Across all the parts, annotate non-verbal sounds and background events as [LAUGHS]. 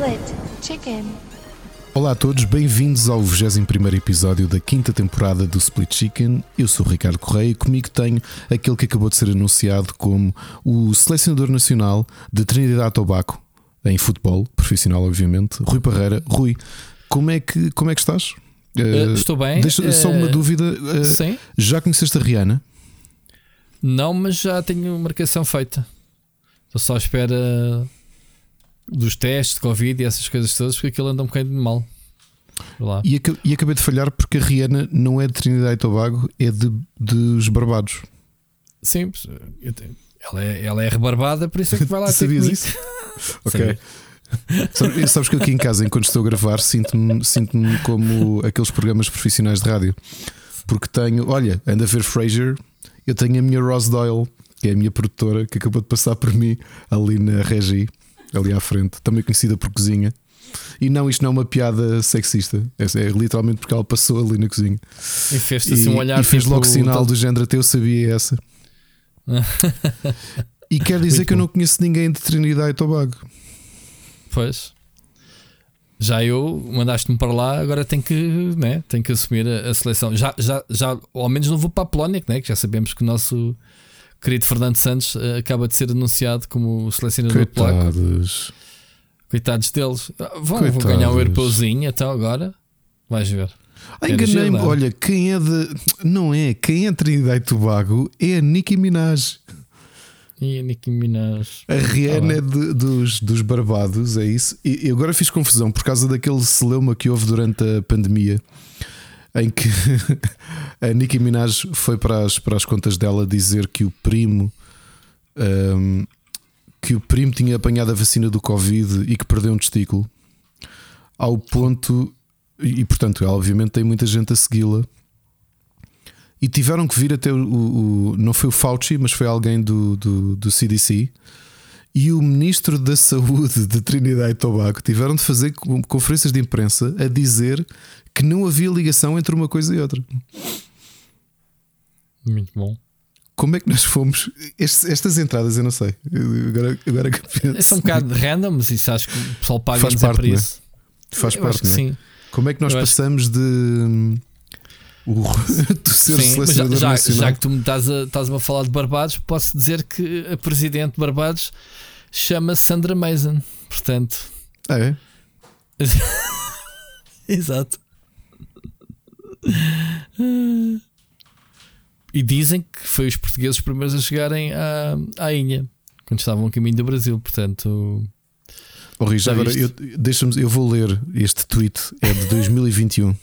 Split Chicken. Olá a todos, bem-vindos ao 21 episódio da quinta temporada do Split Chicken. Eu sou o Ricardo Correia e comigo tenho aquele que acabou de ser anunciado como o selecionador nacional de Trinidad e Tobago, em futebol, profissional, obviamente, Rui Parreira. Rui, como é que, como é que estás? Uh, estou bem. Deixa, só uma Uh, dúvida. uh, Sim. Já conheceste a Rihanna? Não, mas já tenho marcação feita. Estou só à espera dos testes de Covid e essas coisas todas, porque aquilo anda um bocadinho mal. Vê Lá. E, e acabei de falhar porque a Rihanna não é de Trinidad e Tobago, é de, dos Barbados. Sim, ela, é, ela é rebarbada, por isso é que vai lá [LAUGHS] Sabias isso? Ok. Sabes, que aqui em casa, enquanto estou a gravar, sinto-me sinto-me como aqueles programas profissionais de rádio. Porque tenho, olha, ando a ver Frasier, eu tenho a minha Rose Doyle, que é a minha produtora, que acabou de passar por mim ali na Regi, ali à frente, também conhecida por cozinha. E não, isto não é uma piada sexista, é, é literalmente porque ela passou ali na cozinha. E fez-te assim um olhar e fez tipo, logo sinal tal- do género, até eu sabia essa. [LAUGHS] E quer dizer Muito que eu bom. não conheço ninguém de Trinidad e Tobago. Pois. Já eu mandaste-me para lá, agora tenho que, né, tenho que assumir a, a seleção. Já, já, já, ao menos não vou para a Polónia, né, que já sabemos que o nosso querido Fernando Santos eh, acaba de ser anunciado como selecionador polaco. Coitados. Coitados deles. Ah, Vão, vão Coitados. ganhar o europeuzinho então agora. Vais ver. Ah, enganei-me. Olha, quem é de. Não é? Quem é Trinidad e Tobago é a Nicki Minaj. E a Nicki Minaj. A Rihanna Tá é de- dos, dos Barbados, é isso. E, e agora fiz confusão por causa daquele celeuma que houve durante a pandemia, em que [LAUGHS] a Nicki Minaj foi para as, para as contas dela dizer que o primo. ahm, que o primo tinha apanhado a vacina do Covid e que perdeu um testículo, ao ponto. E, e, portanto, ela obviamente tem muita gente a segui-la. E tiveram que vir até o, o- Não foi o Fauci, mas foi alguém do, do, do CDC. E o ministro da Saúde de Trinidad e Tobago tiveram de fazer co- conferências de imprensa a dizer que não havia ligação entre uma coisa e outra. Muito bom. Como é que nós fomos? Estes- estas entradas eu não sei. Eu- Agora, agora que penso, São um bocado random, mas isso acho que o pessoal Faz paga-nos é parte, não é? isso. faz Eu parte, acho que não é? sim. Como é que nós Eu acho- passamos de. O, [LAUGHS] Sim, já, selecionador já, nacional? já que tu me estás a, estás-me a falar de Barbados, posso dizer que a presidente de Barbados chama-se Sandra Mason. Portanto, Ah, é? [LAUGHS] exato. E dizem que foi os portugueses os primeiros a chegarem à, à ilha quando estavam a caminho do Brasil. Portanto, Oh, Já agora, eu, deixa-me, eu vou ler este tweet, é de 2021.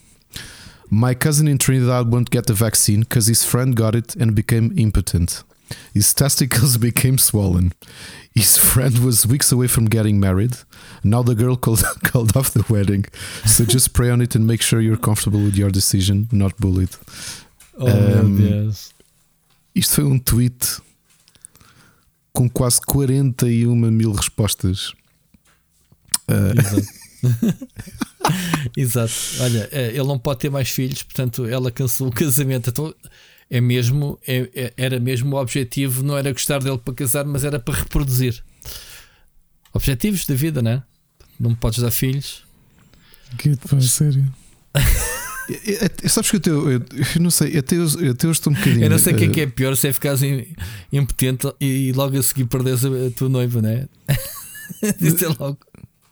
My cousin in Trinidad won't get the vaccine because his friend got it and became impotent. His testicles [LAUGHS] became swollen. His friend was weeks away from getting married. Now the girl [LAUGHS] called, called off the wedding. So just pray on it and make sure you're comfortable with your decision, not bullied. oh Um, Deus. Isto foi um tweet com quase 41 mil respostas. Ah, Exato. [LAUGHS] [LAUGHS] Exato. Olha, eh, ele não pode ter mais filhos, portanto, ela cancelou o casamento. Então, é mesmo, é- é- era mesmo o objetivo, não era gostar dele para casar, mas era para reproduzir. Objetivos da vida, né? Não podes dar filhos. Que pá, sério. É- [LAUGHS] é- é- Sabes que eu, te- eu, eu não sei, até eu, até eu estou um bocadinho. Eu não sei o que é eh, que é pior, se é ficares im- impotente e logo a seguir perdes a, a tua noiva, né? Isso é [LAUGHS] logo.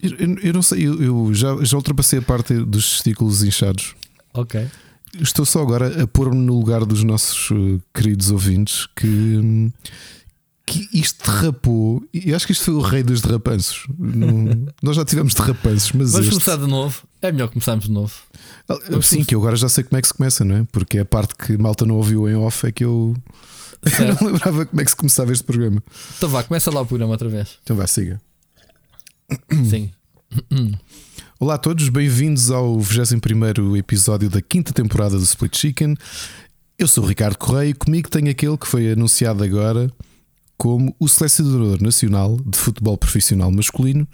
Eu, eu- não sei, eu, eu já, já ultrapassei a parte dos testículos inchados. Ok. Estou só agora a pôr-me no lugar dos nossos eh, queridos ouvintes que, hum, que isto derrapou. E acho que isto foi o rei dos derrapanços. [LAUGHS] Nós já tivemos derrapanços, mas Vamos este, começar de novo. É melhor começarmos de novo. Ah, Sim, que eu agora já sei como é que se começa, não é? Porque a parte que malta não ouviu em off é que eu, eu [LAUGHS] não lembrava como é que se começava este programa. Então vá, começa lá o programa outra vez. Então vai, siga. Sim. [CLEARS THROAT] Olá a todos, bem-vindos ao 21 episódio da quinta temporada do Split Chicken. Eu sou o Ricardo Correia e comigo tenho aquele que foi anunciado agora como o selecionador nacional de futebol profissional masculino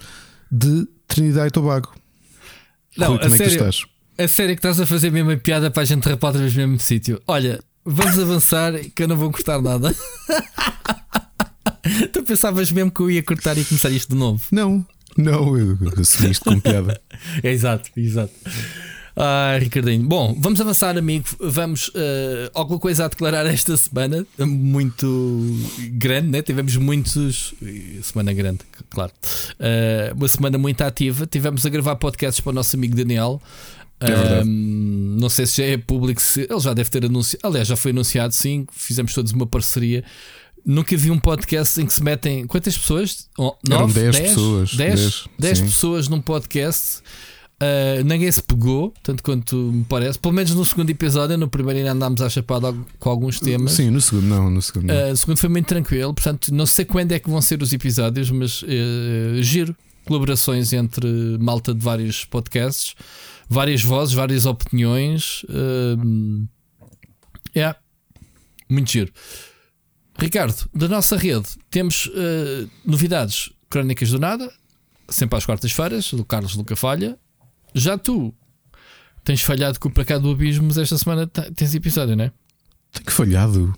de Trinidad e Tobago. Não, Rui, a como é que tu sério, estás? A sério que estás a fazer mesmo a piada para a gente rapar outra vez no mesmo sítio. Olha, vamos avançar que eu não vou cortar nada. [LAUGHS] tu pensavas mesmo que eu ia cortar e começar isto de novo? Não, Não, eu assumi isto com piada. é, [LAUGHS] exato, exato. Ah, Ricardinho. Bom, vamos avançar, amigo. Vamos. Uh, alguma coisa a declarar esta semana, muito grande, né? Tivemos muitos. Semana grande, claro. Uh, uma semana muito ativa. Tivemos a gravar podcasts para o nosso amigo Daniel. É não sei se já é público, se ele já deve ter anunciado. Aliás, já foi anunciado, sim. Fizemos todos uma parceria. Nunca vi um podcast em que se metem quantas pessoas? Oh, 9, 10 pessoas. 10, 10, 10 pessoas num podcast. Uh, ninguém se pegou, tanto quanto me parece. Pelo menos no segundo episódio, no primeiro ainda andámos à chapada com alguns temas. Sim, no segundo não, no segundo. Não. Uh, segundo foi muito tranquilo, portanto, não sei quando é que vão ser os episódios, mas uh, giro. Colaborações entre malta de vários podcasts, várias vozes, várias opiniões. É yeah. muito giro. Ricardo, da nossa rede temos uh, novidades crónicas do nada, sempre às quartas-feiras, do Carlos Luca Falha. Já tu tens falhado com o Para Cá do Abismo, mas esta semana tens episódio, não é? Tenho falhado.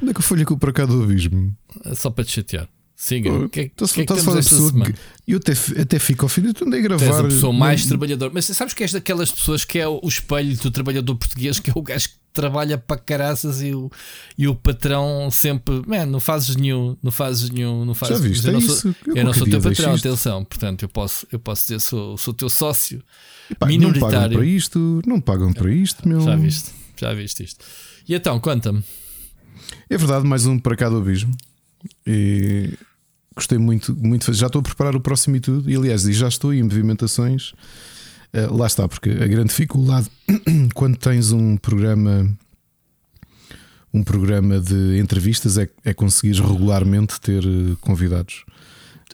Onde é que eu falhei com o Para Cá do Abismo? Só para te chatear. Siga. O que, é, que, que, é que temos esta semana? Eu até, até fico ofendido. Tu andei a gravar. És a pessoa mais trabalhadora. Mas sabes que és daquelas pessoas que é o espelho do trabalhador português, que é o gajo que trabalha para caraças e o, e o patrão sempre. Man, não fazes nenhum. Não fazes nenhum. Não fazes, Já viste? Eu não sou, eu eu não sou teu patrão, atenção. Portanto, eu posso, eu posso dizer, sou, sou teu sócio Epá, minoritário. Não pagam para isto, não pagam para isto, meu. Já viste, já viste isto. E então, conta-me. É verdade, mais um para cá do abismo. E gostei muito, muito. Já estou a preparar o próximo e tudo. E aliás, já estou em movimentações. Uh, lá está, porque a grande dificuldade [CLEARS THROAT] quando tens um programa um programa de entrevistas é, é conseguir regularmente ter eh, convidados.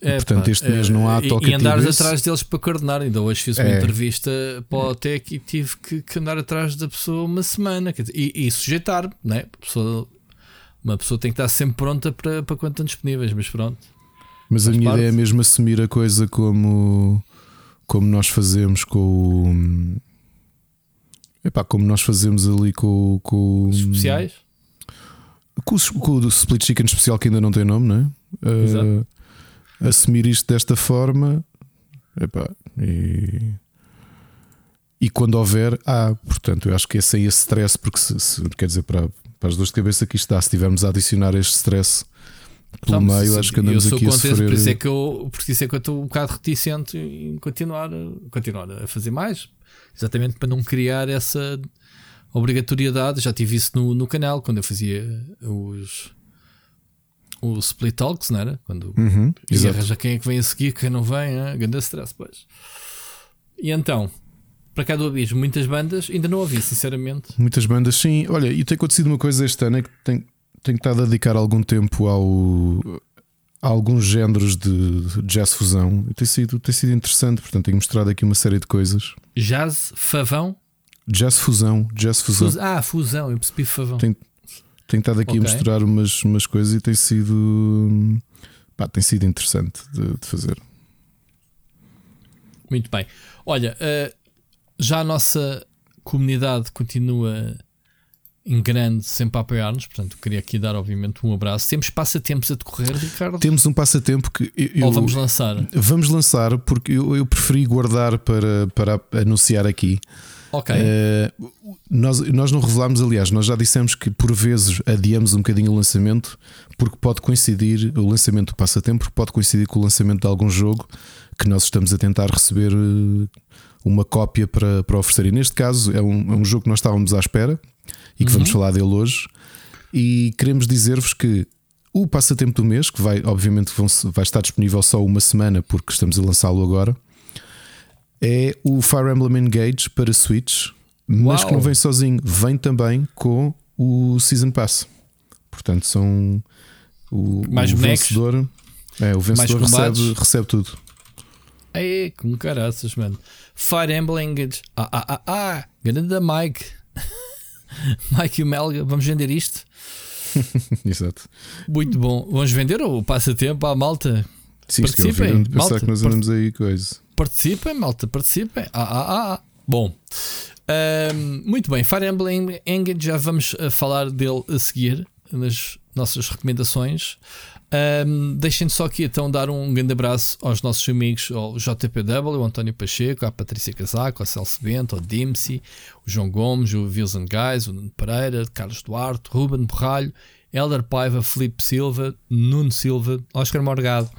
É, portanto, pá, este mês não há toque E andares atrás deles para coordenar. Ainda hoje fiz uma é. entrevista para o OTEC e tive que, que, andar atrás da pessoa uma semana dizer, e, e sujeitar, né? pessoa, uma pessoa tem que estar sempre pronta para, para quando estão disponíveis, mas pronto. Mas a minha parte. ideia é mesmo assumir a coisa como, como nós fazemos com o. Epá, como nós fazemos ali com, com Os especiais? Com, com o Split Chicken especial que ainda não tem nome, não é? Uh, assumir isto desta forma. Epá, e, e quando houver, há. Portanto, eu acho que é sem esse stress, porque se, se, quer dizer, para, para as dores de cabeça que isto dá, se tivermos a adicionar este stress pelo Estamos, meio, acho que andamos aqui a sofrer. Por isso, é que eu, por isso é que eu estou um bocado reticente em continuar, continuar a fazer mais, exatamente para não criar essa obrigatoriedade. Já tive isso no, no canal quando eu fazia os o Split Talks, não era? Quando uhum, e arranja quem é que vem a seguir, quem não vem, né? grande stress, pois. E então, para cá do Abismo, muitas bandas, ainda não ouvi, sinceramente. Muitas bandas, sim. Olha, e tem acontecido uma coisa este ano é que tem, tenho estado a dedicar algum tempo ao, a alguns géneros de jazz fusão e tem sido, tem sido interessante. Portanto, tenho mostrado aqui uma série de coisas. Jazz favão? Jazz fusão, jazz fusão. Fus ah, fusão, eu percebi favão. Tenho, tenho estado aqui okay. a mostrar umas, umas coisas e tem sido, pá, tem sido interessante de, de fazer. Muito bem. Olha, uh, já a nossa comunidade continua em grande sempre a apoiar-nos. Portanto, queria aqui dar, obviamente, um abraço. Temos passatempos a decorrer, Ricardo? Temos um passatempo que. Eu, Ou vamos lançar? Vamos lançar, porque eu, eu preferi guardar para, para anunciar aqui. Ok. Uh, nós, nós não revelámos, aliás, nós já dissemos que por vezes adiamos um bocadinho o lançamento, porque pode coincidir o lançamento do passatempo, pode coincidir com o lançamento de algum jogo que nós estamos a tentar receber eh, uma cópia para, para oferecer. E neste caso é um, é um jogo que nós estávamos à espera e que uhum. vamos falar dele hoje. E queremos dizer-vos que o passatempo do mês, que vai, obviamente, vai estar disponível só uma semana, porque estamos a lançá-lo agora, é o Fire Emblem Engage para Switch, mas Uau. que não vem sozinho, vem também com o Season Pass. Portanto, são o, Mais o vencedor. É, o vencedor recebe, recebe tudo. Aí, com caraças, mano. Fire Emblem Engage. Ah, ah, ah, ah. Grande Mike. [LAUGHS] [LAUGHS] Mike e o Melga, vamos vender isto? [LAUGHS] Exato. Muito bom. Vamos vender o passatempo à malta? Sim, participem. Malta, que nós andamos aí coisa. Participem, malta, participem. Ah, ah, ah. ah. Bom. Um, muito bem, Fire Emblem Engage, já vamos uh, falar dele a seguir nas nossas recomendações. Um, Deixem só aqui então dar um grande abraço aos nossos amigos, ao JPW, o António Pacheco, à Patrícia Casaco, ao Celso Bento, ao Dimsy, o João Gomes, o Wilson Guys, o Nuno Pereira, Carlos Duarte, Ruben Borralho, Helder Paiva, Felipe Silva, Nuno Silva, Oscar Morgado,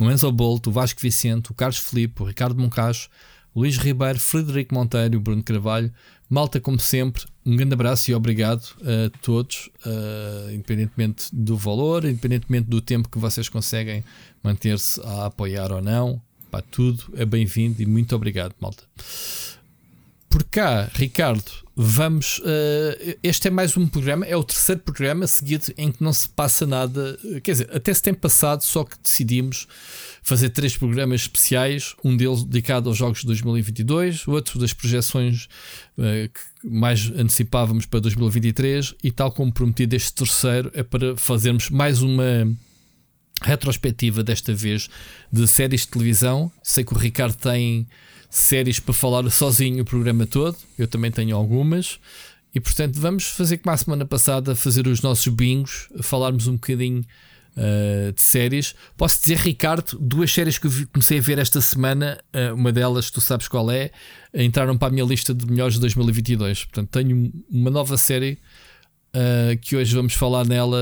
o Enzo Bolt, o Vasco Vicente, o Carlos Felipe, o Ricardo Moncacho, Luís Ribeiro, Frederico Monteiro, Bruno Carvalho, Malta, como sempre, um grande abraço e obrigado a todos, uh, independentemente do valor, independentemente do tempo que vocês conseguem manter-se a apoiar ou não. Pá, tudo é bem-vindo e muito obrigado, malta. Por cá, Ricardo, vamos. Uh, este é mais um programa, é o terceiro programa seguido em que não se passa nada. Quer dizer, até se tem passado, só que decidimos fazer três programas especiais, um deles dedicado aos jogos de 2022, outro das projeções uh, que mais antecipávamos para 2023 e tal como prometido este terceiro é para fazermos mais uma retrospectiva desta vez de séries de televisão. Sei que o Ricardo tem séries para falar sozinho o programa todo, eu também tenho algumas. E portanto, vamos fazer como a semana passada, fazer os nossos bingos, falarmos um bocadinho uh, de séries. Posso dizer, Ricardo, duas séries que comecei a ver esta semana, uh, uma delas, tu sabes qual é, entraram para a minha lista de melhores de 2022. Portanto, tenho uma nova série uh, que hoje vamos falar nela.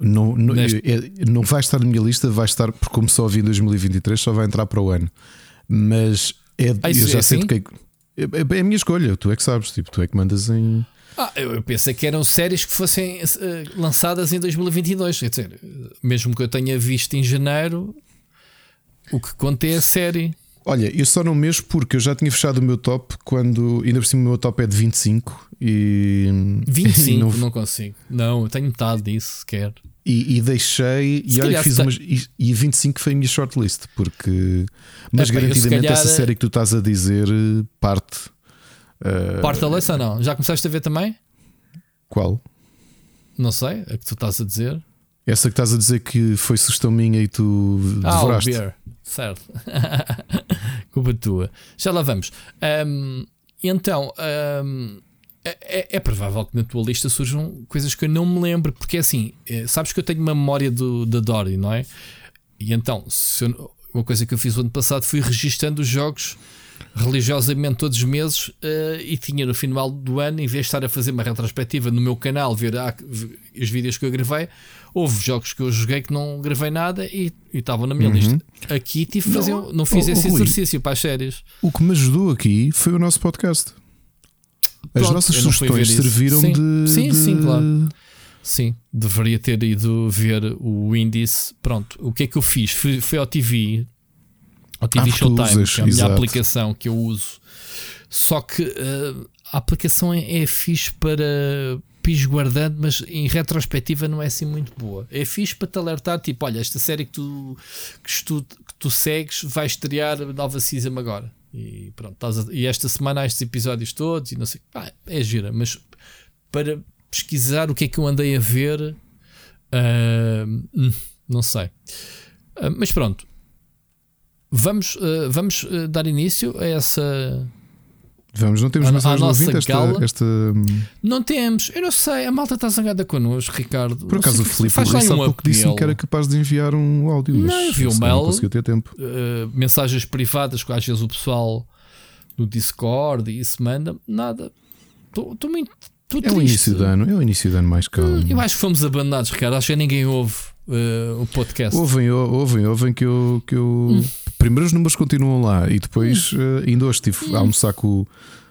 não, não, é, não vai estar na minha lista, vai estar, porque como só vi em 2023, só vai entrar para o ano. Mas é, ah, eu já é sei assim? que é, é, é a minha escolha, tu é que sabes, tipo, tu é que mandas em. Ah, eu pensei que eram séries que fossem uh, lançadas em 2022. Quer dizer, mesmo que eu tenha visto em janeiro, o que conta é a série. Olha, eu só não mexo porque eu já tinha fechado o meu top quando. Ainda por cima o meu top é de 25 e. 25? [LAUGHS] E não... não consigo. Não, eu tenho metade disso sequer. E, e deixei. Se e olha, fiz umas. E, e 25 foi a minha shortlist, porque. Mas é, garantidamente calhar... essa série que tu estás a dizer parte Uh, Parte da não? Já começaste a ver também? Qual? Não sei, a que tu estás a dizer. Essa que estás a dizer que foi sugestão minha e tu ah, devoraste. O beer. Certo. [LAUGHS] Culpa tua. Já lá vamos. Um, então, um, é, é, é, provável que na tua lista surjam coisas que eu não me lembro, porque é assim, é, sabes que eu tenho uma memória do, da Dory, não é? E então, eu, uma coisa que eu fiz o ano passado foi registando os jogos religiosamente todos os meses uh, e tinha no final do ano, em vez de estar a fazer uma retrospectiva no meu canal, ver ah, os vídeos que eu gravei, houve jogos que eu joguei que não gravei nada e, estavam na minha uhum. lista. Aqui tive não, fazer, não fiz oh, esse oh, exercício para as séries. O que me ajudou aqui foi o nosso podcast. As Pronto, nossas sugestões serviram sim. de. Sim, de... sim, claro. Sim, deveria ter ido ver o índice. Pronto, o que é que eu fiz? Fui, fui ao TV, ao TV ah, Showtime, usas, que é a minha aplicação que eu uso. Só que uh, a aplicação é, é fixe para pis guardando, mas em retrospectiva não é assim muito boa. É fixe para te alertar, tipo, olha, esta série que tu, que tu, que tu segues vai estrear nova season agora. E pronto, a, e esta semana há estes episódios todos e não sei. É gira, mas para pesquisar o que é que eu andei a ver, uh, não sei. Uh, mas pronto, Vamos, uh, vamos dar início a essa. Vamos, não temos mais a, ouvinte esta, esta, Não temos, eu não sei, a malta está zangada connosco, Ricardo. Por acaso o Filipe faz há pouco disse-me que era capaz de enviar um áudio. Não, eu vi o mail. Não conseguiu ter tempo. Uh, mensagens privadas que às vezes o pessoal no Discord e isso manda, nada. Estou muito. Tô é o início do ano, é o início do ano mais calmo. Hum, eu acho que fomos abandonados, Ricardo. Acho que ninguém ouve uh, o podcast. Ouvem, ouvem, ouvem que eu. Que eu... Hum primeiro os números continuam lá e depois, uh, ainda hoje estive a almoçar com,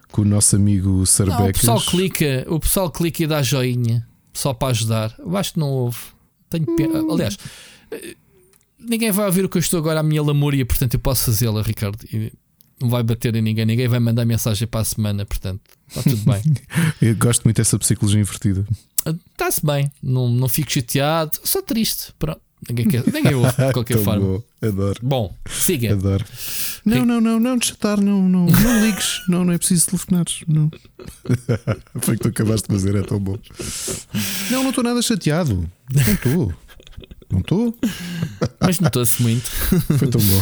com o nosso amigo Sarbecas. o pessoal clica, o pessoal clica e dá joinha só para ajudar. Eu acho que não houve. Tenho hum. Aliás, eh, ninguém vai ouvir o que eu estou agora à minha lamúria, portanto eu posso fazê-la, Ricardo. E não vai bater em ninguém, ninguém vai mandar mensagem para a semana, portanto está tudo bem. [LAUGHS] eu gosto muito dessa psicologia invertida. Está-se bem, não, não fico chateado, só triste. Pronto. Ninguém, quer, ninguém ouve de [LAUGHS] qualquer forma. Bom. Adoro. Bom, siga. Adoro. Não, não, não, não, de chatar, não, não, não ligues, não, não é preciso telefonares. Não. [LAUGHS] Foi que tu acabaste de fazer, é tão bom. Não, não estou nada chateado. Não estou. Não estou. Mas notou-se muito. [LAUGHS] Foi tão bom.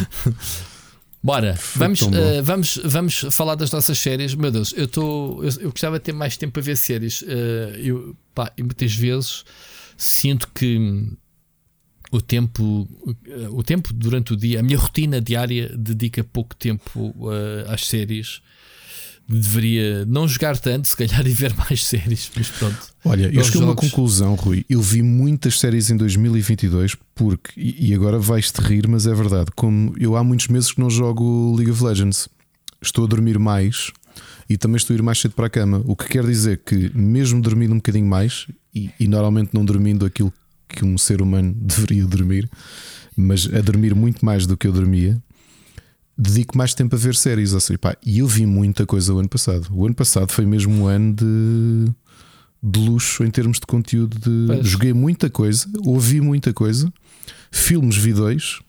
Bora, vamos, uh, vamos, vamos falar das nossas séries. Meu Deus, eu, tô, eu, eu gostava de ter mais tempo a ver séries. Uh, eu, pá, e muitas vezes sinto que o tempo, o tempo durante o dia, a minha rotina diária dedica pouco tempo uh, às séries. Deveria não jogar tanto, se calhar, [LAUGHS] e ver mais séries, mas pronto. Olha, eu cheguei a uma conclusão, Rui. Eu vi muitas séries em 2022 porque, e agora vais-te rir, mas é verdade. Como eu há muitos meses que não jogo League of Legends, estou a dormir mais e também estou a ir mais cedo para a cama. O que quer dizer que, mesmo dormindo um bocadinho mais, e, e normalmente não dormindo aquilo que um ser humano [LAUGHS] deveria dormir, mas a dormir muito mais do que eu dormia, dedico mais tempo a ver séries. Assim, pá, e eu vi muita coisa o ano passado. O ano passado foi mesmo um ano de, de luxo em termos de conteúdo. De, joguei muita coisa, ouvi muita coisa, filmes vi dois.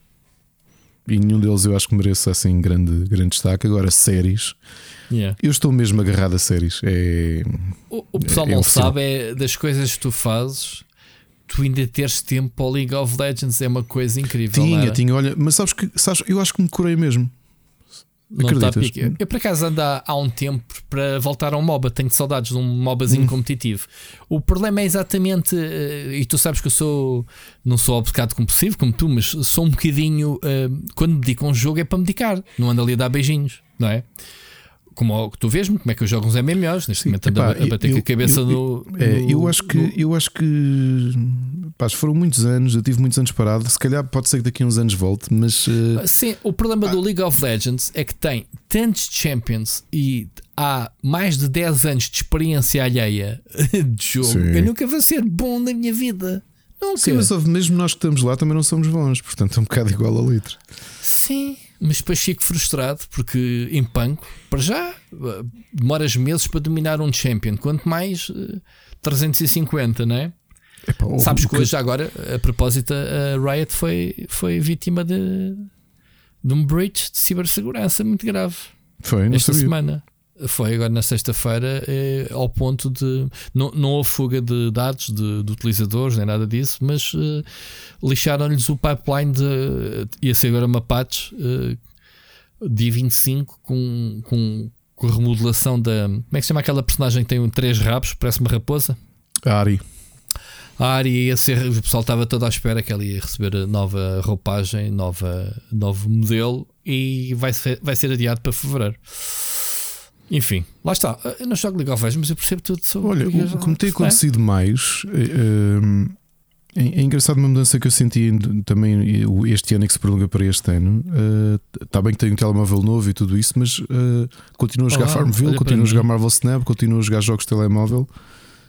E nenhum deles eu acho que mereça assim grande, grande destaque. Agora, séries. Yeah. Eu estou mesmo agarrado a séries. É, o, o pessoal é, não sabe é das coisas que tu fazes. Tu ainda teres tempo para o League of Legends é uma coisa incrível. Tinha, tinha, olha, mas sabes que sabes, eu acho que me curei mesmo. Não está pique. Eu por acaso ando há um tempo para voltar a um MOBA. Tenho saudades de um MOBAzinho hum. competitivo. O problema é exatamente, eh, e tu sabes que eu sou não sou obcecado compulsivo como tu, mas sou um bocadinho. Eh, quando me dedico a um jogo é para me dedicar, não ando ali a dar beijinhos, não é? Como tu vês-me, como é que eu jogo uns MMOs, neste momento ando a bater eu, com a cabeça eu, no, é, no, Eu acho que, no... eu acho que pá, foram muitos anos, eu tive muitos anos parado, se calhar pode ser que daqui a uns anos volte, mas uh... sim, o problema ah. do League of Legends é que tem tantos champions e há mais de 10 anos de experiência alheia [LAUGHS] de jogo. Sim. Eu nunca vou ser bom na minha vida. Nunca. Sim, mas mesmo nós que estamos lá também não somos bons, portanto é um bocado igual ao litro. Sim mas depois fico frustrado porque empanco. Para já demoras meses para dominar um champion, quanto mais 350, não é? Epa, Sabes que hoje, agora, a propósito, a Riot foi, foi vítima de, de um breach de cibersegurança muito grave. Foi, esta sabia. semana. Foi agora na sexta-feira, é, ao ponto de. Não, não houve fuga de dados de, de utilizadores, nem nada disso, mas uh, lixaram-lhes o pipeline de. ia ser agora uma patch uh, dia 25 com, com, com a remodelação da. Como é que se chama aquela personagem que tem um, três rabos, parece uma raposa? A Ari. A Ari ia ser. O pessoal estava todo à espera que ela ia receber nova roupagem, nova, novo modelo e vai, vai ser adiado para fevereiro. Enfim, lá está. Eu não jogo League of Legends, mas eu percebo tudo sobre Olha, o, como tem acontecido é? mais, é, é, é, engraçado uma mudança que eu senti também este ano e que se prolonga para este ano. Está uh, bem que tenho um telemóvel novo e tudo isso, mas uh, continuo a jogar Olá, Farmville, continuo a jogar Marvel Snap, continuo a jogar jogos de telemóvel.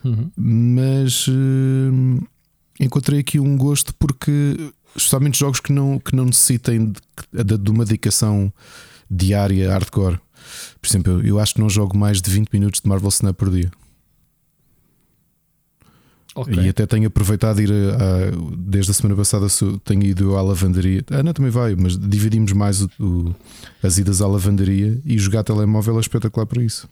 Uhum. Mas uh, encontrei aqui um gosto porque, especialmente jogos que não, que não necessitem de, de uma dedicação diária hardcore. Por exemplo, eu, eu acho que não jogo mais de 20 minutos de Marvel Snap por dia. Okay. E até tenho aproveitado ir a, a, desde a semana passada tenho ido à lavanderia. A Ana também vai, mas dividimos mais o, o, as idas à lavanderia e jogar telemóvel é espetacular para isso.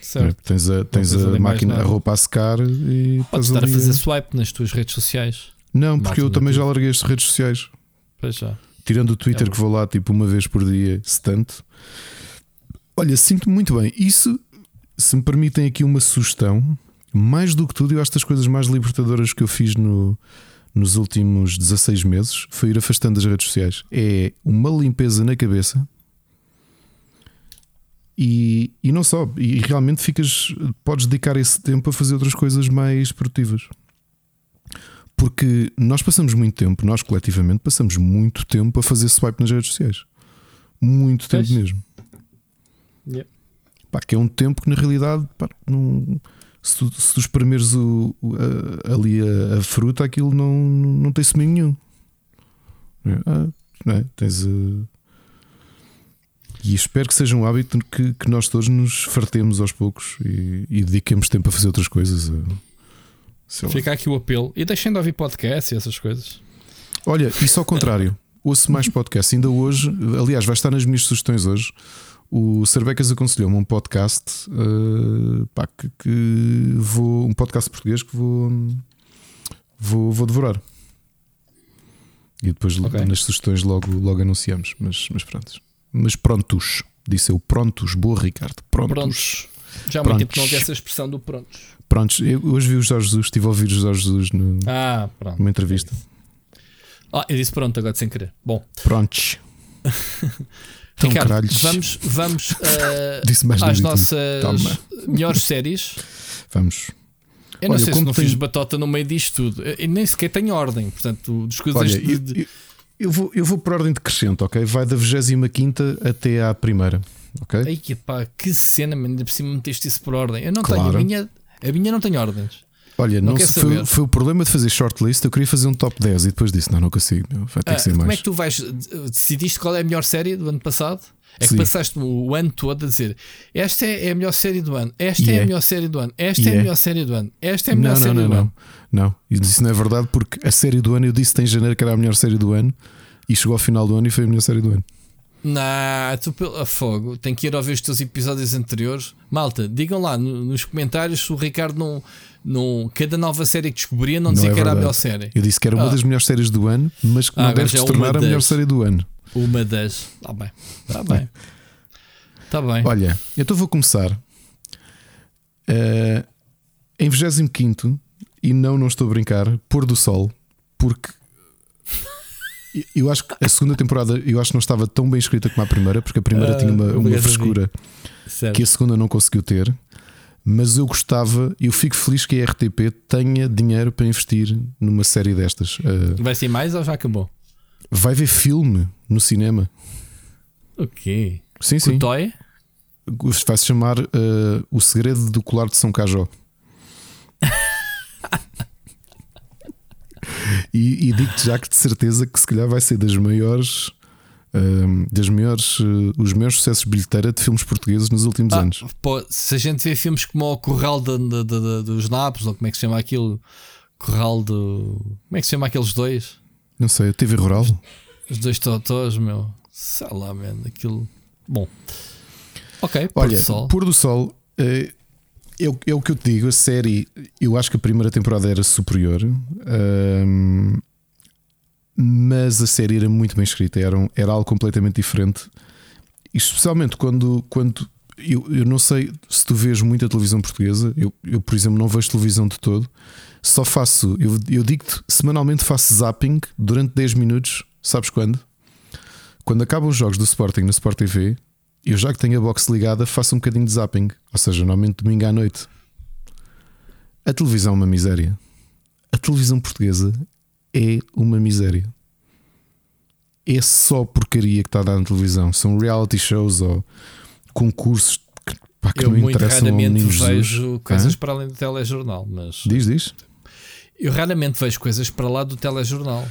Certo. É, tens a, tens a máquina, a roupa a secar e podes estar a fazer swipe nas tuas redes sociais. Não, porque eu também já larguei as redes sociais. Pois já. Tirando o Twitter é que vou lá tipo uma vez por dia, se tanto. Olha, sinto-me muito bem. Isso, se me permitem aqui uma sugestão, mais do que tudo, eu acho que das coisas mais libertadoras que eu fiz no, nos últimos 16 meses foi ir afastando das redes sociais. É uma limpeza na cabeça. E, e não só, e realmente ficas, podes dedicar esse tempo a fazer outras coisas mais produtivas. Porque nós passamos muito tempo, nós coletivamente passamos muito tempo a fazer swipe nas redes sociais. Muito tempo mesmo. Yeah. Pá, que é um tempo que na realidade pá, não, se, tu, se tu espremeres o, o a, ali a, a, fruta, aquilo não, não tem semente nenhum. Ah, não é? Tens. Uh... E espero que seja um hábito que, que nós todos nos fartemos aos poucos e, e dediquemos tempo a fazer outras coisas. Fica aqui o apelo. E deixem de ouvir podcast e essas coisas. Olha, isso ao contrário. [LAUGHS] Ouço mais podcast. Ainda hoje, aliás, vai estar nas minhas sugestões hoje o Cervecas aconselhou-me um podcast uh, pá, que, que, vou. Um podcast português que vou, vou, vou devorar. E depois okay. nas sugestões logo, logo anunciamos. Mas, mas pronto. Mas prontos. Disse eu prontos. Boa, Ricardo. Prontos. prontos. Já há muito tempo não ouvi essa expressão do prontos. Prontos. Eu hoje vi o Jorge Jesus, estive a ouvir o Jorge Jesus no, ah, numa entrevista. Ah, eu disse pronto agora sem querer. Bom. Prontos. [LAUGHS] Então, Ricardo, caralhos. vamos, vamos [LAUGHS] uh, às nossas Toma. melhores séries. Vamos. Eu não Olha, sei se não tenho- fiz batota no meio disto tudo. Eu nem sequer tenho ordem. Portanto, das coisas Olha, de- eu, vou, eu vou por ordem decrescente, ok? Vai da 25 até à primeira, ok? Ai, que pá, que cena, man, ainda por cima meteste isso por ordem. Eu não Claro. tenho, a minha, a minha não tem ordens. Olha, Não não, se- foi, foi o problema de fazer shortlist. Eu queria fazer um top 10 e depois disse: Não, não consigo, vai ter Ah, que ser como mais. é que tu vais? Decidiste qual é a melhor série do ano passado? É que Sim. passaste o ano todo a dizer esta é a melhor série do ano, esta E é, é. a melhor série do ano, esta E é a é. melhor série do ano, esta é a melhor não, não, série não, do não, ano. não. Isso não é verdade porque a série do ano eu disse em janeiro que era a melhor série do ano e chegou ao final do ano e foi a melhor série do ano. Não, tu pelo a fogo, tem que ir ouvir os teus episódios anteriores. Malta, digam lá no- nos comentários se o Ricardo não, não cada nova série que descobria não, Não dizia é que era a melhor série. Eu disse que era uma Ah. das melhores séries do ano, mas que Ah, não deve se é tornar a melhor série do ano. Uma das. Está bem, está bem. Está bem. Olha, então vou começar. Eh, em 25 e não, não estou a brincar, Pôr do Sol, porque [LAUGHS] eu acho que a segunda temporada eu acho que não estava tão bem escrita como a primeira, porque a primeira Ah, tinha uma, uma obrigado, frescura que a segunda não conseguiu ter. Mas eu gostava, eu fico feliz que a RTP tenha dinheiro para investir numa série destas. Eh, Vai ser mais ou já acabou? vai ver filme no cinema. O quê? Sim, sim. Cotói? Vai-se chamar eh, O Segredo do Colar de São Cajó. [LAUGHS] e e digo-te já que de certeza que se calhar vai ser das maiores. Das maiores, eh, os maiores sucessos de bilheteira de filmes portugueses nos últimos Ah, anos. pô, se a gente vê filmes como o Corral de- de- de- dos Napos, ou como é que se chama aquilo? Corral do. Como é que se chama aqueles dois? Não sei, a TV Rural? Os dois totós, meu. Sei lá, man, aquilo. Bom. Ok, pôr Olha, do sol. Pôr do Sol eh, é, o- é o que eu te digo. A série, eu acho que a primeira temporada era superior, ehm, mas a série era muito bem escrita, era, um- era algo completamente diferente. Especialmente quando, quando eu, eu não sei se tu vês muita televisão portuguesa, eu, eu por exemplo, não vejo televisão de todo, só faço, eu, eu digo-te, semanalmente faço zapping durante 10 minutos, sabes quando? Quando acabam os jogos do Sporting no Sport TV, eu já que tenho a box ligada, faço um bocadinho de zapping. Ou seja, normalmente domingo à noite. A televisão é uma miséria. A televisão portuguesa é uma miséria. É só porcaria que está a dar na televisão. São reality shows ou concursos que, pá, que Eu não muito interessam ao raramente Jesus. vejo coisas Hã? para além do telejornal, mas Diz, diz. eu raramente vejo coisas para lá do telejornal.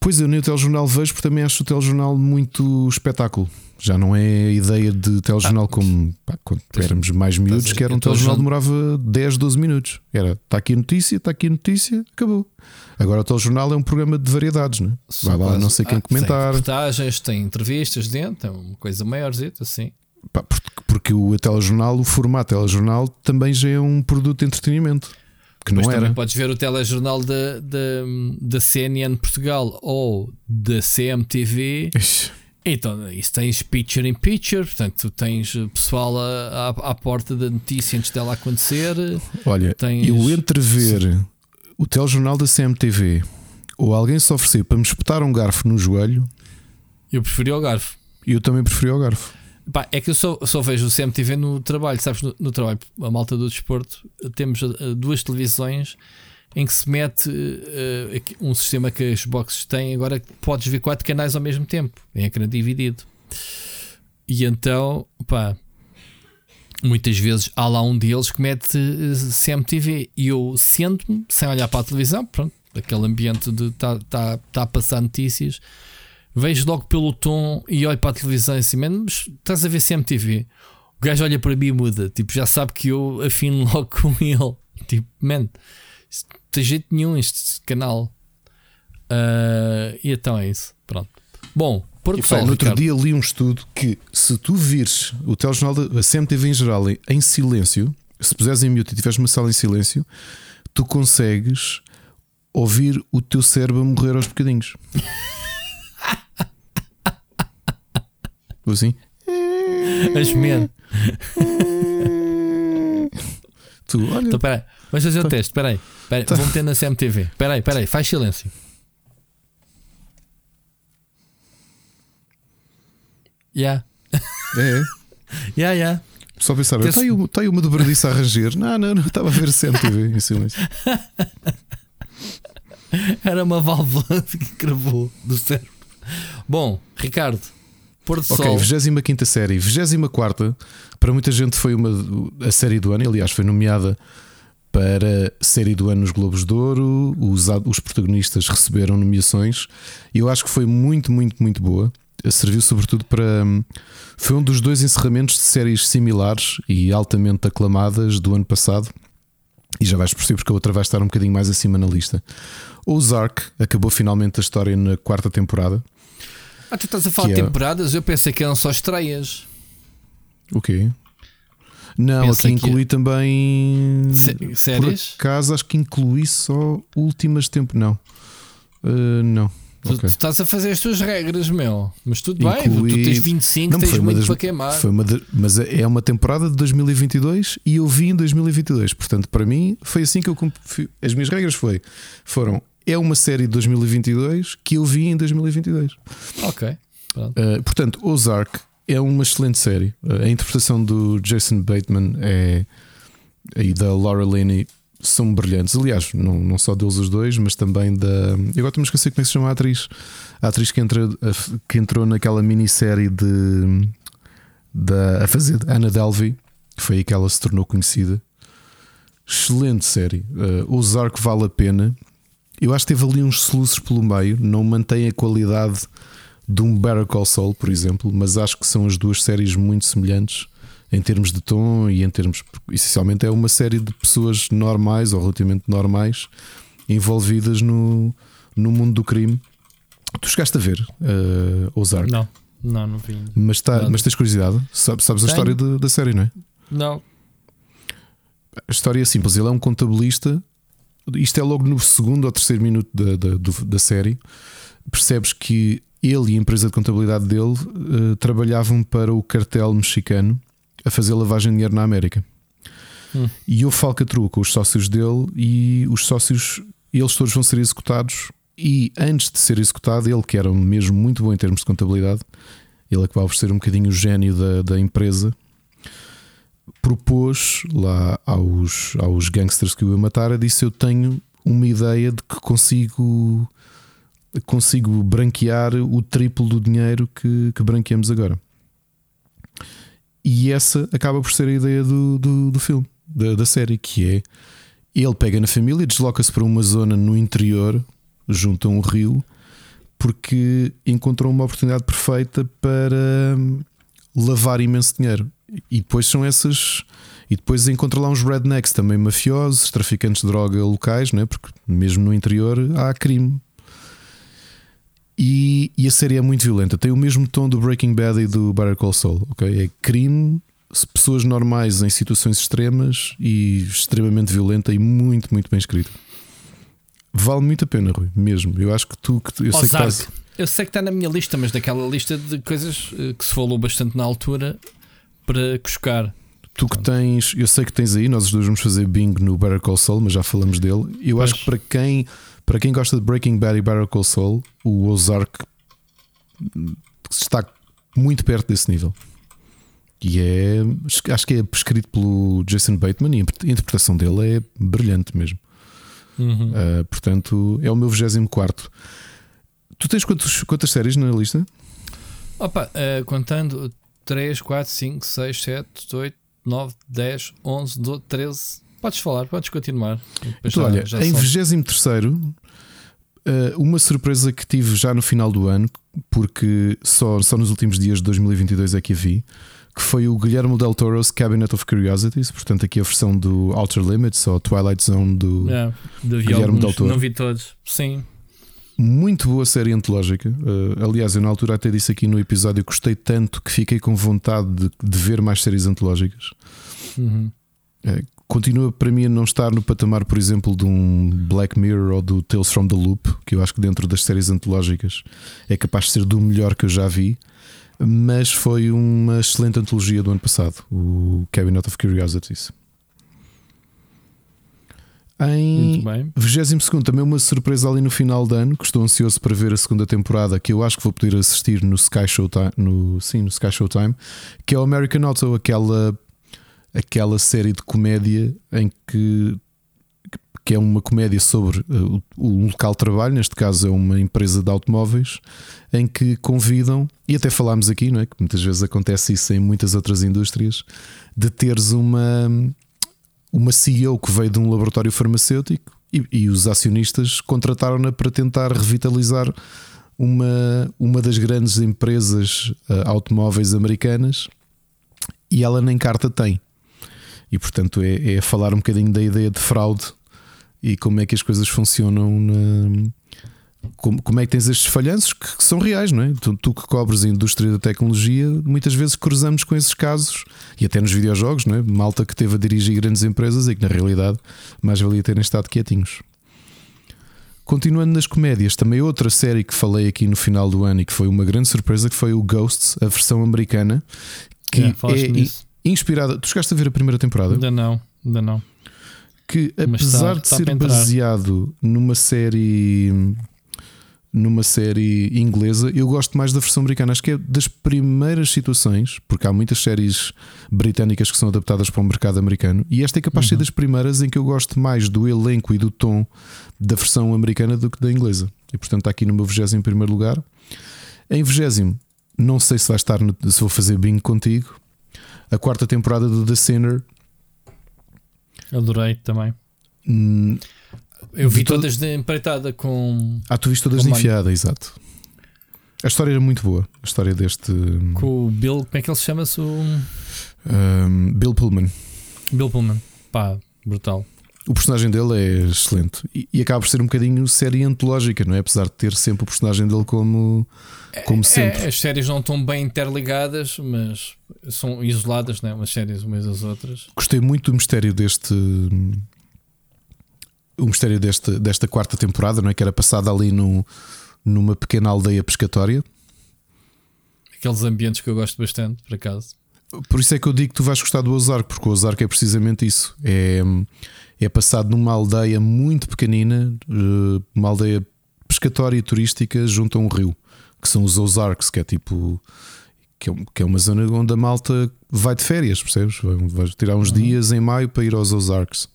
Pois eu nem o telejornal vejo porque também acho o telejornal muito espetáculo. Já não é a ideia de telejornal como pá, quando éramos mais miúdos, que era um tô telejornal já- demorava 10, 12 minutos. Era está aqui a notícia, está aqui a notícia, acabou. Agora o telejornal é um programa de variedades, né? vai lá não sei quem Ah, comentar. Tem reportagens, tem entrevistas dentro, é uma coisa maiorzita, assim. Pá, porque, porque o telejornal, o formato telejornal também já é um produto de entretenimento. Que não também era. podes ver o telejornal da, da, da CNN Portugal ou da CMTV. Ixi, Então, isso tens picture in picture, portanto, tu tens pessoal a- à, à porta da notícia antes dela acontecer. Olha, Tens- eu entre ver o telejornal da CMTV ou alguém se oferecer para me espetar um garfo no joelho, Eu preferi o garfo. eu também preferi o garfo. Pá, é que eu só, só vejo o CMTV no trabalho, sabes? No, no trabalho, a malta do desporto, temos eh, duas televisões em que se mete aqui- um sistema que as boxes têm. Agora que podes ver quatro canais ao mesmo tempo, em ecrã dividido. E então, pá, muitas vezes há lá um deles que mete eh, CMTV e eu sento-me sem olhar para a televisão, pronto, aquele ambiente de estar tá, tá a passar notícias vejo logo pelo tom e olho para a televisão e assim, "Man, mas estás a ver CMTV? O gajo olha para mim e muda, tipo, já sabe que eu afino [LAUGHS] logo com ele. Tipo, man, tem jeito nenhum este canal. Ah, e então é isso. Pronto. Bom, por E, sol, pá, no outro Ricardo. dia li um estudo que se tu vires o telejornal da CMTV em geral em, silêncio, se puseres em mute e tiveres uma sala em silêncio, tu consegues ouvir o teu cérebro morrer aos bocadinhos. Assim? As men. Tu, olha, Então, peraí, vamos fazer o teste. Peraí, peraí, Tá. vou meter na CMTV. Peraí, peraí, faz silêncio. Yeah. É. [LAUGHS] yeah, yeah. Só pensar, está aí, tá aí uma dobradiça a ranger. Não, não, não, estava a ver CMTV em [LAUGHS] silêncio. Era uma válvula que cravou do cérebro. Bom, Ricardo, Pôr de Ok, Sol. 25 série. 24 para muita gente foi uma, a série do ano, aliás, foi nomeada para série do ano nos Globos de Ouro. Os, os protagonistas receberam nomeações eu acho que foi muito, muito, muito boa. Serviu sobretudo para. Foi um dos dois encerramentos de séries similares e altamente aclamadas do ano passado. E já vais perceber porque a outra vai estar um bocadinho mais acima na lista. Ozark acabou finalmente a história na quarta temporada. Ah, tu estás a falar de é- temporadas? Eu pensei que eram só estreias. O quê? Não, Pensa aqui que- inclui também. Sé- séries? Por acaso, acho que inclui só últimas tempo. Não. Uh, não. Tu, Ok. tu estás a fazer as tuas regras, meu. Mas tudo bem, Inclui- tu tens 25, Não, tens muito das- para queimar. Foi uma de- mas é uma temporada de 2022 e eu vi em 2022. Portanto, para mim, foi assim que eu. cumpri- As minhas regras foi, foram. É uma série de 2022 que eu vi em 2022. Ok. Uh, portanto, Ozark é uma excelente série. Uh, a interpretação do Jason Bateman é, e da Laura Linney são brilhantes. Aliás, não, não só deles os dois, mas também da. Eu agora estou-me a esquecer como é que se chama a atriz. A atriz que, entra, que entrou naquela minissérie de. Da, a fazer de Anna Delvey, que foi aí que ela se tornou conhecida. Excelente série. Uh, Ozark vale a pena. Eu acho que teve ali uns soluços pelo meio, não mantém a qualidade de um Better Call Saul, por exemplo, mas acho que são as duas séries muito semelhantes em termos de tom e em termos. Essencialmente é uma série de pessoas normais ou relativamente normais envolvidas no, no mundo do crime. Tu chegaste a ver uh, Ozark, Não, não, não vi. mas, tá, Nada. mas tens curiosidade? Sabes, sabes a história de- da série, não é? Não. A história é simples: ele é um contabilista. Isto é logo no segundo ou terceiro minuto da, da, da série. Percebes que ele e a empresa de contabilidade dele eh, trabalhavam para o cartel mexicano a fazer lavagem de dinheiro na América. Hum. E houve falcatrua com os sócios dele e os sócios, eles todos vão ser executados. E antes de ser executado, ele, que era mesmo muito bom em termos de contabilidade, ele acabava por ser um bocadinho o gênio da, da empresa, propôs lá aos, aos gangsters que o iam matar, disse: Eu tenho uma ideia de que consigo consigo branquear o triplo do dinheiro que, que branqueamos agora. E essa acaba por ser a ideia do, do, do filme, da, da série, que é ele pega na família, desloca-se para uma zona no interior, junto a um rio, porque encontrou uma oportunidade perfeita para hum, lavar imenso dinheiro. E depois são essas. E depois encontra lá uns rednecks também mafiosos, traficantes de droga locais, né? porque mesmo no interior há crime. E, e a série é muito violenta. Tem o mesmo tom do Breaking Bad e do Better Call Saul. ok? É crime, pessoas normais em situações extremas e extremamente violenta e muito, muito bem escrito. Vale muito a pena, Rui, mesmo. Eu acho que tu. Que tu- eu sei que estás. Eu sei que está na minha lista, mas daquela lista de coisas eh, que se falou bastante na altura para cuscar. Tu que tens, eu sei que tens aí, nós os dois vamos fazer bingo no Better Call Saul, mas já falamos dele. Eu acho Pois. que para quem, para quem gosta de Breaking Bad e Better Call Saul, o Ozark está muito perto desse nível. E é, acho que é escrito pelo Jason Bateman e a interpretação dele é brilhante mesmo. Uhum. Uh, portanto, é o meu 24. Tu tens quantos, quantas séries na lista? Opa, eh, contando 3, 4, 5, 6, 7, 8, 9, 10, 11, 12, 13. Podes falar, podes continuar. Então, olha, já em são. 23, uma surpresa que tive já no final do ano, porque só, só nos últimos dias de 2022 é que a vi, que foi o Guilherme Del Toro's Cabinet of Curiosities, portanto, aqui a versão do Outer Limits ou Twilight Zone do. Vi Guilherme alguns, Del Toro. não vi todos. Sim. Muito boa série antológica. Uh, aliás, eu na altura até disse aqui no episódio gostei tanto que fiquei com vontade de, de ver mais séries antológicas. Uhum. Eh, continua para mim a não estar no patamar, por exemplo, de um Black Mirror ou do Tales from the Loop, que eu acho que dentro das séries antológicas é capaz de ser do melhor que eu já vi. Mas foi uma excelente antologia do ano passado, o Cabinet of Curiosities. Em 22 também uma surpresa ali no final do ano, que estou ansioso para ver a segunda temporada, que eu acho que vou poder assistir no Sky Showtime, no, sim, no Sky Showtime, que é o American Auto, aquela, aquela série de comédia em que que é uma comédia sobre uh, o local de trabalho, neste caso é uma empresa de automóveis, em que convidam, e até falámos aqui, não é? que muitas vezes acontece isso em muitas outras indústrias, de teres uma, uma CEO que veio de um laboratório farmacêutico e, e os acionistas contrataram-na para tentar revitalizar uma, uma das grandes empresas uh, automóveis americanas e ela nem carta tem. E portanto é, é falar um bocadinho da ideia de fraude e como é que as coisas funcionam na, como, como é que tens estes falhanços que, que são reais, não é? Tu, tu, que cobres a indústria da tecnologia, muitas vezes cruzamos com esses casos e até nos videojogos, não é? Malta que teve a dirigir grandes empresas e que na realidade mais valia terem estado quietinhos. Continuando nas comédias, também outra série que falei aqui no final do ano e que foi uma grande surpresa, que foi o Ghosts, a versão americana, que é, é inspirada. Tu chegaste a ver a primeira temporada? Ainda não, ainda não que apesar está, de ser baseado numa série numa série inglesa, eu gosto mais da versão americana. Acho que é das primeiras situações, porque há muitas séries britânicas que são adaptadas para o mercado americano, e esta é capaz de ser uhum. das primeiras em que eu gosto mais do elenco e do tom da versão americana do que da inglesa. E portanto está aqui no meu 21 primeiro lugar. Em 20, não sei se vai estar, no, se vou fazer bingo contigo. A quarta temporada do The Sinner Adorei também. Hum, eu vi todas de empreitada com. Ah, tu viste todas de enfiada, exato. A história era muito boa. A história deste. Com o Bill, como é que ele se chama-se? O... Um, Bill Pullman. Bill Pullman. Pá, brutal. O personagem dele é excelente e, e, acaba por ser um bocadinho série antológica, não é? Apesar de ter sempre o personagem dele como, como é, sempre. É, as séries não estão bem interligadas, mas são isoladas, não é? Umas séries umas das outras. Gostei muito do mistério deste. O mistério deste, desta quarta temporada, não é? Que era passada ali no, numa pequena aldeia pescatória. Aqueles ambientes que eu gosto bastante, por acaso. Por isso é que eu digo que tu vais gostar do Ozark, porque o Ozark é precisamente isso. É é passado numa aldeia muito pequenina, eh, uma aldeia pescatória e turística junto a um rio, que são os Ozarks, que é tipo. Que é, que é uma zona onde a malta vai de férias, percebes? Vai, vai tirar uns uhum. dias em maio para ir aos Ozarks.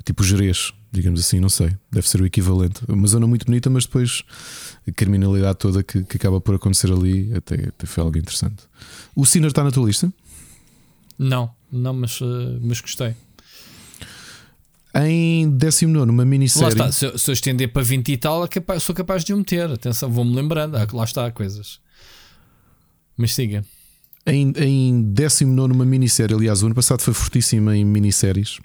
É tipo Jerez, digamos assim, não sei. Deve ser o equivalente. É uma zona muito bonita, mas depois a criminalidade toda que, que acaba por acontecer ali até, até foi algo interessante. O Sinner está na tua lista? Não, não, mas, eh, mas gostei. Em 19, uma minissérie. Lá está, se eu, se eu estender para 20 e tal, é capaz, sou capaz de o meter. Atenção, vou-me lembrando. Lá está, coisas. Mas siga. Em, em 19, uma minissérie. Aliás, o ano passado foi fortíssima em minisséries.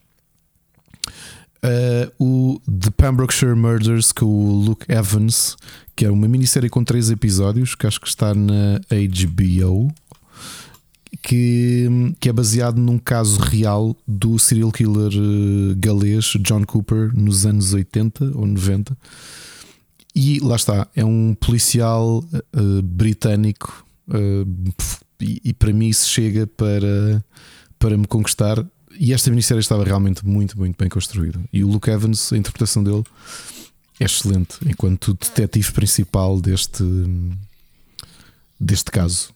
Uh, o The Pembrokeshire Murders com o Luke Evans, que é uma minissérie com três episódios, que acho que está na HBO que, que é baseado num caso real do serial killer uh, galês John Cooper nos anos 80 ou 90. E lá está, é um policial uh, britânico uh, e, e, para mim isso chega para, para me conquistar. E esta minissérie estava realmente muito, muito bem construída. E o Luke Evans, a interpretação dele é excelente enquanto detetive principal deste, deste caso.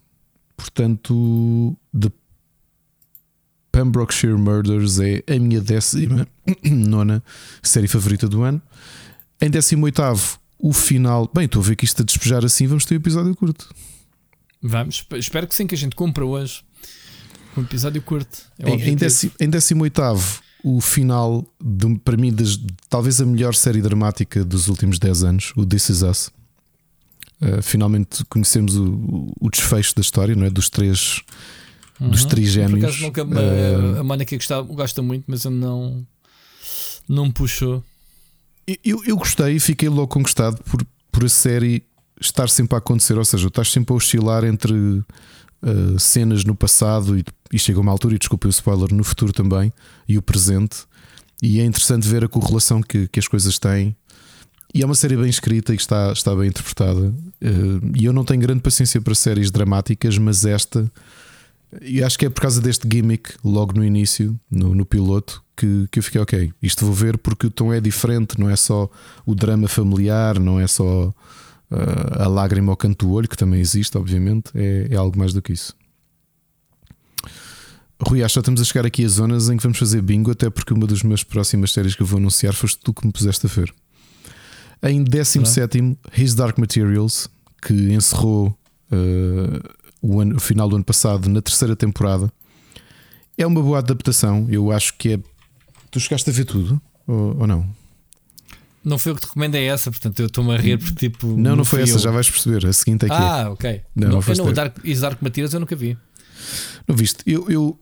Portanto, The Pembrokeshire Murders é a minha décima [CLEARS THROAT] nona série favorita do ano. Em 18, o final. Bem, estou a ver que isto a despejar assim, vamos ter um episódio curto. Vamos, espero que sim, que a gente compra hoje um episódio curto. É em, em 18, o final, de, para mim, das, talvez a melhor série dramática dos últimos 10 anos, o This Is Us. Uh, finalmente conhecemos o, o, desfecho da história, não é? Dos três, uhum. dos trigémeos. Nunca, uh, a Mónica gosta, gosta muito, mas eu não, não me puxou. Eu, eu gostei e fiquei logo conquistado por, por a série estar sempre a acontecer, ou seja, estás sempre a oscilar entre uh, cenas no passado e, e chega uma altura, e desculpe o spoiler, no futuro também, e o presente. E é interessante ver a correlação que, que as coisas têm e é uma série bem escrita e que está, está bem interpretada. Eh, e eu não tenho grande paciência para séries dramáticas, mas esta, e acho que é por causa deste gimmick, logo no início, no, no piloto, que, que eu fiquei ok. Isto vou ver porque o tom é diferente, não é só o drama familiar, não é só uh, a lágrima ao canto do olho, que também existe, obviamente, é, é algo mais do que isso. Rui, acho que estamos a chegar aqui a zonas em que vamos fazer bingo, até porque uma das minhas próximas séries que eu vou anunciar foste tu que me puseste a ver. Em 17, His Dark Materials, que encerrou uh, o, ano, o final do ano passado na terceira temporada. É uma boa adaptação. Eu acho que é. Tu chegaste a ver tudo ou, ou não? Não foi o que te recomendei essa, portanto eu estou-me a rir porque tipo. Não, não foi essa, eu. já vais perceber. A seguinte é que. Ah, é. ok. Não, não, não, não Dark, Is Dark Materials eu nunca vi. Não viste? Eu, eu,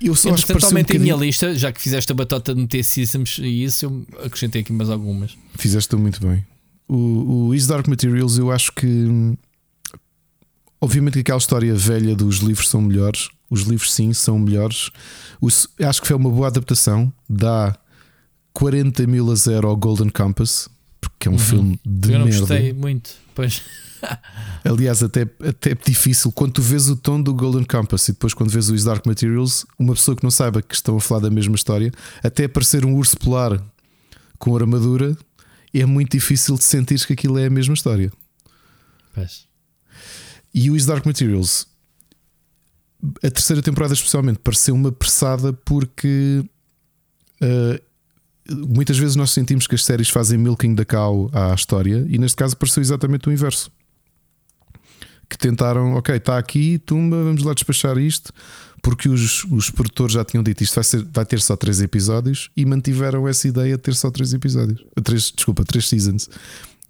eu só acho que totalmente um a minha lista, já que fizeste a batota de meter Systems e isso, eu acrescentei aqui mais algumas. Fizeste muito bem. O, o Is Dark Materials, eu acho que. Obviamente que aquela história velha dos livros são melhores. Os livros, sim, são melhores. acho que foi uma boa adaptação. Dá 40 mil a 0 ao Golden Compass, porque é um uhum. filme de eu não merda. gostei muito. Pois. [LAUGHS] Aliás, até, até é difícil quando tu vês o tom do Golden Compass e depois quando vês os Dark Materials, uma pessoa que não saiba que estão a falar da mesma história, até aparecer um urso polar com armadura, é muito difícil de sentir que aquilo é a mesma história. Pois. E os Dark Materials, a terceira temporada especialmente, pareceu uma apressada porque uh, muitas vezes nós sentimos que as séries fazem milking da cow à história e neste caso pareceu exatamente o inverso que tentaram, ok, está aqui, tumba, vamos lá despachar isto, porque os, os produtores já tinham dito isto vai, ser, vai ter só três episódios e mantiveram essa ideia de ter só três episódios, três, desculpa, três seasons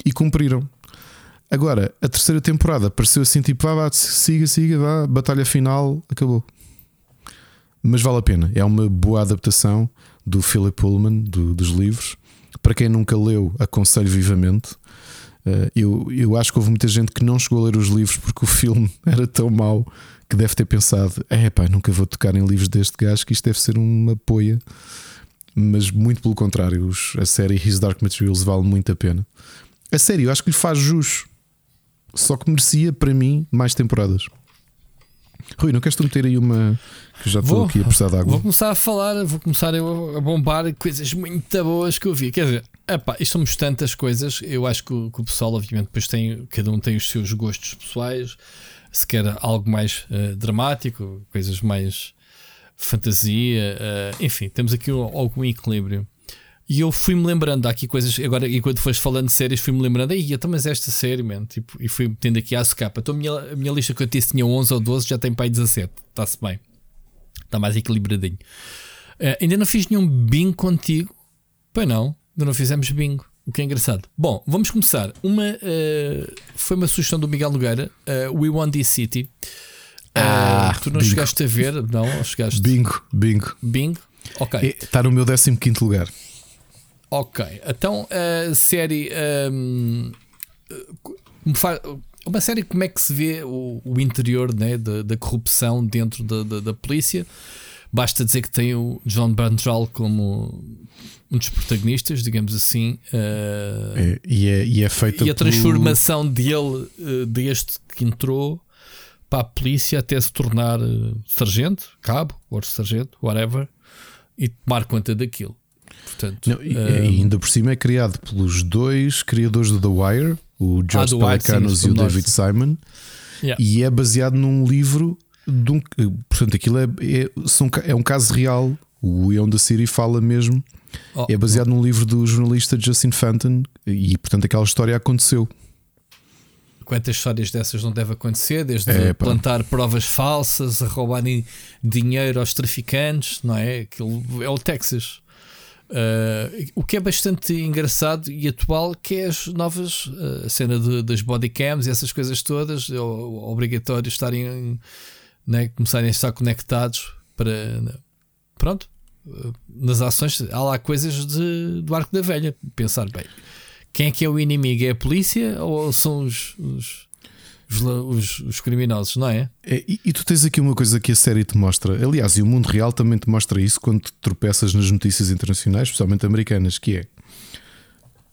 e cumpriram. Agora, a terceira temporada pareceu assim, tipo, vá, vá, siga, siga, vá, batalha final, acabou. Mas vale a pena, é uma boa adaptação do Philip Pullman, do, dos livros. Para quem nunca leu, aconselho vivamente. Eh, eu, eu acho que houve muita gente que não chegou a ler os livros porque o filme [LAUGHS] era tão mau que deve ter pensado: é pá, nunca vou tocar em livros deste gajo, que isto deve ser uma poia. Mas muito pelo contrário, a série His Dark Materials vale muito a pena. A série, eu acho que lhe faz jus, só que merecia para mim mais temporadas. Rui, não queres tu meter aí uma que já estou aqui a precisar de água? Vou começar a falar, vou começar a bombar coisas muito boas que eu vi. Quer dizer, epá, isto somos tantas coisas. Eu acho que o, que o, pessoal, obviamente, depois tem, cada um tem os seus gostos pessoais. Se quer algo mais uh, dramático, coisas mais fantasia, uh, enfim, temos aqui algum equilíbrio. E eu fui-me lembrando, há aqui coisas, agora enquanto foste falando de séries, fui-me lembrando, aí então, mas esta série, man, tipo, e fui metendo aqui à capa. Então a minha, a minha lista que eu disse tinha 11 ou 12, já tem para aí 17, está-se bem, está mais equilibradinho. Uh, ainda não fiz nenhum bingo contigo, pois não, ainda não fizemos bingo, o que é engraçado. Bom, vamos começar. Uma uh, foi uma sugestão do Miguel Nogueira, uh, We Want This City. Ah, tu não bingo. chegaste a ver, não? Chegaste? Bingo, bingo. Bingo? Ok. Está no meu 15 lugar. Ok, então a série. Um, uma série como é que se vê o, o interior né, da, da, corrupção dentro da, da, da, polícia. Basta dizer que tem o John Bernthal como um dos protagonistas, digamos assim. Uh, é, e, é, e é feita E a transformação dele, uh, deste que entrou para a polícia até se tornar uh, sargento, cabo, ou sargento, whatever, e tomar conta daquilo. Portanto, Não, e, um... e, ainda por cima é criado pelos dois criadores do The Wire, o George ah, Pelicanos e o David Simon, yeah. e é baseado num livro. De um, portanto, aquilo é, é, são, é um caso real. O Ion da City fala mesmo. Oh, é baseado oh. num livro do jornalista Justin Fenton e, portanto, aquela história aconteceu quantas histórias dessas não deve acontecer, desde é, plantar provas falsas, a roubarem dinheiro aos traficantes, não é? Aquilo é o Texas. Uh, o que é bastante engraçado e atual, que é as novas uh, a cena de, das bodycams e essas coisas todas, é obrigatório estarem né, começarem a estar conectados para pronto uh, nas ações há lá coisas de, do arco da velha. Pensar bem, quem é que é o inimigo? É a polícia ou são os, os os, os, os, criminosos, não é? é e, e, tu tens aqui uma coisa que a série te mostra, aliás, e o mundo real também te mostra isso quando tropeças nas notícias internacionais, especialmente americanas, que é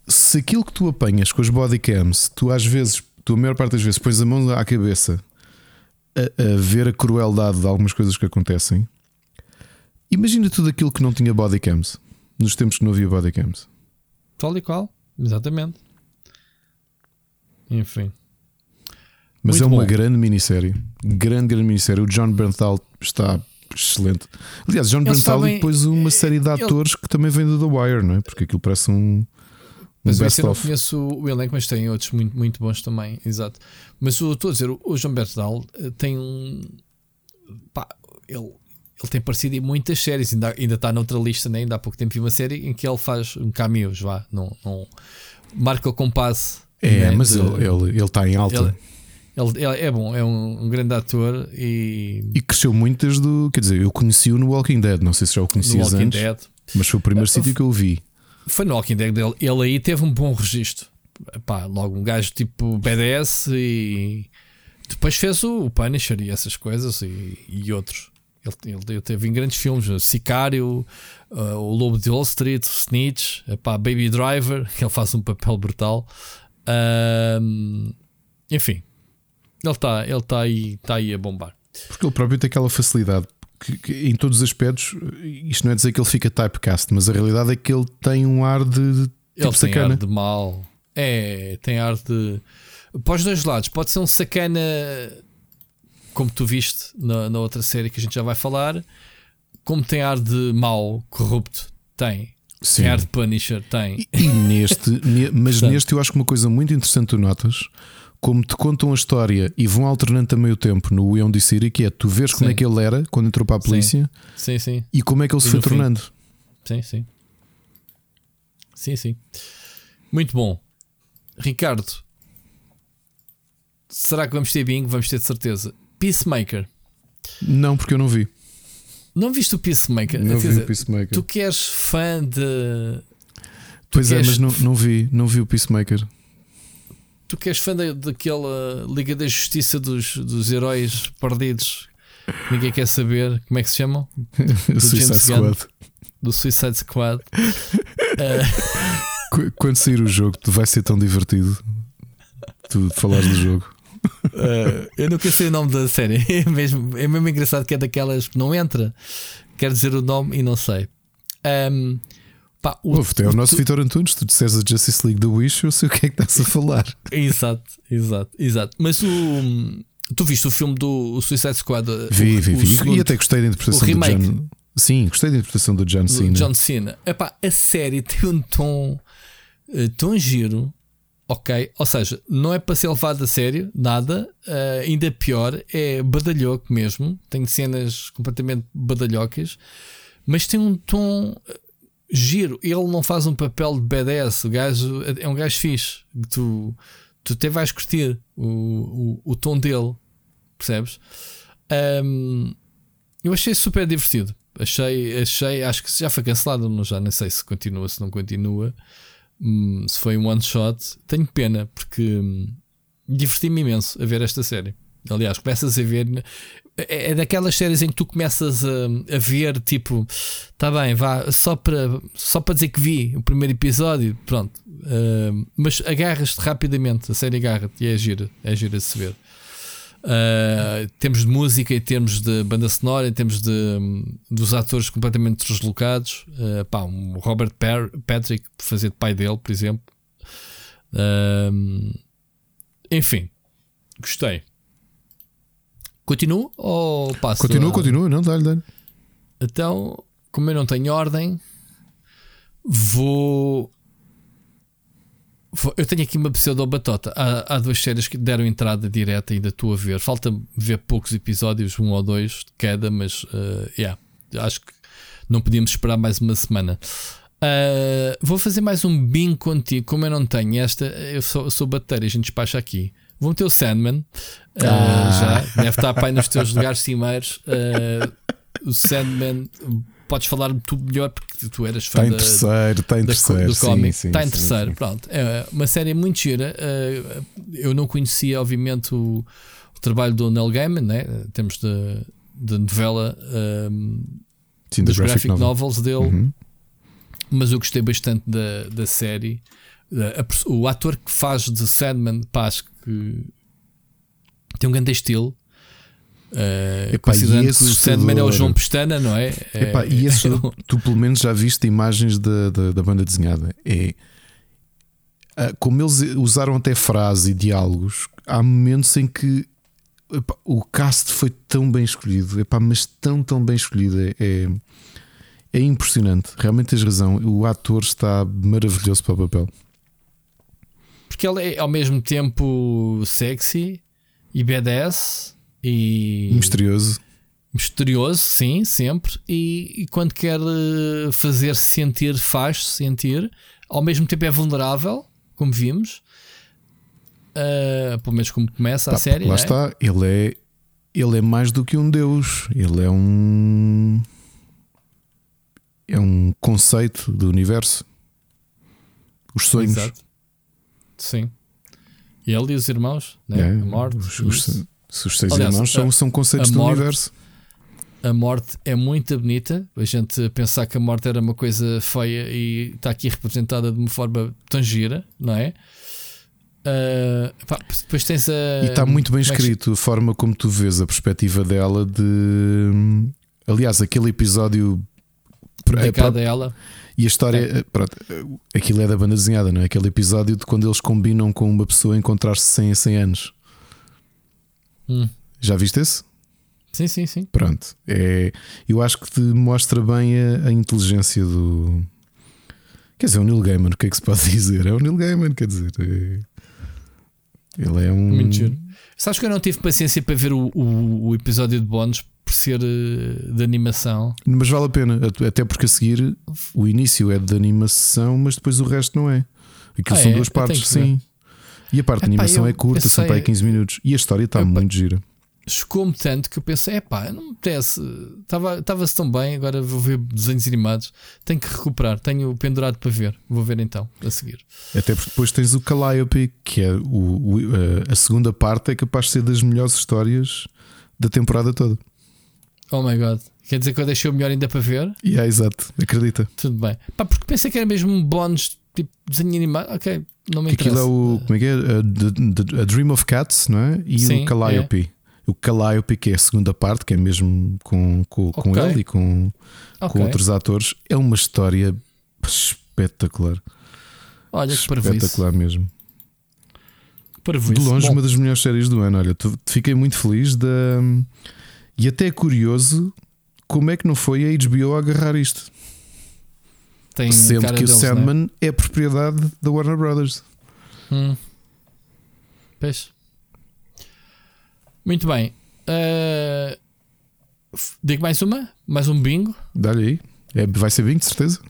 se aquilo que tu apanhas com as bodycams, tu às vezes, tu a maior parte das vezes pões a mão à cabeça a, a ver a crueldade de algumas coisas que acontecem. Imagina tudo aquilo que não tinha bodycams. Nos tempos que não havia bodycams. Tal e qual, exatamente. Enfim. Mas Muito é uma bom. grande minissérie. Grande, grande minissérie. O John Bernthal está excelente. Aliás, John Eles Bernthal sabem- e depois uma série de ele- atores que também vem do The Wire, não é? Porque aquilo parece um, um Mas esse eu não conheço o elenco, mas tem outros muito, muito bons também, exato. Mas o estou a dizer, o João Bertal eh, tem um. Pá, ele, ele tem aparecido em muitas séries, ainda, ainda está noutra lista, né? ainda há pouco tempo vi uma série em que ele faz um cameos, vá, não, não marca o compasso. É, né, mas de- ele, ele, ele está em alta. ele- ele- ele é bom, é um, um grande ator e E cresceu muito desde o. Quer dizer, eu conheci-o no Walking Dead. Não sei se já o no conhecias Walking antes, Dead. mas foi o primeiro Uh, sítio que eu vi. Foi no Walking Dead dele. Ele aí teve um bom registro. Pá, logo um gajo tipo BDS e depois fez o, o Punisher e essas coisas e, e outros. Ele, ele, ele teve em grandes filmes, Sicário, uh, o Lobo de Wall Street, Snitch, epá, Baby Driver, [LAUGHS] que ele faz um papel brutal. Ahm, enfim, ele está ele tá aí, tá aí a bombar. Porque ele próprio tem aquela facilidade. Que, que em todos os aspectos, isto não é dizer que ele fica typecast, mas a realidade é que ele tem um ar de, de Ele tipo tem sacana. ar de mal. É, tem ar de. Para os dois lados, pode ser um sacana como tu viste na, na outra série que a gente já vai falar, como tem ar de mau, corrupto, tem. Sim. Tem ar de Punisher, tem. E neste, ne- mas Portanto- neste eu acho que uma coisa muito interessante tu notas, como te contam a história e vão alternando também o tempo no We the City, que é tu vês como Sim. é que ele era quando entrou para a polícia Sim, sim, e como é que ele se foi fim? tornando. sim, sim. Sim, sim. Muito bom. Ricardo, será que vamos ter bingo? Vamos ter de certeza. Peacemaker. Não, porque eu não vi. Não viste o Peacemaker? Não Quer vi dizer, o Peacemaker. Tu que és fã de. pois é, mas não, não vi, não vi o Peacemaker. Tu que és fã da, daquela Liga da Justiça dos, dos heróis perdidos, ninguém quer saber como é que se chamam? [LAUGHS] Suicide James Gunn. Squad. Do Suicide Squad. [LAUGHS] Qu- Quando sair o jogo, vai ser tão divertido. Tu falares do jogo. ah, eu nunca sei o nome da série. [LAUGHS] É mesmo, é mesmo engraçado que é daquelas que não entra. Quer dizer o nome e não sei. Ahm, pá, o- Ouve, é o nosso tu- Vitor Antunes. Tu disseres a Justice League do Wish, eu sei o que é que estás a falar. Exato, exato, exato. Mas o. Tu viste o filme do Suicide Squad? Vi, o, vi, vi. segundo? E até gostei da interpretação do. John. Sim, gostei da interpretação do John Cena. John Cena. Epá, a série tem um tom eh, tão giro, ok? Ou seja, não é para ser levado a sério, nada. eh, ainda pior, é badalhoco mesmo. Tem cenas completamente badalhocas, mas tem um tom giro. Ele não faz um papel de BDS. O gajo é um gajo fixe. Tu, tu até vais curtir o, o, o tom dele, percebes? Ahm, eu achei super divertido. Achei, achei, acho que já foi cancelado, não já nem sei se continua, se não continua. Hum, se foi um one shot, tenho pena porque hum, diverti-me imenso a ver esta série. Aliás, começas a ver. É, é daquelas séries em que tu começas a, a ver, tipo, tá bem, vá, só para, só para dizer que vi o primeiro episódio, pronto. Hum, mas agarras-te rapidamente, a série agarra-te e é gira, é gira de se ver. Uh, temos de música, em termos de banda sonora, em termos de, dos atores completamente deslocados. Uh, pá, um Robert Patrick fazer de pai dele, por exemplo. Um, enfim, gostei. Continuo ou passo? Continua, a- continua, não, dá-lhe, dá-lhe. Então, como eu não tenho ordem, vou. vou- Eu tenho aqui uma pseudo-batota. Há, há duas séries que deram entrada direta ainda estou a ver. Falta ver poucos episódios, um ou dois de cada, mas eh, yeah, acho que não podíamos esperar mais uma semana. Ah, vou fazer mais um bingo contigo. Como eu não tenho esta, eu sou, sou bateria, a gente despacha aqui. Vou meter o Sandman. ah, Ah. já deve estar pai nos teus lugares cimeiros. Ah, o Sandman, podes falar tu melhor porque tu eras fã Está em da, terceiro, está em da- terceiro. do sim, cómic. sim, Está em sim, terceiro, sim. pronto. É uma série muito gira. Ah, eu não conhecia, obviamente, o, o trabalho do Neil Gaiman, né? em termos de, de novela, ah, Sim, da dos graphic, novel. novels dele Uhum. mas eu gostei bastante da, da série. O ator que faz de Sandman, pá, acho que tem um grande estilo. Uh, Epá, considerando que o Sandman é o João [LAUGHS] Pestana, não é? Epá, é e esse, [LAUGHS] é... tu pelo menos já viste imagens da, da, da banda desenhada. É uh, como eles usaram até frases e diálogos, há momentos em que epá, o cast foi tão bem escolhido, epá, mas tão, tão bem escolhido. É, é, é impressionante. Realmente tens razão. O ator está maravilhoso para o papel. Porque ele é ao mesmo tempo sexy e badass e misterioso. Misterioso, sim, sempre. E, e quando quer eh, fazer-se sentir, faz-se sentir. Ao mesmo tempo é vulnerável, como vimos. Uh, pelo menos como começa tá, a série. Lá é? está, ele é, ele é mais do que um deus. Ele é um. É um conceito do universo. Os sonhos. Exato. Sim. E ele e os irmãos, né? É, a morte. Os, os, os seis Aliás, irmãos são, são conceitos do morte, universo. A morte é muito bonita. A gente pensar que a morte era uma coisa feia e está aqui representada de uma forma tão gira, não é? Uh, pá, depois tens a. E está muito bem é escrito a forma como tu vês a perspectiva dela de. Aliás, aquele episódio. Dedicado é, a ela. E a história, é. pronto, aquilo é da banda desenhada, não é? Aquele episódio de quando eles combinam com uma pessoa encontrar-se 100 a 100 anos. Hum. Já viste esse? Sim, sim, sim. Pronto. É, eu acho que te mostra bem a, a inteligência do. Quer dizer, o Neil Gaiman, o que é que se pode [LAUGHS] dizer? É o Neil Gaiman, quer dizer. É... Ele é um. Giro. Sabes que eu não tive paciência para ver o, o, o episódio de bónus por ser uh, de animação. Mas vale a pena, até porque a seguir o início é de animação, mas depois o resto não é. Aquilo ah, são é? duas partes, sim. E a parte de animação é curta, pensei, são para aí 15 minutos. E a história está muito gira. Chocou-me tanto que eu pensei: é pá, não me apetece. Estava-se tão bem, agora vou ver desenhos animados. Tenho que recuperar, tenho pendurado para ver. Vou ver então, a seguir. Até porque depois tens o Calliope, que é o, o, a segunda parte, é capaz de ser das melhores histórias da temporada toda. Oh my god. Quer dizer que eu deixei o melhor ainda para ver? Yeah, exato, acredita. Tudo bem. Pá, porque pensei que era mesmo um bónus tipo desenho animado. Ok, não me interessa. Aquilo é o. Como é que é? A, a Dream of Cats, não é? E Sim, o Calliope. É. O Calliope, que é a segunda parte, que é mesmo com, com, okay. com ele e com, okay. com outros atores, é uma história espetacular. Olha que Espetacular mesmo. De longe, Bom. uma das melhores séries do ano. Olha, fiquei muito feliz da. E até curioso como é que não foi a HBO a agarrar isto. Tem Sendo que deles, o é? Sandman né? é propriedade da Warner Brothers. Hum. Peixe. Muito bem. Uh, digo mais uma? Mais um bingo? Dá-lhe aí. É, vai ser bingo, de certeza.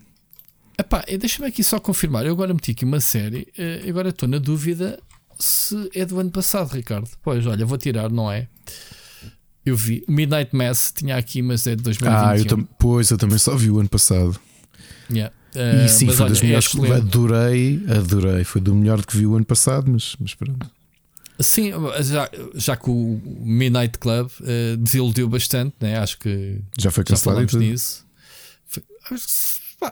Epá, deixa-me aqui só confirmar. Eu agora meti aqui uma série. Uh, agora estou na dúvida se é do ano passado, Ricardo. Pois, olha, vou tirar, não é? Eu vi. Midnight Mass tinha aqui, mas é de 2021. Ah, eu pois, eu também só vi o ano passado. Yeah. Uh, e sim, foi olha, das melhores. É adorei, adorei. Foi do melhor que vi o ano passado, mas, mas pronto. Sim, já, já que o Midnight Club uh, desiludiu bastante, né? acho que já foi cancelado. Já nisso. Foi,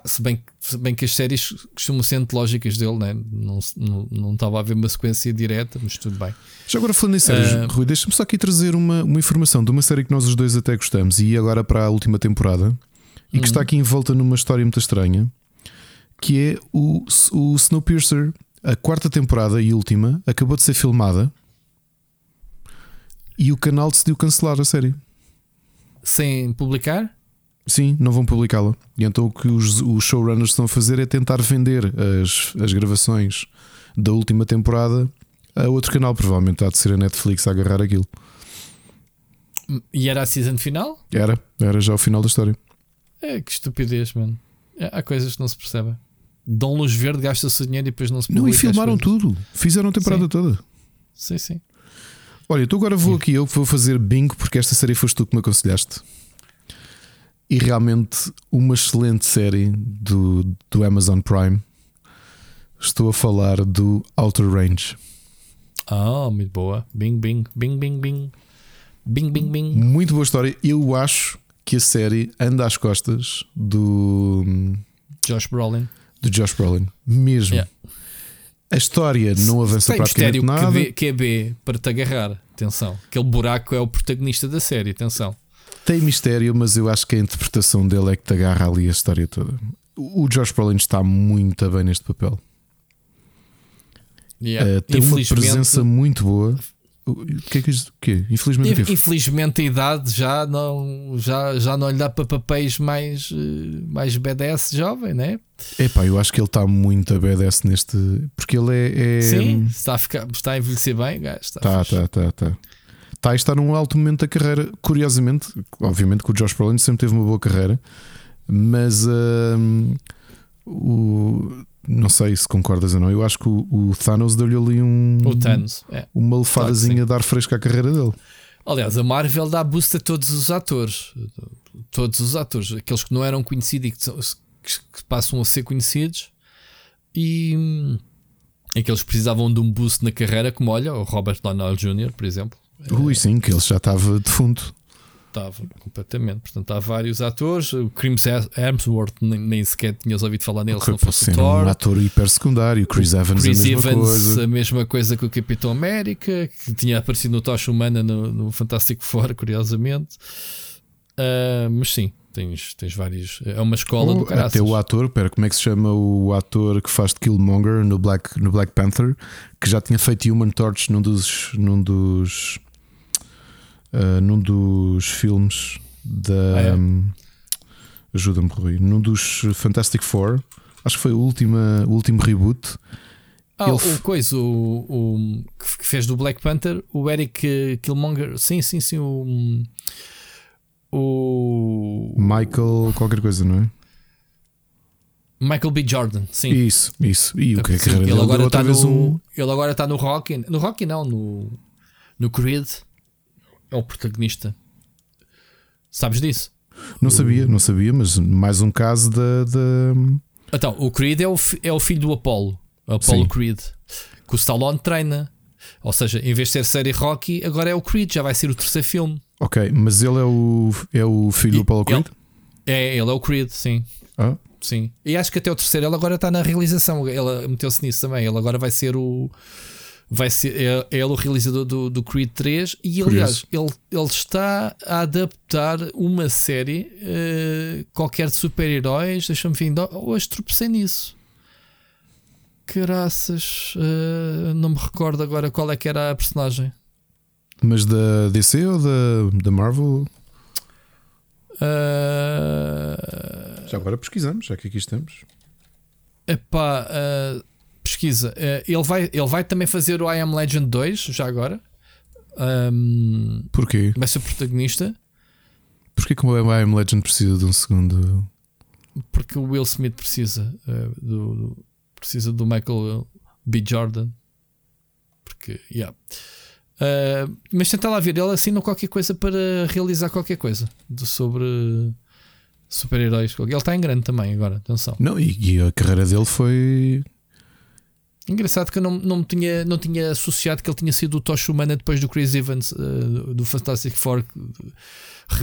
se, bem, se bem que as séries costumam ser antológicas dele, né? não, não, não estava a haver uma sequência direta, mas tudo bem. Já agora falando em séries, uh, Rui, deixa-me só aqui trazer uma, uma informação de uma série que nós os dois até gostamos e agora para a última temporada e que está uhum. aqui envolta numa história muito estranha que é o, o Snowpiercer. A quarta temporada e última acabou de ser filmada e o canal decidiu cancelar a série. Sem publicar? Sim, não vão publicá-la. E então o que os, os, showrunners estão a fazer é tentar vender as, as gravações da última temporada a outro canal. Provavelmente há de ser a Netflix a agarrar aquilo. E era a season final? Era, era já o final da história. É que estupidez, mano. É, há coisas que não se percebem dão luz verde, gasta-se dinheiro e depois não se Não, e filmaram tudo. Fizeram a temporada sim. toda. Sim, sim. Olha, então agora vou sim. aqui eu que vou fazer bingo porque esta série foste tu que me aconselhaste. E realmente uma excelente série do, do Amazon Prime. Estou a falar do Outer Range. Ah, muito boa. Bing, bing, bing, bing, bing. Bing, bing, bing. Muito boa história. Eu acho que a série anda às costas do Josh Brolin do Josh Brolin. Mesmo. Yeah. A história não avança Tem praticamente nada. Que, que é B para te agarrar. Atenção. Aquele buraco é o protagonista da série. Atenção. Tem mistério, mas eu acho que a interpretação dele é que te agarra ali a história toda. O Josh Brolin está muito bem neste papel. Yeah. Uh, tem uma presença muito boa. O que é que isto? O quê? Infelizmente, Inf infelizmente a idade já não, já, já não lhe dá para papéis mais, eh, mais BDS jovem, né? É pá, eu acho que ele está muito a BDS neste. Porque ele é. é... Sim, está a, ficar, está a envelhecer bem, gajo. Está, está, está, está. Está a estar num alto momento da carreira. Curiosamente, obviamente que o Josh Brolin sempre teve uma boa carreira, mas uh, o não sei se concordas ou não. Eu acho que o, o Thanos deu-lhe ali um. O Thanos, é. Uma lefadazinha claro a dar fresco à carreira dele. Aliás, a Marvel dá boost a todos os atores. Todos os atores. Aqueles que não eram conhecidos e que, que passam a ser conhecidos. E hum, aqueles que precisavam de um boost na carreira, como olha, o Robert Downey Jr., por exemplo. Ui, sim, que ele já estava defunto. Estava, completamente. Portanto, há vários atores. O Chris Hemsworth nem, nem sequer tinhas ouvido falar nele se não fosse o Thor. um ator hiper secundário. Chris Evans, Chris a mesma Evans, coisa. a mesma coisa que o Capitão América, que tinha aparecido no Tocha Humana no, no Fantástico Four, [LAUGHS] curiosamente. Uh, mas sim, tens, tens vários. É uma escola oh. Até o ator, pera, como é que se chama o ator que faz de Killmonger no Black, no Black Panther, que já tinha feito Human Torch num dos. Num dos uh, num dos filmes da. Ah, é? um, Ajuda-me, Rui. Num dos Fantastic Four, acho que foi o último, o último reboot. Ah, ele... o coisa, o, o, que fez do Black Panther, o Eric Killmonger, sim, sim, sim, o. O. Michael, qualquer coisa, não é? Michael B. Jordan, sim. Isso, isso. E o que é que ele agora está no, um... Ele agora está no Rocky. No Rocky não, no, no Creed é o protagonista. Sabes disso? Não sabia, não sabia, mas mais um caso da. da... Então, o Creed é o, é o filho do Apollo, Apollo Sim. Creed, que o Stallone treina. Ou seja, em vez de ser série Rocky, agora é o Creed, já vai ser o terceiro filme. Ok, mas ele é o, é o filho e, do Apollo Creed? Ele, é, ele é o Creed, sim. Ah? Sim. E acho que até o terceiro ele agora está na realização. Ele meteu-se nisso também. Ele agora vai ser o vai ser é, é ele o realizador do, do Creed 3 e aliás ele, ele está a adaptar uma série uh, qualquer de super-heróis deixa-me ver hoje tropecei nisso caraças uh, não me recordo agora qual é que era a personagem mas da DC ou da, da Marvel? Uh... Já agora pesquisamos, já que aqui estamos. Epá, uh, pesquisa. Uh, ele, vai, ele vai também fazer o I Am Legend 2, já agora. Um, Porquê? Vai ser protagonista. Porquê que o I Am Legend precisa de um segundo? Porque o Will Smith precisa uh, do, do, precisa do Michael B. Jordan. Porque, yeah. Uh, mas tenta lá ver, ele assina qualquer coisa para realizar qualquer coisa de, sobre super-heróis. Ele está em grande também agora, atenção. Não, e, e, a carreira dele foi Engraçado que eu não, não, tinha, não tinha associado que ele tinha sido o Tosh Humana depois do Chris Evans uh, do Fantastic Four.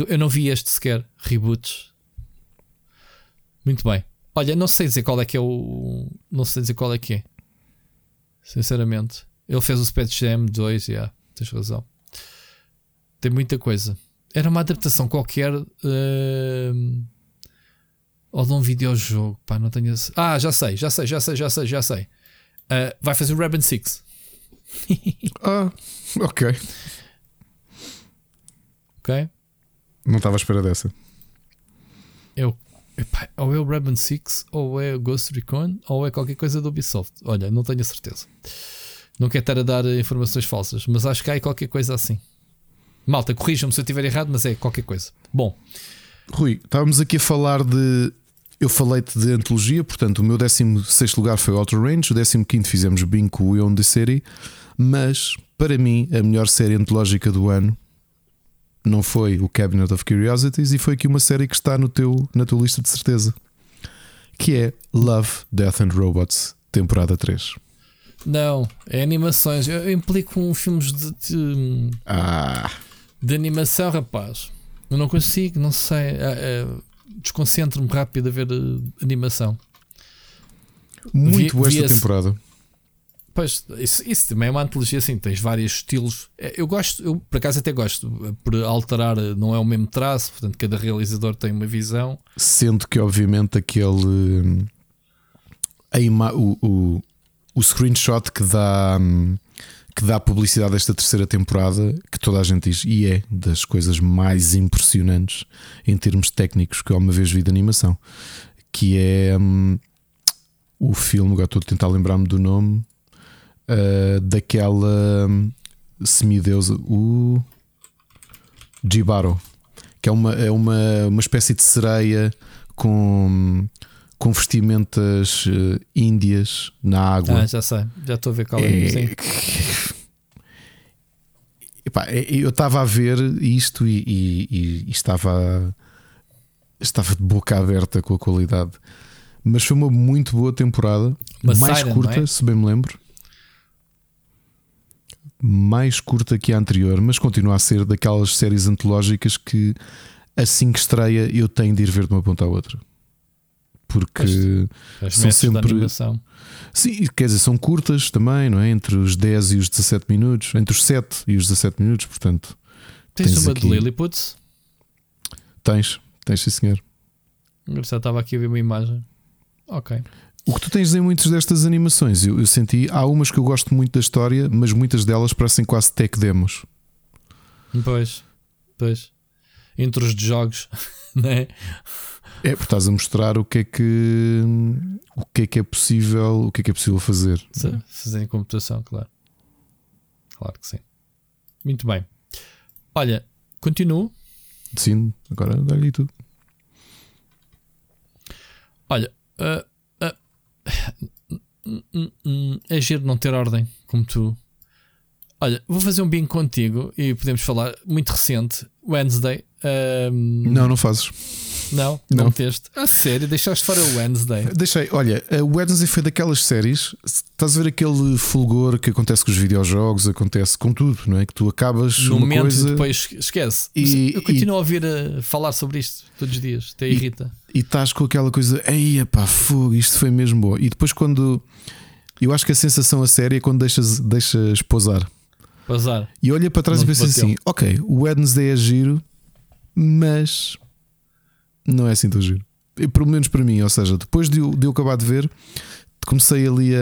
Eu não vi este sequer. Reboots. Muito bem. Olha, não sei dizer qual é que é o. Não sei dizer qual é que é. Sinceramente. Ele fez o Space Jam 2, já. Yeah, tens razão. Tem muita coisa. Era uma adaptação qualquer. Uh, ou de um videojogo. Pá, não tenho. Ah, já sei, já sei, já sei, já sei, já sei. Uh, vai fazer o Rabbit Six. [LAUGHS] ah, ok. Ok. Não estava à espera dessa. Eu, epá, ou é o Rabbit Six, ou é o Ghost Recon, ou é qualquer coisa do Ubisoft. Olha, não tenho a certeza. Não quero estar a dar informações falsas, mas acho que há qualquer coisa assim. Malta, corrijam-me se eu estiver errado, mas é qualquer coisa. Bom, Rui, estávamos aqui a falar de eu falei-te de antologia, portanto, o meu 16 lugar foi Outer Range, o 15 fizemos Bing com o Ion the City, mas para mim a melhor série antológica do ano não foi o Cabinet of Curiosities e foi aqui uma série que está no teu, na tua lista de certeza, que é Love, Death and Robots, temporada 3. Não, é animações. Eu implico um filmes de, de, ah. de animação, rapaz. Eu não consigo, não sei. É, é, desconcentro-me rápido a ver a animação. Muito boa esta temporada. Pois, isso, isso também é uma antologia assim, tens vários estilos. É, eu gosto, eu por acaso até gosto, por alterar, não é o mesmo traço, portanto, cada realizador tem uma visão. Sendo que, obviamente, aquele. A ima, o, o, o screenshot que dá. Que dá publicidade a esta terceira temporada, que toda a gente diz, e é das coisas mais impressionantes em termos técnicos que eu uma vez vi de animação, que é hum, o filme, agora estou a tentar lembrar-me do nome, uh, daquela hum, semideusa, o Jibaro, que é uma, é uma, uma espécie de sereia com, com vestimentas uh, índias na água. Ah, já sei, já estou a ver qual é. é Epá, é, eu estava a ver isto e, e, e, estava, estava de boca aberta com a qualidade. Mas foi uma muito boa temporada, uma mais Siren, curta, é? se bem me lembro mais curta que a anterior, mas continua a ser daquelas séries antológicas que assim que estreia eu tenho de ir ver de uma ponta à outra. Porque são sempre. Sim, quer dizer, são curtas também, não é? Entre os 10 e os 17 minutos, entre os 7 e os 17 minutos, portanto. Tens, tens uma aqui... de Lilliput? Tens, tens sim, senhor. Já estava aqui a ver uma imagem. Ok. O que tu tens em muitas destas animações, eu, eu, senti, há umas que eu gosto muito da história, mas muitas delas parecem quase tech demos. Pois, pois. Entre os jogos, [LAUGHS] né? É, porque estás a mostrar o que é que o que é que é possível, o que é que é possível fazer. Sim, fazer em computação, claro. Claro que sim. Muito bem. Olha, continuo. Sim, agora dá-lhe tudo. Olha, uh, é giro não ter ordem, como tu. Olha, vou fazer um bingo contigo e podemos falar. Muito recente, Wednesday. Um... Não, não fazes. Não, não, não teste. A [LAUGHS] sério, deixaste fora o Wednesday. Deixei, olha, a Wednesday foi daquelas séries. Estás a ver aquele fulgor que acontece com os videojogos, acontece com tudo, não é? Que tu acabas no uma momento coisa... depois esquece. E, eu continuo e... a ouvir a falar sobre isto todos os dias, até irrita. E estás com aquela coisa, ei, pá, fogo, isto foi mesmo bom. E depois quando. Eu acho que a sensação a séria é quando deixas, deixas pousar. Pousar. E olha para trás Não e pensas assim: ok, o Wednesday é giro, mas não é assim tão giro. E, pelo menos para mim, ou seja, depois de eu, de eu acabar de ver, comecei ali a,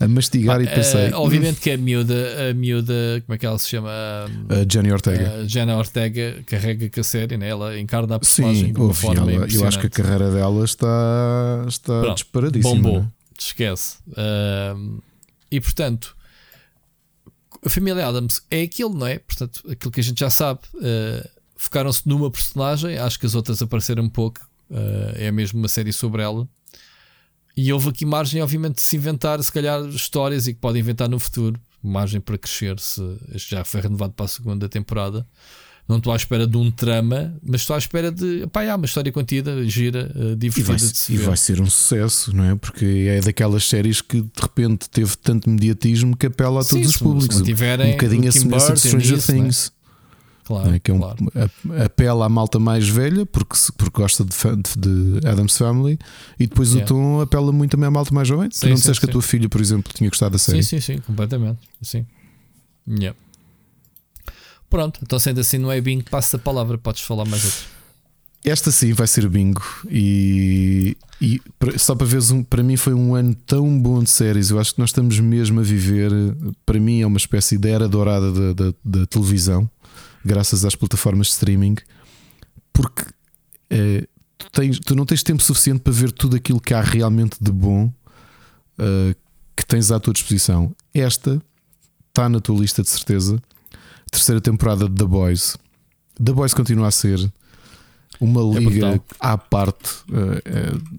a, a mastigar ah, e pensei. Uh, obviamente que a miúda, a miúda, como é que ela se chama? A Jenny Ortega. Jenny Ortega carrega com a série, né? ela encarna a personagem Sim, de uma forma ela, Eu acho que a carreira dela está, está Pronto, disparadíssima. Bombou, né? esquece. Uh, e portanto. A família Adams é aquilo, não é? Portanto, aquilo que a gente já sabe. Uh, focaram-se numa personagem, acho que as outras apareceram um pouco, uh, é mesmo uma série sobre ela. E houve aqui margem, obviamente, de se inventar, se calhar, histórias e que podem inventar no futuro. Margem para crescer, se já foi renovado para a segunda temporada. Não estou à espera de um trama, mas estou à espera de pá, há uma história contida, gira, uh, divertida de se E vai ser um sucesso, não é? Porque é daquelas séries que de repente teve tanto mediatismo que apela a Sim, todos os públicos. um bocadinho a semelhança de Stranger Things. Claro, né? que é um, claro. apela à malta mais velha porque, porque gosta de, de Adams Family e depois yeah. o tom apela muito também à malta mais jovem. Sim, tu não disseste que a tua filha, por exemplo, tinha gostado da série? Sim, sim, sim, completamente. Sim. Yeah. Pronto, então sendo assim não é bingo, passa a palavra, podes falar mais outro. Esta sim vai ser bingo e, e só para ver um, para mim foi um ano tão bom de séries. Eu acho que nós estamos mesmo a viver, para mim é uma espécie de era dourada da, da, da televisão graças às plataformas de streaming, porque eh, tu, tens, tu, não tens tempo suficiente para ver tudo aquilo que há realmente de bom uh, que tens à tua disposição. Esta está na tua lista de certeza. Terceira temporada de The Boys. The Boys continua a ser uma é liga é à parte. Uh,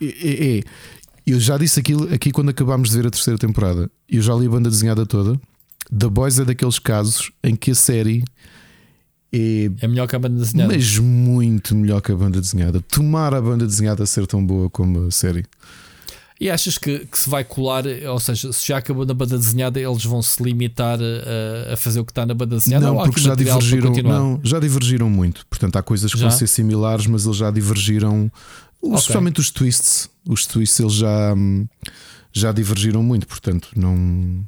é, é, eu já disse aquilo aqui quando acabámos de ver a terceira temporada. Eu já li a banda desenhada toda. The Boys é daqueles casos em que a série é, é melhor que a banda desenhada. Mas muito melhor que a banda desenhada. Tomar a banda desenhada a ser tão boa como a série. E achas que, que se vai colar, ou seja, se já acabou na banda desenhada, eles vão se limitar a, a fazer o que está na banda desenhada? Não, porque já divergiram, não, já divergiram muito. Portanto, há coisas que já? vão ser similares, mas eles já divergiram. Okay. Especialmente os twists. Os twists eles já. Hum, já divergiram muito, portanto, não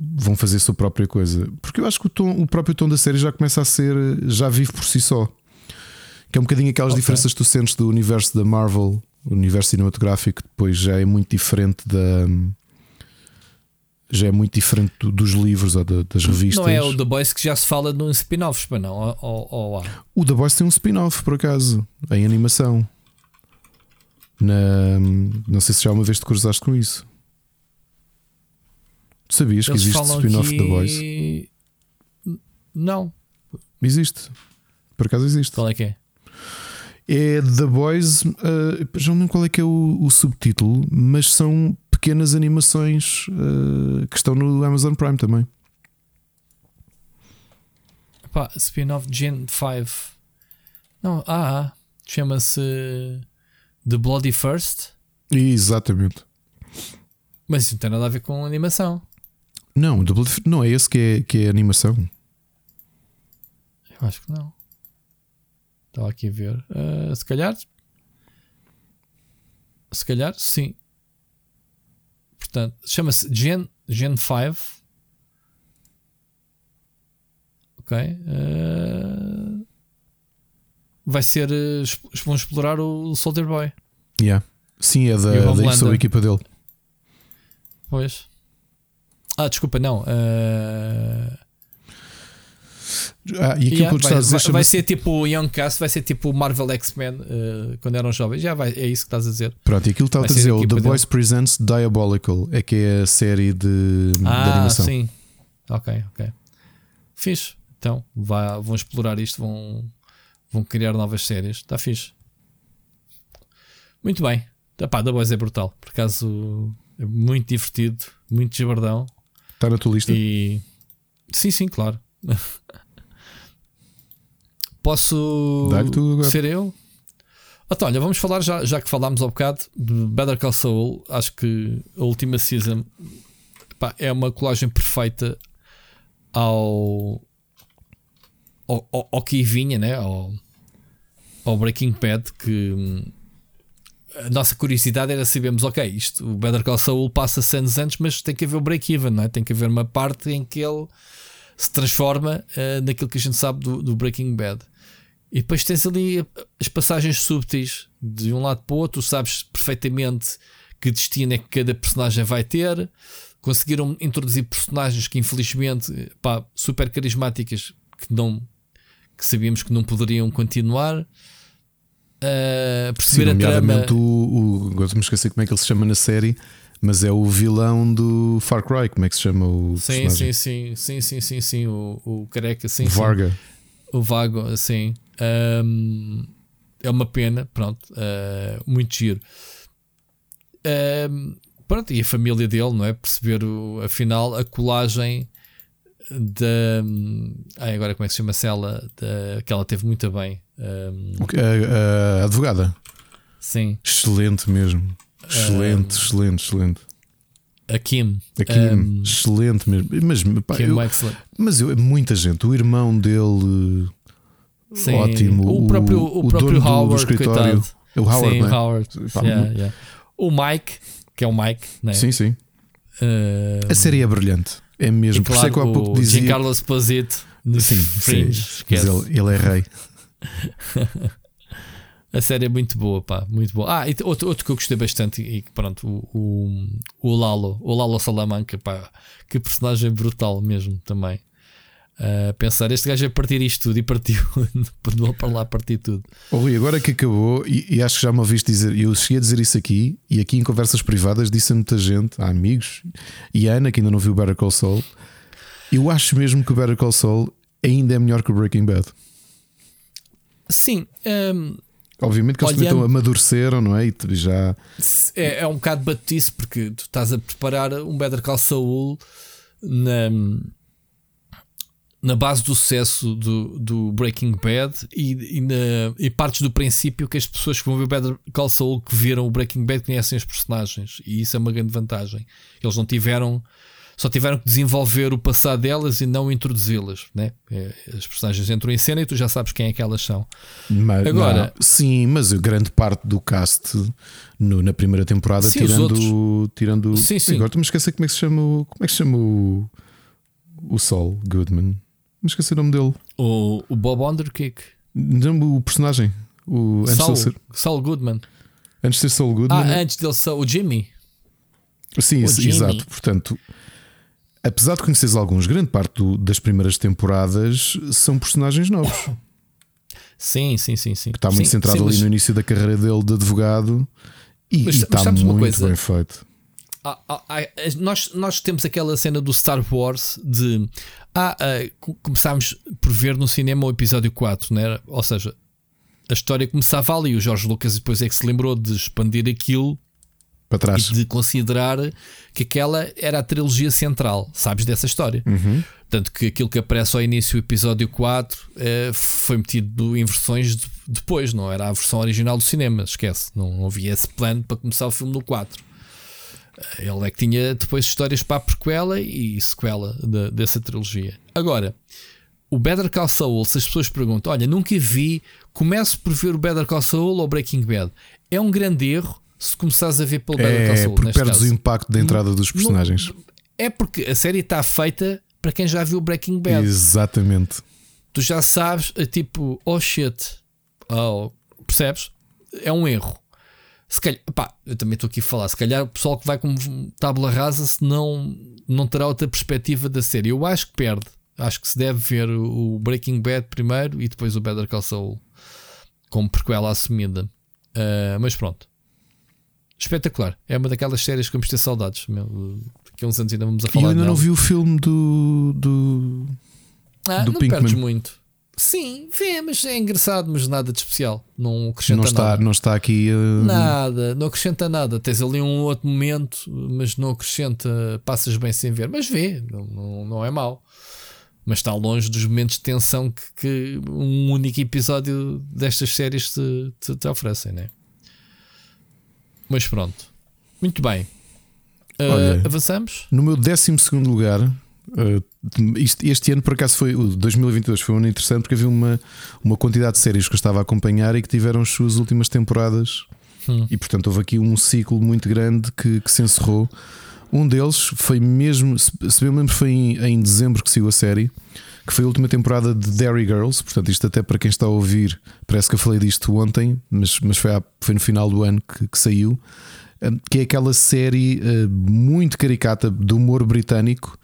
vão fazer a sua própria coisa. Porque eu acho que o, tom, o próprio tom da série já começa a ser, já vive por si só. Que é um bocadinho aquelas okay. diferenças que tu sentes do universo da Marvel, o universo cinematográfico, depois já é muito diferente da. Já é muito diferente dos livros ou das revistas. Não é o The Boys que já se fala num spin-off, não? Ou, ou, ou... O The Boys tem um spin-off, por acaso, em animação. Na... Não sei se já uma vez te cruzaste com isso. Tu sabias que existe spin-off aqui... The Boys? Não. Existe. Por acaso existe. Qual é que é? É The Boys. Uh, já não lembro qual é que é o, o subtítulo, mas são pequenas animações uh, que estão no Amazon Prime também. Pá, spin-off Gen 5. Não, ah, ah chama-se The Bloody First. Exatamente. Mas isso não tem nada a ver com animação. Não, não é esse que é, que é animação. Eu acho que não. Estava aqui a ver. Uh, se calhar. Se calhar, sim. Portanto, chama-se Gen, Gen 5. Ok. Uh, vai ser. Uh, vão explorar o Soldier Boy. Yeah. Sim, é da, da, da equipa dele. Pois. Ah, desculpa, não. Uh... Ah, e aquilo yeah, que vai, vai, vai ser tipo o Young Cast, vai ser tipo o Marvel X-Men uh, quando eram jovens. Já vai, é isso que estás a dizer. Pronto, e aquilo que estava a dizer, o The Voice Presents Diabolical, é que é a série de, ah, de animação. Sim, ok, ok. Fixe. Então vão explorar isto, vão, vão criar novas séries. Está fixe. Muito bem. Epá, The Boys é brutal. Por acaso é muito divertido, muito jabardão. Está na tua lista? E... Sim, sim, claro. [LAUGHS] Posso ser eu? Então, olha, vamos falar já, já que falámos ao bocado de Better Call Saul. Acho que a última season pá, é uma colagem perfeita ao, ao, ao, ao que vinha, né? ao, ao Breaking Bad. Que hum, a nossa curiosidade era sabermos, ok, isto, o Better Call Saul passa 100 anos, mas tem que haver o break-even, não é? Tem que haver uma parte em que ele se transforma uh, naquilo que a gente sabe do, do, Breaking Bad. E depois tens ali as passagens súbeis de um lado para o outro, sabes perfeitamente que destino é que cada personagem vai ter. Conseguiram introduzir personagens que infelizmente pá, super carismáticas que não que sabíamos que não poderiam continuar. Uh, perceber Sim, a trama. O, o, agora me esquecer como é que ele se chama na série, mas é o vilão do Far Cry, como é que se chama o sim, personagem? Sim, sim, sim, sim, sim, sim, o, o careca, sim. Varga. Sim. O Vago, sim. Um, é uma pena, pronto, uh, muito giro. Um, pronto, e a família dele, não é? Perceber o, afinal a colagem da. Ai, agora como é que se chama-se ela? Da, que ela teve muito bem. Um, a, a, advogada. Sim. Excelente mesmo. Excelente, um, excelente, excelente. A Kim. A Kim, um, excelente mesmo. Mas, pá, Kim eu, mas eu, muita gente, o irmão dele, Sim. ótimo. O próprio, o, o próprio Howard, do, do escritório. Coitado. O Howard, sim, né? Howard. Pá, yeah, yeah. O Mike, que é o Mike, né? Sim, sim. Uh, a série é brilhante. É mesmo. Por isso é que há pouco dizia. Giancarlo Esposito. Sim, Fringe, sim. Ele, ele é rei. [LAUGHS] A série é muito boa, pá, muito boa. Ah, e outro, outro que eu gostei bastante, e pronto, o, o, o Lalo, o Lalo Salamanca, pá, que personagem brutal mesmo também. Uh, pensar, este gajo a partir isto tudo e partiu, [LAUGHS] para lá partir tudo. Oh, Rui, agora que acabou, e, e, acho que já me ouviste dizer, eu cheguei a dizer isso aqui, e aqui em conversas privadas disse a muita gente, a amigos, e a Ana, que ainda não viu Better Call Saul, eu acho mesmo que o Better Call Saul ainda é melhor que o Breaking Bad. Sim. Um, Obviamente que eles olhando, amadureceram, não é? E já. É, é um bocado batice porque tu estás a preparar um Better Call Saul na, na base do sucesso do, do Breaking Bad e, e, na, e partes do princípio que as pessoas que vão ver o Better Call Saul que viram o Breaking Bad conhecem os personagens e isso é uma grande vantagem. Eles não tiveram Só tiveram que desenvolver o passado delas e não introduzi-las. Né? É, as personagens entram em cena e tu já sabes quem é que elas são. Mas, Agora, não, sim, mas grande parte do cast no, na primeira temporada, sim, tirando, tirando. Sim, sim. Agora estou-me esquecer como é que se chama como é que se chama o, o Sol Goodman. Me esqueci o nome dele. O, o Bob Underkick. Não, o personagem. O, Saul, ser... Saul Goodman. Antes de ser Saul Goodman. Ah, antes dele ser o Jimmy. Sim, o Jimmy. exato. Portanto, apesar de conheceres alguns, grande parte do, das primeiras temporadas são personagens novos. Sim, sim, sim, sim. Está muito sim, centrado sim, ali mas... no início da carreira dele de advogado e, mas, e está muito bem feito. Ah, ah, ah, nós, nós temos aquela cena do Star Wars de ah, ah, começámos por ver no cinema o episódio 4, né? ou seja, a história começava ali. O Jorge Lucas depois é que se lembrou de expandir aquilo para trás e de considerar que aquela era a trilogia central, sabes dessa história. Uhum. Tanto que aquilo que aparece ao início do episódio 4 eh, foi metido em versões de, depois, não era a versão original do cinema, esquece. Não, não havia esse plano para começar o filme no 4. Ele é que tinha depois histórias para a prequela e sequela de, dessa trilogia. Agora, o Better Call Saul, se as pessoas perguntam, olha, nunca vi, começo por ver o Better Call Saul ou Breaking Bad. É um grande erro se começares a ver pelo Better Call é, Saul. É, porque perdes caso. o impacto da entrada dos personagens. é porque a série está feita para quem já viu Breaking Bad. Exatamente. Tu já sabes, é tipo, oh shit, oh, percebes? É um erro. Se calhar, pá, eu também estou aqui a falar. Se calhar o pessoal que vai com tábula rasa, se não, não terá outra perspectiva da série. Eu acho que perde. Acho que se deve ver o Breaking Bad primeiro e depois o Better Call Saul como prequela assumida. Uh, mas pronto, espetacular. É uma daquelas séries que vamos ter saudades. Meu, daqui a uns anos ainda vamos a falar. E eu ainda não vi o filme do. do, ah, do não Pinkman. perdes muito. Sim, vê, mas é engraçado, mas nada de especial. Não acrescenta não está, nada. Não está aqui. Uh... Nada, não acrescenta nada. Tens ali um outro momento, mas não acrescenta. Passas bem sem ver, mas vê, não, não, não é mau. Mas está longe dos momentos de tensão que, que um único episódio destas séries te, te, te oferecem, né? Mas pronto. Muito bem. Uh, Olha, avançamos? No meu 12 lugar, este ano por acaso foi. O 2022 foi um ano interessante porque havia uma, uma quantidade de séries que eu estava a acompanhar e que tiveram as suas últimas temporadas. Hum. E portanto houve aqui um ciclo muito grande que, que se encerrou. Um deles foi mesmo, se bem me lembro, foi em, em dezembro que saiu a série que foi a última temporada de Dairy Girls. Portanto, isto até para quem está a ouvir, parece que eu falei disto ontem, mas, mas foi, foi no final do ano que, que saiu. Eh, que é aquela série uh, muito caricata do humor britânico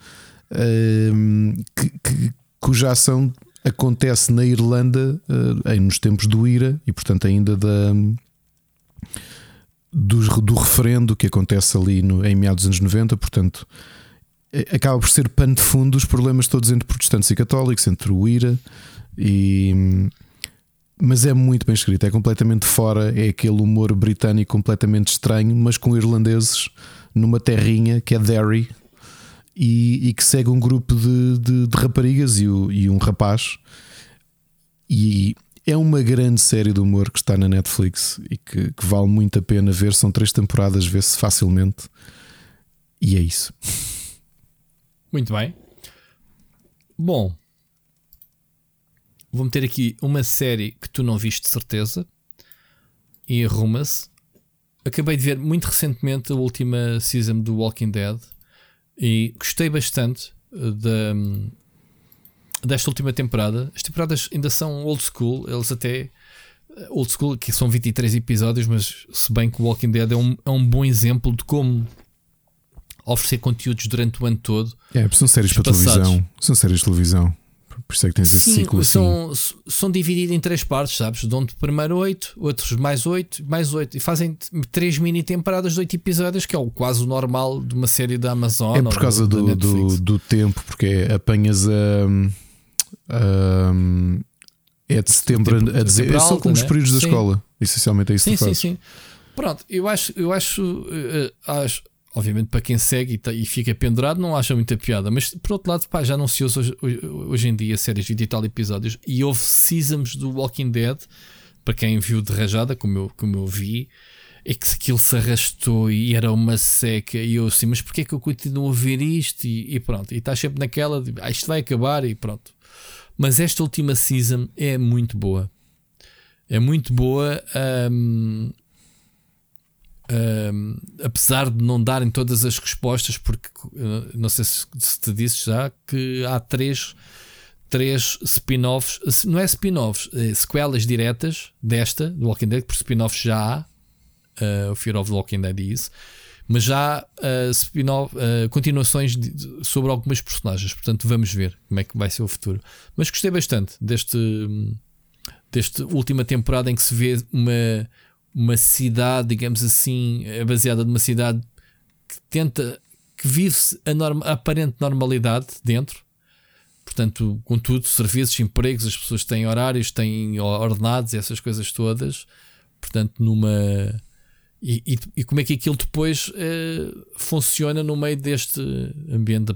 que, que, cuja ação acontece na Irlanda uh, nos tempos do IRA e, portanto, ainda da. Do, do referendo que acontece ali no, em meados dos anos 90, portanto, acaba por ser pano de fundo dos problemas todos entre protestantes e católicos, entre o IRA e. Mas é muito bem escrito, é completamente fora, é aquele humor britânico completamente estranho, mas com irlandeses numa terrinha que é Derry e, e que segue um grupo de, de, de raparigas e, o, e um rapaz. E é uma grande série de humor que está na Netflix e que, que vale muito a pena ver. São três temporadas, vê-se facilmente. E é isso. Muito bem. Bom, vou meter aqui uma série que tu não viste de certeza e arruma-se. Acabei de ver muito recentemente a última season do Walking Dead e gostei bastante eh, da, desta última temporada. As temporadas ainda são old school, eles até eh, old school, que são 23 episódios, mas se bem que o Walking Dead é um, é um bom exemplo de como oferecer conteúdos durante o ano todo. É, são séries para televisão. São séries de televisão. Por isso é que tens esse Sim, ciclo são, assim. São divididos em três partes, sabes? Dão-te primeiro oito, outros mais oito, mais oito. E fazem três mini temporadas de oito episódios, que é o quase o normal de uma série da Amazon. É por causa do, do, do, tempo, porque apanhas a. Um, é de setembro a dizer. São como os né? períodos da sim. escola. Essencialmente é isso sim, que sim, sim. Pronto, eu acho, eu acho, uh, acho obviamente para quem segue e, e, fica pendurado não acha muita piada, mas por outro lado, pá, já não se usa hoje, hoje, em dia séries de tal episódios e houve seasons do Walking Dead para quem viu de rajada, como eu, como eu vi, é que aquilo se arrastou e era uma seca. E eu assim, mas porquê é que eu continuo a ver isto? E, e pronto, e estás sempre naquela de ah, isto vai acabar e pronto. Mas esta última season é muito boa. É muito boa. Um, um, apesar de não darem todas as respostas, porque uh, não sei se, se te disse já que há três, três spin-offs, não é spin-offs, é sequelas diretas desta, do Walking Dead, por spin-offs já há, uh, o Fear of the Walking Dead isso, mas já uh, spin-off, uh, continuações de, sobre algumas personagens, portanto vamos ver como é que vai ser o futuro. Mas gostei bastante deste, deste última temporada em que se vê uma uma cidade, digamos assim, é baseada numa cidade que tenta, que vive-se a, norma, a aparente normalidade dentro. Portanto, com tudo, serviços, empregos, as pessoas têm horários, têm ordenados, essas coisas todas. Portanto, numa. E, e, e como é que aquilo depois eh, funciona no meio deste ambiente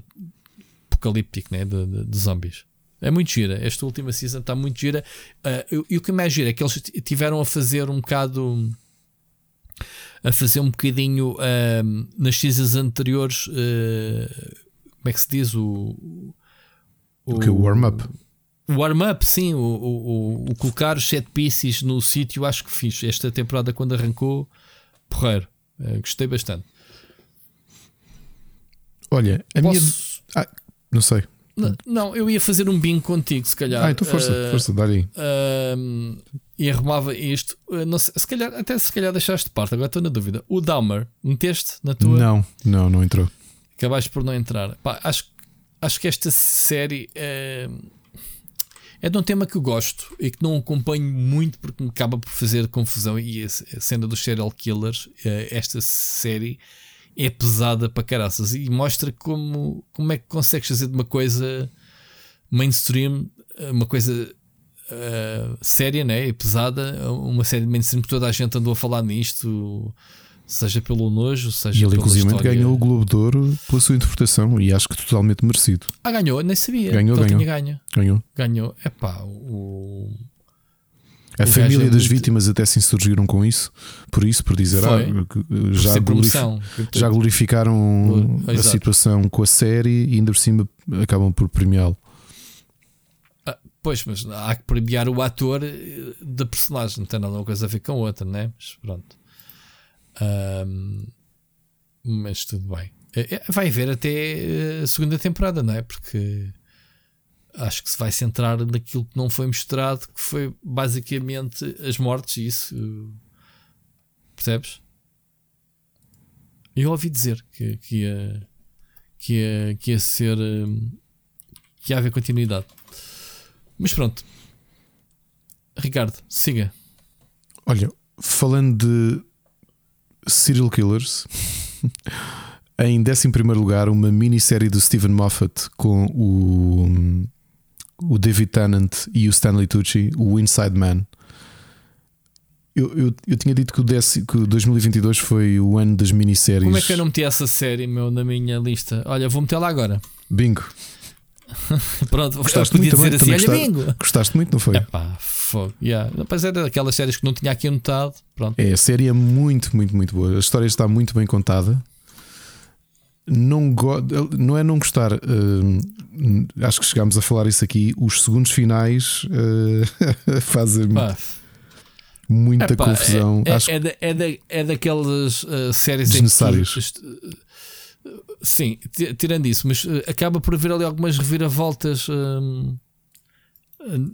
apocalíptico né? de, de, de zombies? É muito gira. Esta última season está muito gira. Uh, e o que mais gira é que eles tiveram a fazer um bocado. A fazer um bocadinho uh, nas seasons anteriores. Uh, como é que se diz? O. O, o que? O warm-up. O warm-up, sim. O, o, o, colocar os set pieces no sítio, acho que fiz. Esta temporada, quando arrancou, porreiro. gostei bastante. Olha, a Posso... minha. Ah, não sei. Não, eu ia fazer um bingo contigo, se calhar. Ah, então força, uh, força, dá aí. Uh, e arrumava isto. Uh, não sei, se calhar, até se calhar deixaste de parte, agora estou na dúvida. O Dahmer, meteste na tua? Não, não, não entrou. Acabaste por não entrar. Pá, acho, acho que esta série é, é de um tema que eu gosto e que não acompanho muito porque me acaba por fazer confusão. E a, a cena dos serial killers, eh, esta série é pesada para caraças e mostra como, como é que consegues fazer de uma coisa mainstream, uma coisa uh, séria né? e pesada, uma série de mainstream que toda a gente andou a falar nisto, seja pelo nojo, seja E ele, inclusive, história... ganhou o Globo de Ouro pela sua interpretação e acho que totalmente merecido. Ah, ganhou? Nem sabia. Ganhou, ganhou. Tinha ganho. Ganhou. Ganhou. É pá, o a família é das muito... vítimas até se insurgiram com isso, por isso, por dizer, ah, já, glorif... já glorificaram a situação com a série e ainda por cima acabam por premiá-lo. Ah, pois, mas há que premiar o ator eh, da personagem, não tem nada uma coisa a ver com a outra, né? Mas pronto. Um, mas tudo bem. É, é, vai haver até eh, a segunda temporada, não é? Porque acho que se vai centrar naquilo que não foi mostrado, que foi basicamente as mortes, isso percebes? Eu ouvi dizer que, que, ia, que, ia, que ia ser que ia haver continuidade. Mas pronto, Ricardo, siga. Olha, falando de serial killers. [LAUGHS] em 11 lugar, uma minissérie do Stephen Moffat com o o David Tennant e o Stanley Tucci, o Inside Man. Eu, eu, eu tinha dito que o, desse, que o 2022 foi o ano das minisséries. Como é que eu não meti essa série meu, na minha lista? Olha, vou meter lá agora. Bingo. [LAUGHS] Pronto, gostaste muito dizer assim, olha, gostaste, bingo. Gostaste muito, não foi? Epá, fogo. Yeah. Mas era daquelas séries que não tinha aqui anotado. Pronto. É, a série é muito, muito, muito boa. A história está muito bem contada não, não é não gostar. Uh, acho que chegámos a falar isso aqui. Os segundos finais uh, [LAUGHS] fazem muita Epá, confusão. É, é, acho é, da, é, da, é daquelas uh, séries desnecessárias. Que, sim, tirando isso, mas acaba por haver ali algumas reviravoltas.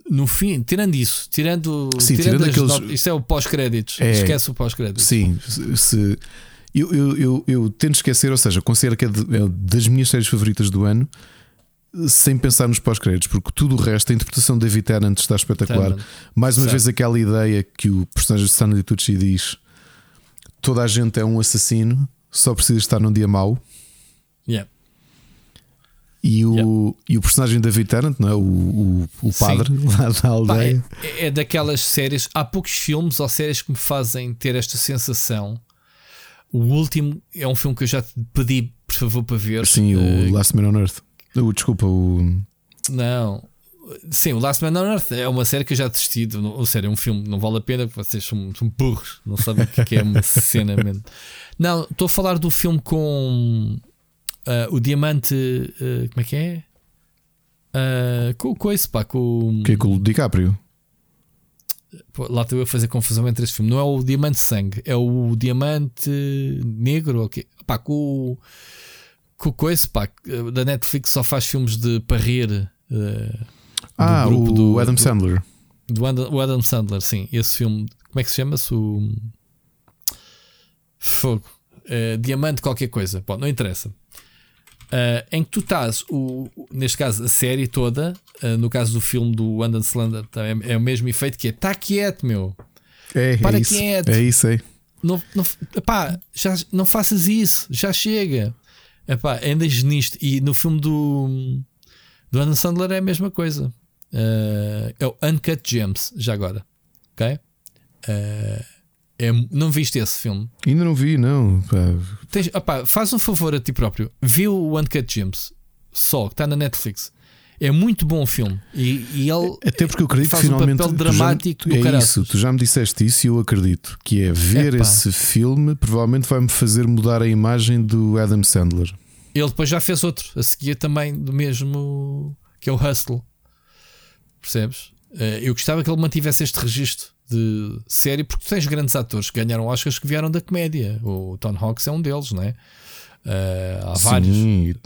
no fim, tirando isso, tirando, sim, tirando, tirando aqueles... isso é o pós-créditos. É, Esquece o pós-créditos. Sim, se eu, eu, eu, eu tento esquecer, ou seja, considero que é, é das minhas séries favoritas do ano, sem pensar nos pós-créditos, porque tudo o resto, a interpretação de David Tennant está espetacular. Tennant. Mais uma certo. vez, aquela ideia que o personagem de Stanley Tucci diz: toda a gente é um assassino, só precisa estar num dia mau. Yeah. E o, yeah. e o personagem de David Tennant, não é? o, o, o padre Sim. [LAUGHS] lá da aldeia. é, é daquelas séries. Há poucos filmes ou séries que me fazem ter esta sensação o último é um filme que eu já te pedi, por favor, para ver. Sim, uh, o Last Man on Earth. Uh, desculpa, o. Não. sim, o Last Man on Earth é uma série que eu já assisti. Ou sério, é um filme, não vale a pena porque vocês são, são burros, não sabem o que é uma [LAUGHS] cena mesmo. Não, estou a falar do filme com uh, o Diamante. Uh, como é que é? Uh, com o coisa, pá, com. Que é com o DiCaprio? Lá estou eu a fazer confusão entre esse filme. Não é o Diamante Sangue, é o Diamante Negro. Okay. Pá, com, com o coisa, pá, da Netflix só faz filmes de parreira. Uh, ah, o do, Adam Sandler. Do, do, o Adam Sandler, sim. Esse filme, como é que se chama-se? O Fogo. Uh, diamante, qualquer coisa. Bom, não interessa. Uh, em que tu estás, o, neste caso, a série toda, uh, no caso do filme do Adam Sandler, é, é o mesmo efeito que é: está quieto, meu. É, é Para é isso. quieto. É isso aí. Não, não, epá, já, não faças isso, já chega. Epá, andas nisto. E no filme do, do Adam Sandler é a mesma coisa. Uh, é o Uncut Gems, já agora. Ok? Uh, é, não viste esse filme? Ainda não vi, não. Tens, faz um favor a ti próprio. Vê o Uncut Gems. Só, que está na Netflix. É muito bom o filme. E, e ele Até porque eu acredito faz que finalmente. Um papel dramático já, é isso, tu já me disseste isso e eu acredito. Que é ver esse filme provavelmente vai-me fazer mudar a imagem do Adam Sandler. Ele depois já fez outro, a seguir também do mesmo. que é o Hustle. Percebes? Eh, eu gostava que ele mantivesse este registro de série, porque tens grandes atores que ganharam Oscars que vieram da comédia. O Tom Hanks é um deles, não é? Uh, há Sim, vários.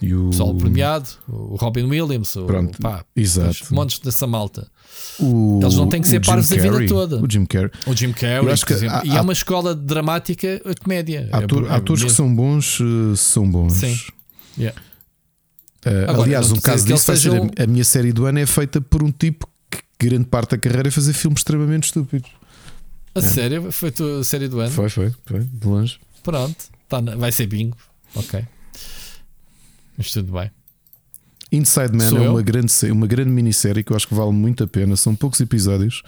E o pessoal premiado, o Robin Williams, Pronto, o, pá, exato. montes dessa malta. O, Eles não têm que ser parvos a vida toda. O Jim Carrey. O Jim Carrey, acho que há, e é uma escola dramática a comédia. Ator, é, atores que são bons uh, são bons. Sim. Yeah. Uh, Agora, aliás, um caso disso sejam... a minha série do ano é feita por um tipo grande parte da carreira é fazer filmes extremamente estúpidos. A é. sério? Foi a série do ano? Foi, foi, foi, de longe. Pronto, tá, vai ser bingo. Ok. Mas tudo bem. Inside Man Sou é uma grande, uma grande minissérie que eu acho que vale muito a pena. São poucos episódios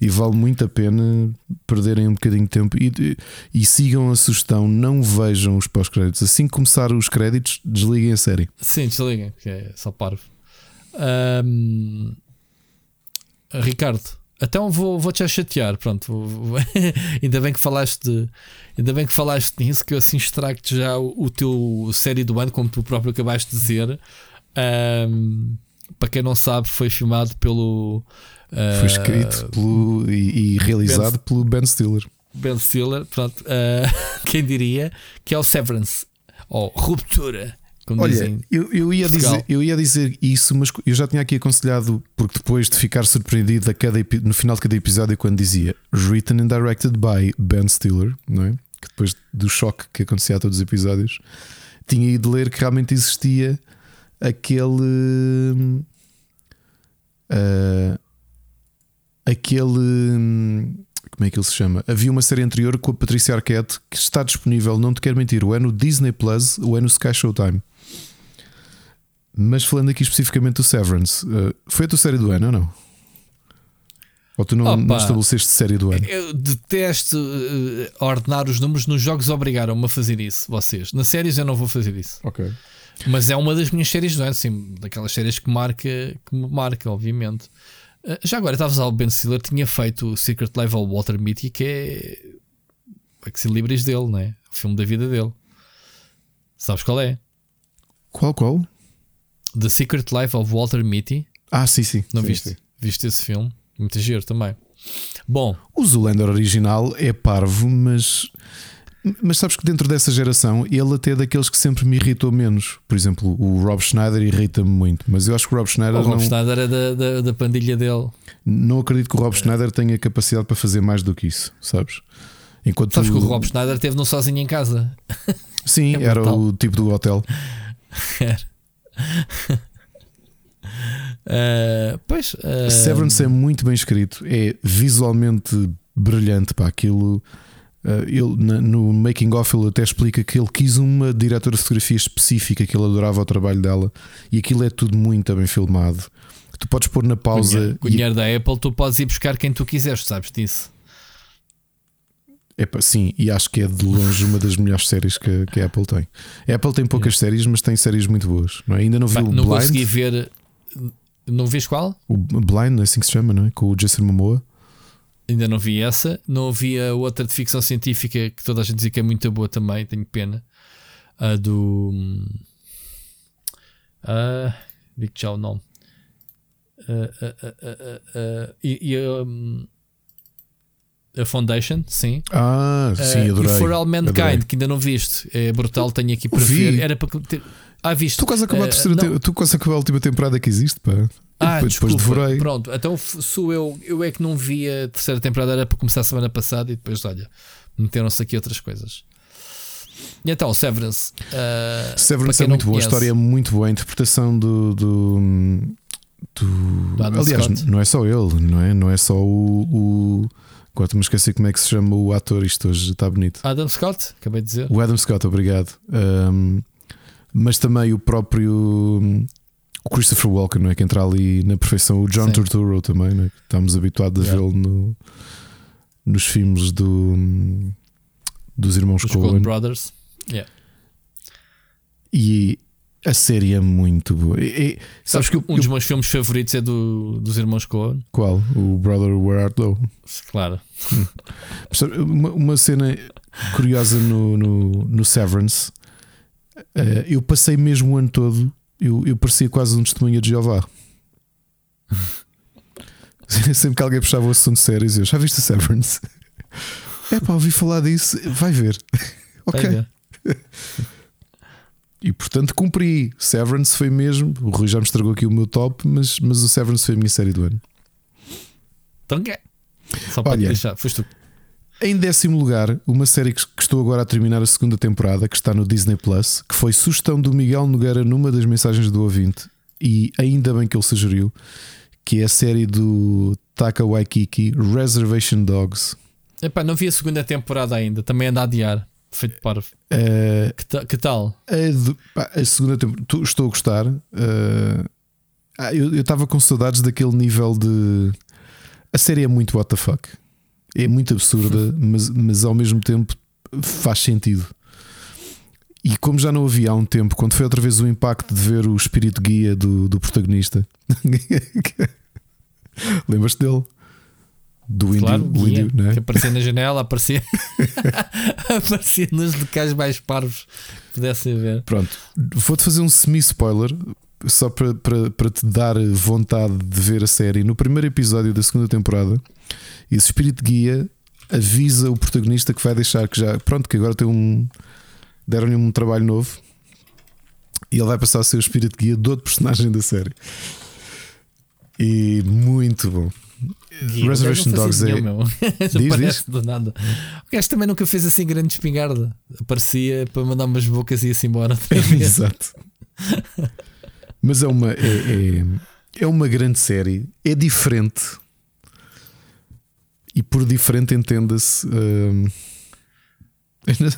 e vale muito a pena perderem um bocadinho de tempo e, e, e sigam a sugestão. Não vejam os pós-créditos. Assim que começar os créditos, desliguem a série. Sim, desliguem, que é só parvo. Um, Ricardo, então vou, vou te chatear. Pronto, vou, vou, [LAUGHS] ainda bem que falaste de, ainda bem que falaste nisso, que eu assim extrago-te já o, o, teu série do ano, como tu próprio acabaste de dizer. Um, para quem não sabe, foi filmado pelo. Uh, foi escrito pelo, e, e realizado ben, pelo Ben Stiller. Ben Stiller, pronto. Uh, [LAUGHS] quem diria que é o Severance ou Ruptura. Como Olha, dizem eu, eu, ia dizer, eu ia dizer isso, mas eu já tinha aqui aconselhado, porque depois de ficar surpreendido a cada, no final de cada episódio, quando dizia written and directed by Ben Stiller, não é? Que depois do choque que acontecia a todos os episódios, tinha ido ler que realmente existia aquele. Uh, aquele como é que ele se chama? Havia uma série anterior com a Patrícia Arquette que está disponível, não te quero mentir, ou é no Disney Plus ou é no Sky Showtime. Mas falando aqui especificamente do Severance, uh, foi a tua série do ano ou não? Ou tu não, não estabeleceste série do ano? Eu detesto uh, ordenar os números nos jogos, obrigaram-me a fazer isso, vocês. Nas séries eu não vou fazer isso. Ok. Mas é uma das minhas séries do ano, assim, daquelas séries que marca, que me marca, obviamente. Uh, já agora, estavas ao Ben Stiller, tinha feito o Secret Level Water Meeting, que é. É que se livres dele, não é? O filme da vida dele. Sabes qual é? Qual, qual? The Secret Life of Walter Mitty. Ah, sim, sim. Não sim, viste? Sim. Viste esse filme? Muito giro também. Bom. O Zoolander original é parvo, mas. Mas sabes que dentro dessa geração ele até é daqueles que sempre me irritou menos. Por exemplo, o Rob Schneider irrita-me muito, mas eu acho que o Rob Schneider. O Rob não... Schneider é da, da, da, pandilha dele. Não acredito que o Rob Schneider tenha capacidade para fazer mais do que isso, sabes? Enquanto sabes que o Rob Schneider teve no sozinho em casa. Sim, [LAUGHS] é era o tipo do hotel. [LAUGHS] Era uh, [LAUGHS] pois, uh... Severance é muito bem escrito, é visualmente brilhante para aquilo. Uh, ele, na, no making of ele até explica que ele quis uma diretora de fotografia específica que ele adorava o trabalho dela e aquilo é tudo muito bem filmado. Tu podes pôr na pausa. Com o dinheiro e... da Apple, tu podes ir buscar quem tu quiseres, sabes disso. Epa, sim, e acho que é de longe uma das melhores séries que, que a Apple tem. A Apple tem poucas séries, mas tem séries muito boas. Não é? Ainda não vi o não Blind. consegui ver. Não vês qual? O Blind, é assim que se chama, não é? Com o Jason Momoa. Ainda não vi essa. Não vi a outra de ficção científica que toda a gente dizia que é muito boa também. Tenho pena. A do. Uh, Digo já o nome. Uh, uh, e, e um, a Foundation, sim. Ah, sim, adorei. E For All Mankind, adorei. que ainda não viste. É brutal, tenho aqui para ver. Era para ter. Ah, viste. Tu quase acabaste uh, ter, tu quase acabou a última temporada que existe, pá. Ah, depois, desculpa. depois devorei. Pronto, então sou eu, eu é que não vi a terceira temporada, era para começar a semana passada e depois, olha, meteram-se aqui outras coisas. E então, Severance. Uh, Severance é muito boa, a história é muito boa, a interpretação do. do, do... Aliás, Scott. não é só ele, não é? Não é só o. o... Agora me esqueci como é que se chama o ator, isto hoje está bonito. Adam Scott, acabei de dizer. O Adam Scott, obrigado. Um, mas também o próprio o Christopher Walken, não é? Que entra ali na perfeição. O John Sim. Turturro também, não é? Estamos habituados yeah. a vê-lo no, nos filmes do, dos irmãos Os Coen. Brothers. Yeah. E a série é muito boa. E, e, sabes que um eu, dos meus filmes favoritos é do, dos irmãos Coen. Qual? O Brother Where Art Thou? Claro. uma, uma cena curiosa no, no, no Severance. Uh, eu passei mesmo o ano todo. Eu, eu parecia quase um testemunha de Jeová. [LAUGHS] Sempre que alguém puxava o assunto sério, eu já viste Severance? [LAUGHS] É pá, ouvi falar disso, vai ver. [LAUGHS] ok. E portanto cumpri. Severance foi mesmo. O Rui já me estragou aqui o meu top, mas, mas o Severance foi a minha série do ano. Então é. Só para Olha, deixar, foste tu. Em décimo lugar, uma série que estou agora a terminar a segunda temporada, que está no Disney Plus, que foi sugestão do Miguel Nogueira numa das mensagens do ouvinte, e ainda bem que ele sugeriu, que é a série do Taka Waikiki, Reservation Dogs. Epá, não vi a segunda temporada ainda, também anda a adiar feito parvo. Uh, que, que, tal? A, a segunda temporada, estou a gostar. Uh, eu estava com saudades daquele nível de. A série é muito what the fuck. É muito absurda, [LAUGHS] mas, mas ao mesmo tempo faz sentido. E como já não havia há um tempo, quando foi outra vez o impacto de ver o espírito guia do, do protagonista, [LAUGHS] lembras-te dele? Do claro, índio, índio né? que aparecia na janela, aparecia, [LAUGHS] aparecia nos locais mais parvos que pudessem ver. Pronto, vou-te fazer um semi-spoiler só para, para, para te dar vontade de ver a série. No primeiro episódio da segunda temporada, esse espírito guia avisa o protagonista que vai deixar que já, pronto, que agora tem um deram-lhe um trabalho novo e ele vai passar a ser o espírito guia de outro personagem da série. E muito bom. Reservation Dogs é. [LAUGHS] diz, diz? Do nada. O gajo também nunca fez assim grande espingarda. Aparecia para mandar umas bocas e ia-se embora. [LAUGHS] Exato. Mas é uma, é, é, é, uma grande série. É diferente. E por diferente entenda-se. Hum,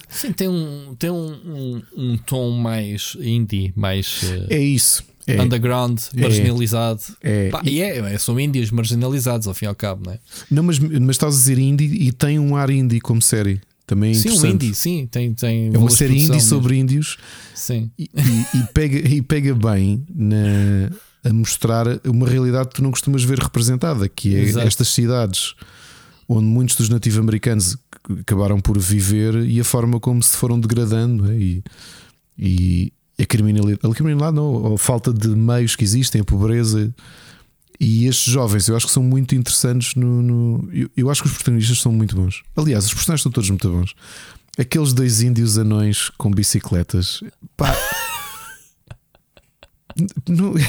Sim, tem um, tem um, um, um tom mais indie, mais. Uh... É isso. É. underground, é. marginalizado. É. Pá, e é, é, são índios marginalizados ao fim e ao cabo, não é? Não, mas, mas estás a dizer indie e tem um ar indie como série. Também é sim, um indie, sim, tem, tem é uma série indie mesmo. sobre índios sim. E, e, e, pega, e pega bem na, a mostrar uma realidade que tu não costumas ver representada, que é Exato. estas cidades onde muitos dos nativos americanos acabaram por viver e a forma como se foram degradando é? e, e, a criminalidade, a criminalidade não, a falta de meios que existem, a pobreza. E estes jovens, eu acho que são muito interessantes no. no eu, eu, acho que os protagonistas são muito bons. Aliás, os personagens são todos muito bons. Aqueles dois índios anões com bicicletas. Pá. [LAUGHS] no... [LAUGHS]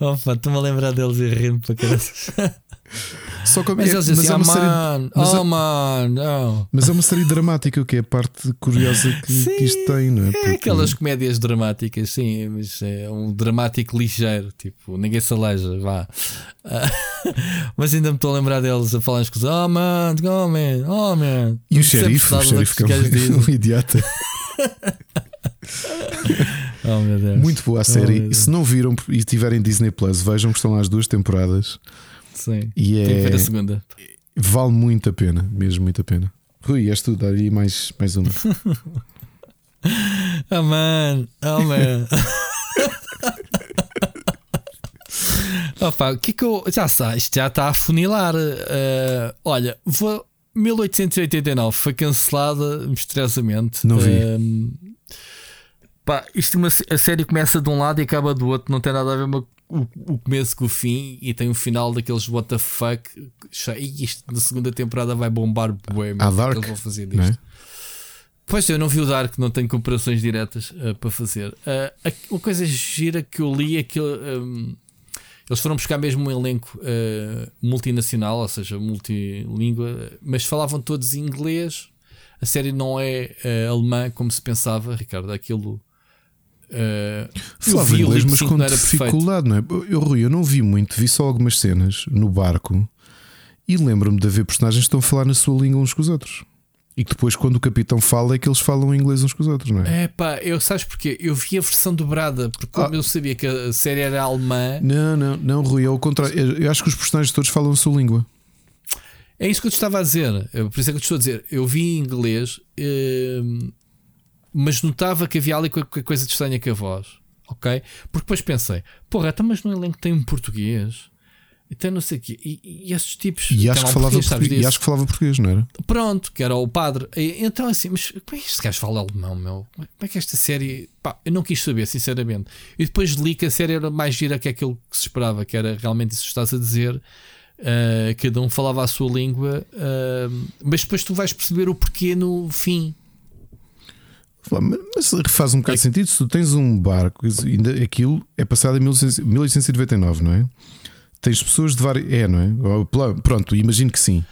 Opa, estou-me a lembrar deles e rir para caralho. [LAUGHS] Só que, mas é, mas assim, é uma oh, série, man, mas, oh, man, não. mas é uma série dramática, o que é a parte curiosa que, sim, que isto tem, não é? é Porque... É aquelas comédias dramáticas, sim, mas é um dramático ligeiro, tipo, ninguém se aleja, vá. [LAUGHS] mas ainda me estou a lembrar deles a falar as coisas, oh man, oh man, oh man. E o xerife, o xerife que é um, [LAUGHS] um idiota. [LAUGHS] oh, meu Deus. Muito boa a série. Oh, se não viram e tiverem Disney Plus, vejam que estão lá as duas temporadas. Sim. E é, Tem que ver a segunda. Vale muito a pena, mesmo muito a pena. Rui, és tu, dá aí mais, mais uma. [LAUGHS] Oh man, oh man. [LAUGHS] Opa, o que é que eu. Já está, isto já está a funilar. Uh, olha, vou. 1889 foi cancelada misteriosamente. Não vi. Uh, pá, isto uma, a série começa de um lado e acaba do outro, não tem nada a ver uma, o, o começo com o fim e tem um final daqueles what the fuck. E isto na segunda temporada vai bombar bué, A Dark, que vão fazer disto. é? Pois eu não vi o Dark, não tenho comparações diretas uh, para fazer. Uh, uma coisa gira que eu li é que um, eles foram buscar mesmo um elenco uh, multinacional, ou seja, multilíngua, mas falavam todos inglês. A série não é alemã como se pensava, Ricardo. Aquilo. Uh, Falava eu vi inglês, mas com dificuldade, não é? Eu, Rui, eu não vi muito, vi só algumas cenas no barco e lembro-me de haver personagens que estão a falar na sua língua uns com os outros. E que depois, quando o capitão fala, é que eles falam inglês uns com os outros, não é? É pá, eu sabes porquê? Eu vi a versão dobrada, porque como ah. eu sabia que a série era alemã. Não, não, não, Rui, é o contrário. Eu acho que os personagens todos falam a sua língua. É isso que eu te estava a dizer. Por isso é que eu te estou a dizer. Eu vi em inglês, eh, mas notava que havia ali qualquer coisa de estranha com a voz. Ok? Porque depois pensei, porra, então, mas no elenco tem um português. Então não sei o quê. E, e esses tipos. E acho, que falava português, e acho que falava português, não era? Pronto, que era o padre. E, então assim, mas como é que este gajo fala alemão, meu? Como é que esta série. Pá, eu não quis saber, sinceramente. E depois li que a série era mais gira que aquilo que se esperava, que era realmente isso que estás a dizer. Uh, cada um falava a sua língua, uh, mas depois tu vais perceber o porquê no fim. Mas faz um bocado de sentido se tu tens um barco, ainda aquilo é passado em 1899, não é? Tens pessoas de várias. É, não é? Pronto, imagino que sim.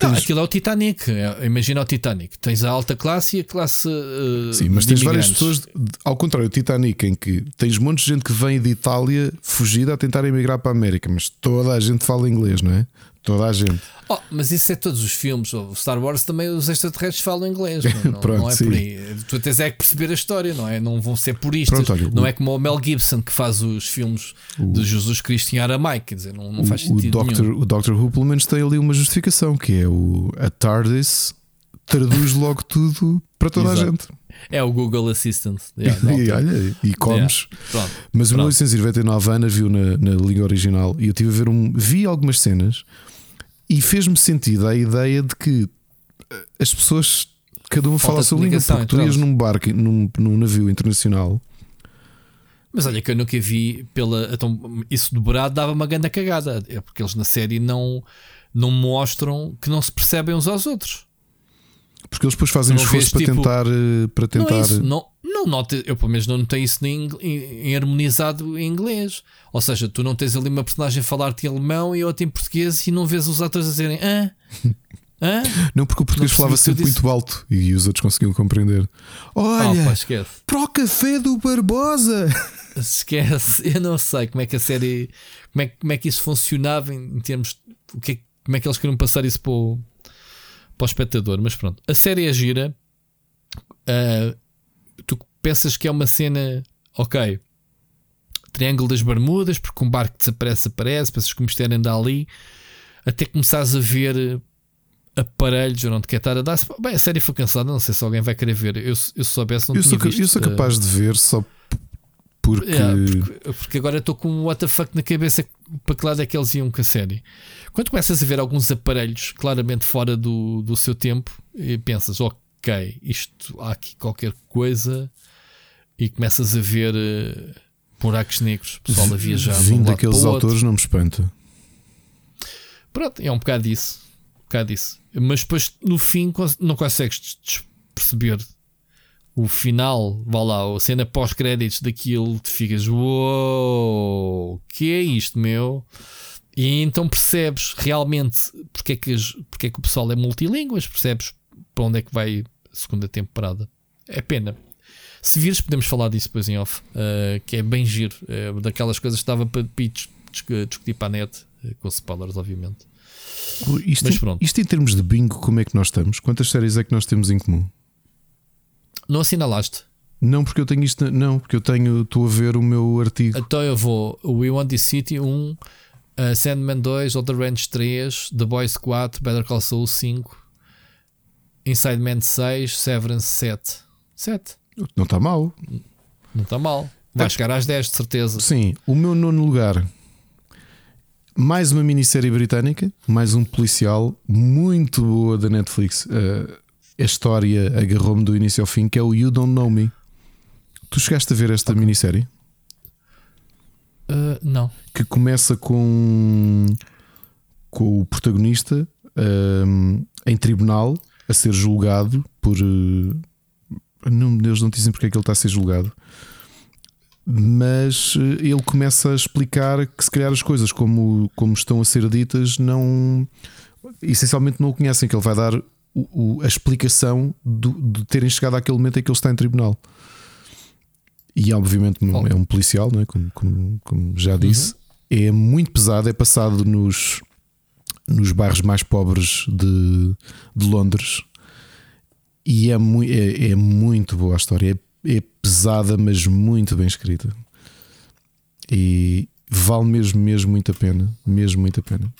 Não, tens... aquilo é o Titanic. É, imagina o Titanic. Tens a alta classe e a classe. Uh, Sim, mas tens várias pessoas. Ao contrário, o Titanic, em que tens um monte de gente que vem de Itália fugida a tentar emigrar para a América, mas toda a gente fala inglês, não é? Toda a gente. Oh, mas isso é todos os filmes. O Star Wars também os extraterrestres falam inglês. Não, [LAUGHS] não, Pronto, não é sim. por aí. Tu tens é que perceber a história, não é? Não vão ser puristas. Pronto, olha, não o... é como o Mel Gibson que faz os filmes o... de Jesus Cristo em aramaico. Quer dizer, não, não faz sentido. O Doctor, nenhum. o Doctor Who, pelo menos, tem ali uma justificação que é o a TARDIS traduz [LAUGHS] logo tudo para toda Exato. a gente. É o Google Assistant. [LAUGHS] Yeah, e, olha, e comes. Yeah. Pronto, Mas o 1999 Ana viu na, na língua original e eu tive a ver um. Vi algumas cenas e fez-me sentido a ideia de que eh, as pessoas, cada um fala a sua língua, porque tu ias num barco, num, num navio internacional. Mas olha que eu nunca vi pela. Então, isso dobrado dava uma grande cagada. É porque eles na série não, não mostram que não se percebem uns aos outros. Porque eles depois fazem esforço para, tipo, tentar, eh, para tentar. Não, é isso, não, não note, eu pelo menos não notei isso em, em, em, harmonizado em inglês. Ou seja, tu não tens ali uma personagem a falar-te em alemão e outra em português e não vês os atores a dizerem ah, [LAUGHS] ah? Não, porque o português falava sempre muito alto e os outros conseguiam compreender. Olha, oh, para o café do Barbosa. [LAUGHS] Esquece, eu não sei como é que a série, como é, como é que isso funcionava em, termos, o que é, como é que eles queriam passar isso para o, para o espectador. Mas pronto, a série é gira. Uh, pensas que é uma cena, ok, Triângulo das Bermudas, porque um barco desaparece, aparece, pensas que o mistério anda ali, até começares a ver aparelhos ou não te quer estar a dar. Bem, a série foi cancelada, não sei se alguém vai querer ver. Eu, eu soubesse, não eu sou, visto, eu sou capaz de ver só porque... É, porque, porque, agora estou com um WTF na cabeça para que lado é que eles iam com a série. Quando começas a ver alguns aparelhos claramente fora do, do seu tempo, e pensas, ok, isto há aqui qualquer coisa, e começas a ver uh, buracos negros, pessoal a viajar. Vindo um daqueles autores não me espanta. Pronto, é um bocado disso. Um bocado disso. Mas depois no fim não consegues perceber o final, vá lá, a cena pós-créditos daquilo, te ficas, uou, que é isto, meu? E então percebes realmente porque é que, porque é que o pessoal é multilínguas, percebes para onde é que vai a segunda temporada. É pena. Se vires, podemos falar disso depois em off, uh, que é bem giro, é daquelas coisas que estava para discutir para a net, uh, com spoilers, obviamente. Isto, Mas pronto. Isto em termos de bingo, como é que nós estamos? Quantas séries é que nós temos em comum? Não assinalaste? Não, porque eu tenho isto. Não, porque eu tenho. Estou a ver o meu artigo. Então eu vou. We Want This City 1, uh, Sandman 2, Outer Range 3, The Boys 4, Better Call Saul 5, Inside Man 6, Severance 7. 7. Não está mal. Não está mal. Vai é. chegar às 10, de certeza. Sim, o meu nono lugar. Mais uma minissérie britânica, mais um policial muito boa da Netflix. Uh, a história agarrou-me do início ao fim, que é o You Don't Know Me. Tu chegaste a ver esta okay. minissérie? Uh, não. Que começa com, com o protagonista uh, em tribunal a ser julgado por. Não, eles não dizem porque é que ele está a ser julgado. Mas ele começa a explicar que se calhar as coisas como, como estão a ser ditas não essencialmente não o conhecem, que ele vai dar o, o, a explicação do, de terem chegado àquele momento em que ele está em tribunal. E obviamente oh. é um policial, não é? como, como, como já disse. Uhum. É muito pesado, é passado nos, nos bairros mais pobres de, de Londres. E é, mu é, é muito boa a história. É, é pesada, mas muito bem escrita. E vale mesmo, mesmo muito a pena. Mesmo muito a pena.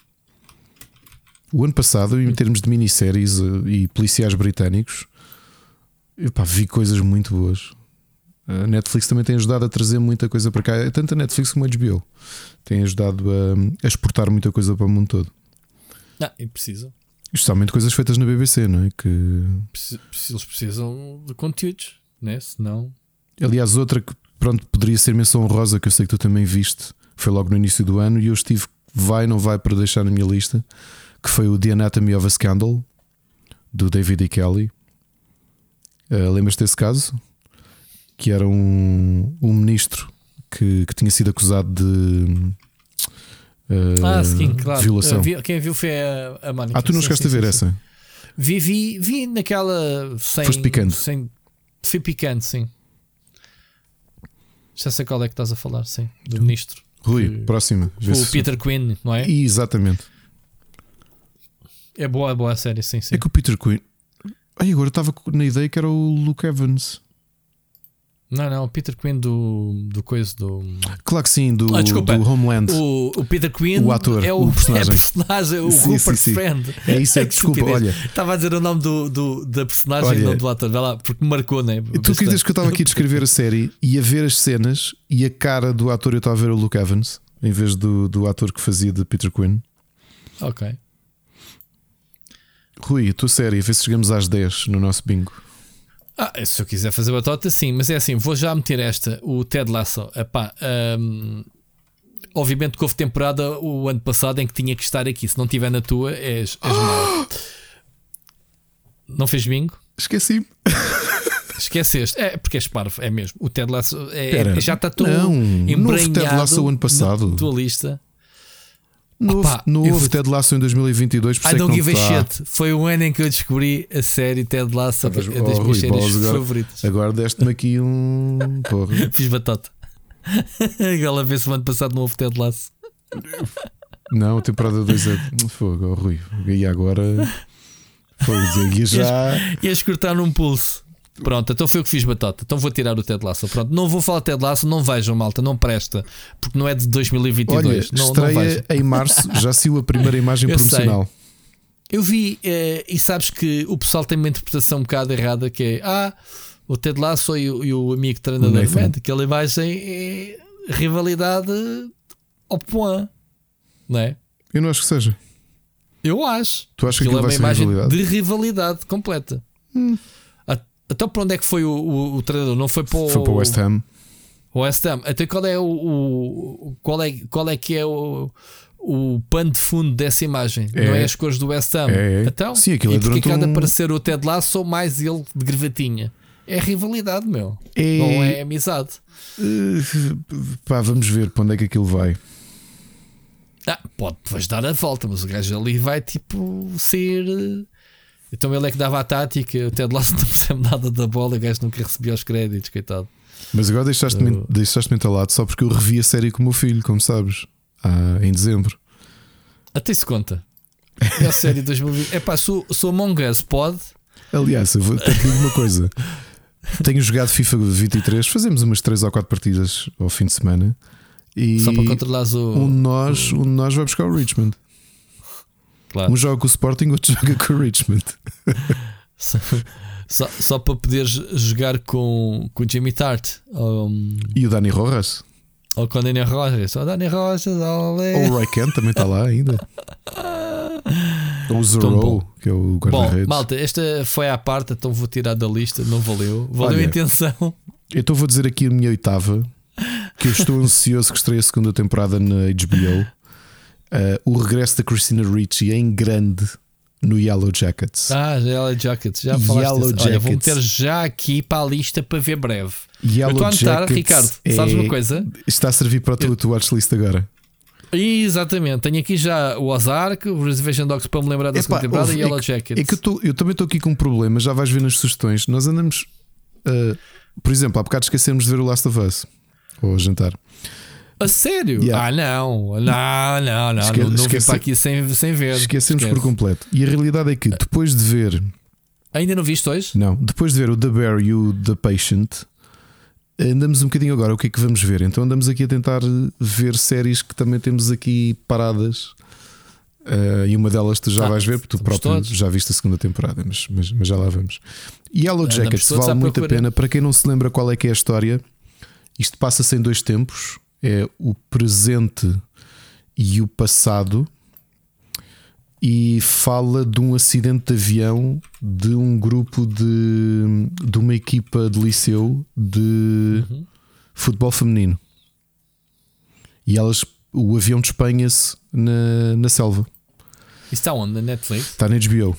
O ano passado, em termos de minisséries eh, e policiais britânicos, epá, vi coisas muito boas. A Netflix também tem ajudado a trazer muita coisa para cá, tanto a Netflix como a HBO. Tem ajudado a, a exportar muita coisa para o mundo todo. Ah, e precisa. Especialmente coisas feitas na BBC, não é? Que... Eles precisam de conteúdos, né? Senão. Aliás, outra que pronto, poderia ser menção honrosa, que eu sei que tu também viste, foi logo no início do ano, e eu estive, vai, não vai, para deixar na minha lista, que foi o The Anatomy of a Scandal, do David E. Kelly. Uh, Lembras-te desse caso? Que era um, um ministro que, que tinha sido acusado de. Uh, ah, sim, claro. Violação. Uh, quem viu foi a, a Mónica. Ah, tu não chegaste a ver sim, essa? Vi, vi, vi naquela. Sem, Foste picante. Sem, fui picante, sim. Já sei qual é que estás a falar, sim. Do ministro. Rui, que, próxima. O Peter Quinn, não é? Exatamente. É boa, é boa a série, sim, sim. É que o Peter Quinn. Ai, agora estava na ideia que era o Luke Evans. Não, não, o Peter Quinn do, do coisa do. Claro que sim, do, ah, do Homeland. O, o Peter Quinn o ator, é o, o [LAUGHS] personagem. É personagem, o sim, Rupert sim, sim. Friend. É isso, é, [LAUGHS] desculpa, olha. Estava a dizer o nome do, do, da personagem olha, e não do ator, vai lá, porque me marcou, né? Tu acreditas que eu estava aqui a descrever a série e a ver as cenas e a cara do ator eu estava a ver o Luke Evans em vez do, do ator que fazia de Peter Quinn. Ok. Rui, a tua série, vê se chegamos às 10 no nosso bingo. Ah, se eu quiser fazer batota, sim, mas é assim, vou já meter esta, o Ted Lasso. Epá, um, obviamente que houve temporada o ano passado em que tinha que estar aqui. Se não estiver na tua, és, és mal. [GASPS] Não fez bingo? Esqueci-me. [LAUGHS] Esqueceste. É porque és parvo, é mesmo. O Ted Lasso é, Pera, já está todo não, embranhado. Ted Lasso o ano passado. Na tua lista. No, Opa, no eu... Ted Lasso em 2022. Por I don't give a shit. Foi o ano em que eu descobri a série Ted Lasso. É das oh, minhas séries agora, favoritas. Agora deste-me aqui um. Porra. [LAUGHS] Fiz batata. Aquela [LAUGHS] vez o ano passado não houve Ted Lasso. Não, a temporada 2 é fogo, oh, Rui. E agora. Fogo, ia já. Ias cortar num pulso. Pronto, então foi o que fiz batota. Então vou tirar o Ted Lasso. Pronto, não vou falar Ted Lasso, não vejam, malta, não presta, porque não é de 2022. Olha, não, estreia não em março, já saiu a primeira [LAUGHS] imagem Eu promocional. Sei. Eu vi, eh, e sabes que o pessoal tem uma interpretação um bocado errada que é ah, o Ted Lasso e o, e o amigo treinador, Man, aquela imagem é rivalidade ao point, não é? Eu não acho que seja. Eu acho. Tu achas que é uma imagem rivalidade? de rivalidade completa. Hum. Então para onde é que foi o, o, o treinador? Não foi para o, foi para o West Ham. O West Ham. Então qual é o, o, qual é qual é que é o o pano de fundo dessa imagem? É. Não é as cores do West Ham? É. Então, Sim, aquilo e é cada um... aparecer o Ted Lasso mais ele de gravatinha. É rivalidade, meu. É... Não é amizade. Uh, pá, vamos ver para onde é que aquilo vai. Ah, pode depois dar a volta, mas o gajo ali vai tipo ser então ele é que dava a tática, o Ted Lasso não percebe nada da bola, o gajo nunca recebia os créditos, coitado. Mas agora deixaste-me uh... deixaste entalado só porque eu revi a série com o meu filho, como sabes, ah, em dezembro. Até se conta. É a série de 2020. É pá, sou, sou Among Us, pode? Aliás, eu vou te dizer uma coisa. Tenho jogado FIFA 23, fazemos umas 3 ou 4 partidas ao fim de semana. E Só para controlares o. Um de nós, um de nós vai buscar o Richmond. Claro. Um joga com o Sporting, outro [LAUGHS] joga com o Richmond. Só, só para poderes jogar com, com o Jamie Tart um, E o Dani Rojas? ou com o Daniel Rogers. Ou Dani Rogers, olé. Ou o Raikkonen também está lá ainda. Ou o Zero, bom. que é o Bom, guarda-redes. malta, esta foi à parte, então vou tirar da lista. Não valeu. Valeu Olha. a intenção. Então vou dizer aqui a minha oitava, que eu estou ansioso que estreie a segunda temporada na HBO. Uh, o regresso da Christina Ricci em grande no Yellow Jackets. Ah, Yellow Jackets, já falaste Yellow disso. Olha, vou Jackets. meter já aqui para a lista para ver breve. eu Yellow estou a anotar, Jackets Ricardo, é- sabes uma coisa? Está a servir para a tua, tua watchlist agora. Exatamente, tenho aqui já o Ozark, o Reservation Dogs para me lembrar da Epá, segunda temporada ouve, e Yellow é Jackets. É que eu, tô- eu também estou aqui com um problema, já vais ver nas sugestões. Nós andamos, uh, por exemplo, há bocado esquecemos de ver o Last of Us ao jantar. A sério? Yeah. Ah, não, não, não, não, Esque- não, não vim esquece- para aqui sem, sem ver. Esquecemos por Esquece. completo. E a realidade é que depois de ver, Ainda não viste hoje? não, depois de ver o The Bear e o The Patient, andamos um bocadinho agora. O que é que vamos ver? Então andamos aqui a tentar ver séries que também temos aqui paradas. Uh, e uma delas tu já Ah, vais ver, porque tu próprio todos. já viste a segunda temporada, mas, mas, mas já lá vamos. Yellow Jackets vale muito a pena. Para quem não se lembra qual é que é a história, isto passa-se em dois tempos: é o presente e o passado. E fala de um acidente de avião de um grupo de, de uma equipa de liceu de Uhum. futebol feminino. E elas, o avião despenha-se na, na selva. Isso está onde? Na Netflix? Está na HBO.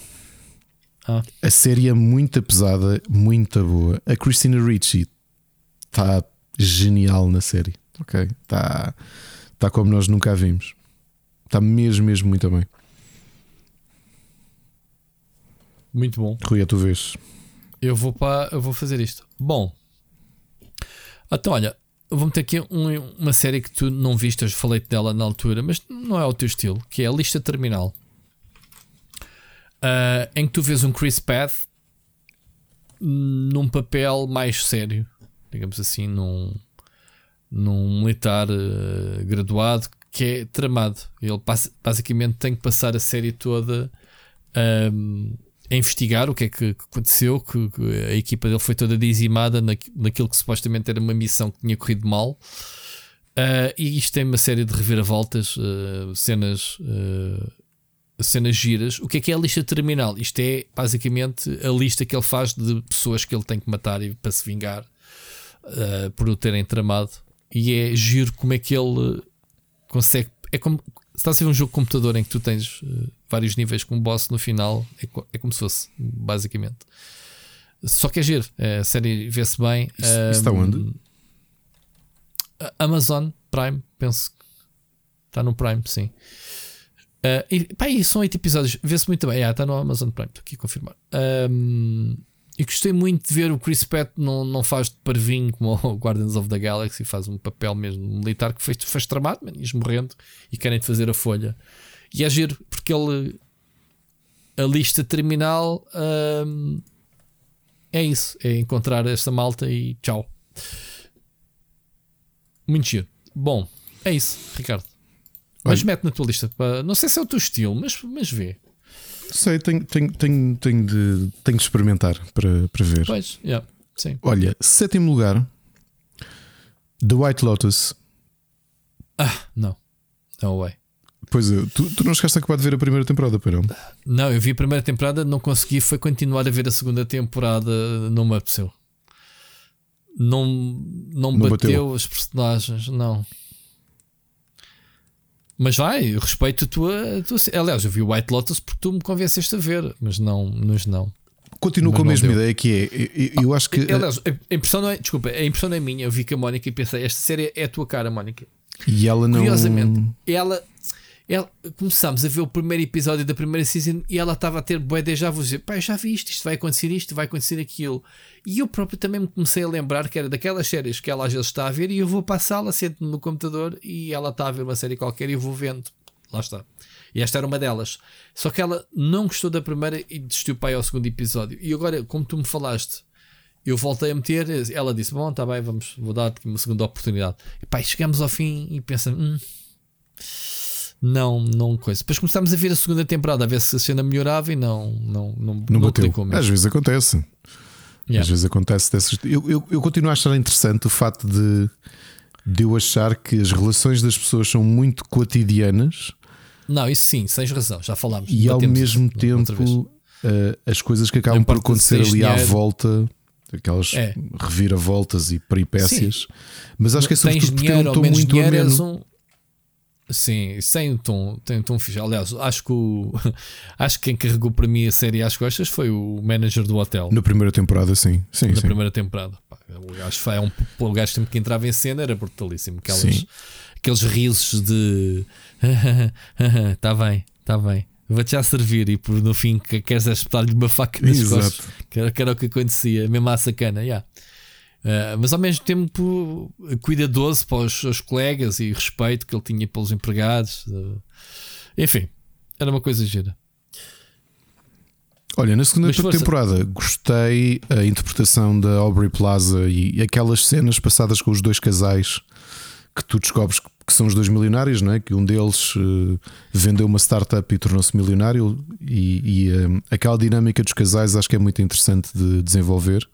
Ah. A série é muito pesada, muito boa. A Christina Ricci está genial na série. Ok? Está tá como nós nunca a vimos. Está mesmo, mesmo muito bem. Muito bom. Rui, a tu vês. Eu vou, para, eu vou fazer isto. Bom, então olha, vou meter aqui um- uma série que tu não viste, eu falei-te dela na altura, mas não é o teu estilo, que é a lista terminal. Ah, em que tu vês um Chris Pratt num papel mais sério, digamos assim, num, num militar eh, graduado que é tramado. Ele basicamente tem que passar a série toda ahm, a investigar o que é que aconteceu, que, que a equipa dele foi toda dizimada naqu- naquilo que supostamente era uma missão que tinha corrido mal. Ah, e isto tem uma série de reviravoltas, ah, cenas, ah, cenas giras. O que é que é a lista terminal? Isto é basicamente a lista que ele faz de pessoas que ele tem que matar e, para se vingar por o terem tramado. E é giro como é que ele consegue. É como se estás a ver um jogo de computador em que tu tens eh, vários níveis com um boss no final, é, co- é como se fosse, basicamente. Só que é giro, a série vê-se bem. Isso- isso está onde? Amazon Prime, penso que está no Prime, sim. Ah, e, pá, e são oito episódios, vê-se muito bem. Ah, está no Amazon Prime, estou aqui a confirmar. Ahm, e gostei muito de ver o Chris Pratt não, não faz de parvinho como o Guardians of the Galaxy, faz um papel mesmo militar que fez, fez tramado, man, ias morrendo e querem-te fazer a folha. E é giro, porque ele a lista terminal ahm, é isso, é encontrar esta malta e tchau. Muito giro. Bom, é isso, Ricardo. Mas Olha. mete na tua lista. Não sei se é o teu estilo, mas, mas vê. Sei, tenho, tenho, tenho, tenho, de, tenho de experimentar para, para ver. Pois, yeah, sim. Olha, sétimo lugar, The White Lotus. Ah, não. No way. Pois é, tu, tu não chegaste a acabar de ver a primeira temporada, pois não? Não, eu vi a primeira temporada, não consegui. Foi continuar a ver a segunda temporada, não me apeteceu. Não, não, Não bateu, bateu. os personagens, não. Mas vai, eu respeito a tua, a tua. Aliás, eu vi o White Lotus porque tu me convenceste a ver, mas não, mas não. Continuo Mas com a mesma deu. ideia que é. Eu, eu acho que. Aliás, a impressão não é, desculpa, a impressão não é minha. Eu vi com a Mónica e pensei, esta série é a tua cara, Mónica. E ela não. Curiosamente, ela, ela começámos a ver o primeiro episódio da primeira season e ela estava a ter bué déjà vu, dizer, pá, já vi isto, isto vai acontecer isto, vai acontecer aquilo. E eu próprio também me comecei a lembrar que era daquelas séries que ela às vezes está a ver e eu vou para a sala, sento-me no computador e ela está a ver uma série qualquer e eu vou vendo. Lá está. E esta era uma delas. Só que ela não gostou da primeira e desistiu para ao segundo episódio. E agora, como tu me falaste, eu voltei a meter. Ela disse: Bom, está bem, vamos, vou dar-te uma segunda oportunidade. E pá, chegamos ao fim e pensa: hum, não, não coisa. Depois começámos a ver a segunda temporada, a ver se a cena melhorava e não, não, não, Não não bateu. mesmo. Às vezes acontece. Yeah. Às vezes acontece dessas. Eu, eu, eu continuo a achar interessante o facto de, de eu achar que as relações das pessoas são muito cotidianas Não, isso sim, tens razão, já falámos. e ao mesmo tempo eh, as coisas que acabam Não por acontecer ali à volta, aquelas É. reviravoltas e peripécias, mas acho que é sobretudo porque dinheiro ou tom menos muito dinheiro, ameno. um. Sim, um tom, tem um tom fixe. Aliás, acho que o, [LAUGHS] acho que quem carregou para mim a série às costas foi o manager do hotel Na primeira temporada, sim. sim, na sim. primeira temporada. Pá, o gajo foi é um, o gajo sempre que entrava em cena era brutalíssimo. Aquelas, Sim. aqueles risos de está [LAUGHS] bem, está bem. Vou-te já servir e por no fim que queres é espetar-lhe uma faca nas Exato. costas. Que era, que era o que acontecia, mesmo à sacana. yeah. Uh, mas ao mesmo tempo cuidadoso para os, os colegas e respeito que ele tinha pelos empregados. uh, enfim, era uma coisa gira. Olha, na segunda temporada gostei a interpretação da Aubrey Plaza e aquelas cenas passadas com os dois casais que tu descobres que são os dois milionários, não é? Que um deles eh, vendeu uma startup e tornou-se milionário, e, e, eh, aquela dinâmica dos casais acho que é muito interessante de desenvolver.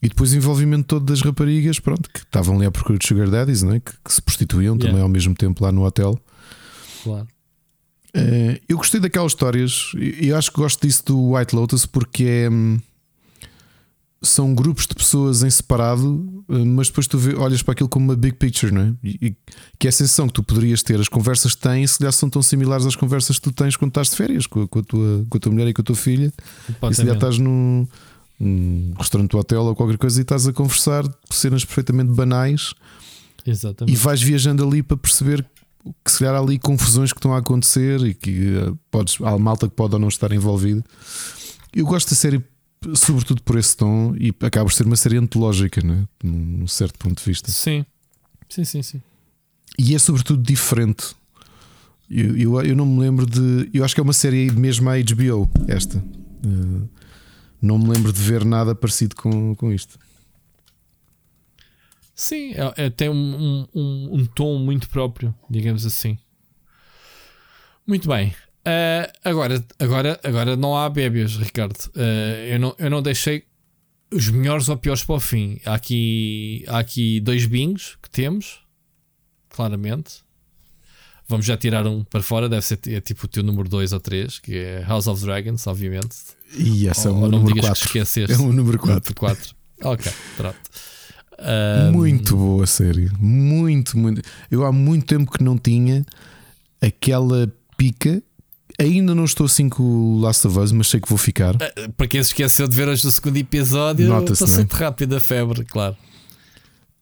E depois o envolvimento todo das raparigas, pronto, que estavam ali à procura de Sugar Daddies, não é? que, que se prostituíam Yeah. também ao mesmo tempo lá no hotel. Claro. Eh, eu gostei daquelas histórias e eu acho que gosto disso do White Lotus porque é, hum, são grupos de pessoas em separado, eh, mas depois tu vê- olhas para aquilo como uma big picture, não é? E, que é a sensação que tu poderias ter, as conversas que tens, se calhar são tão similares às conversas que tu tens quando estás de férias com a, com a tua, com a tua mulher e com a tua filha. E se calhar estás num, num restaurante do hotel ou qualquer coisa e estás a conversar cenas perfeitamente banais e Exatamente. vais viajando ali para perceber que se calhar há ali confusões que estão a acontecer e que eh, podes, há malta que pode ou não estar envolvida. Eu gosto da série, sobretudo por esse tom, e acaba por ser uma série antológica, né? num certo ponto de vista. Sim. Sim, sim, sim. E é sobretudo diferente. Eu, eu, eu não me lembro de. Eu acho que é uma série mesmo à HBO, esta. Eh, não me lembro de ver nada parecido com, com isto. Sim, é, é- tem um, um, um- tom muito próprio, digamos assim. Muito bem. Ah, agora, agora, agora não há bébias, Ricardo. Ah, eu, não, eu não deixei os melhores ou piores para o fim. Há aqui, há aqui dois bingos que temos, claramente. Vamos já tirar um para fora, deve ser é tipo o teu número 2 ou 3, que é House of Dragons, obviamente. E essa é Ou- o ou não me número digas que 4. esqueceste. É o número 4. 4. [LAUGHS] Ok, pronto. Ah, [LAUGHS] Muito boa série. Muito, muito. Eu há muito tempo que não tinha aquela pica. Ainda não estou assim com o Last of Us, mas sei que vou ficar. Para quem se esqueceu de ver hoje o segundo episódio, passou-te rápido a febre, claro.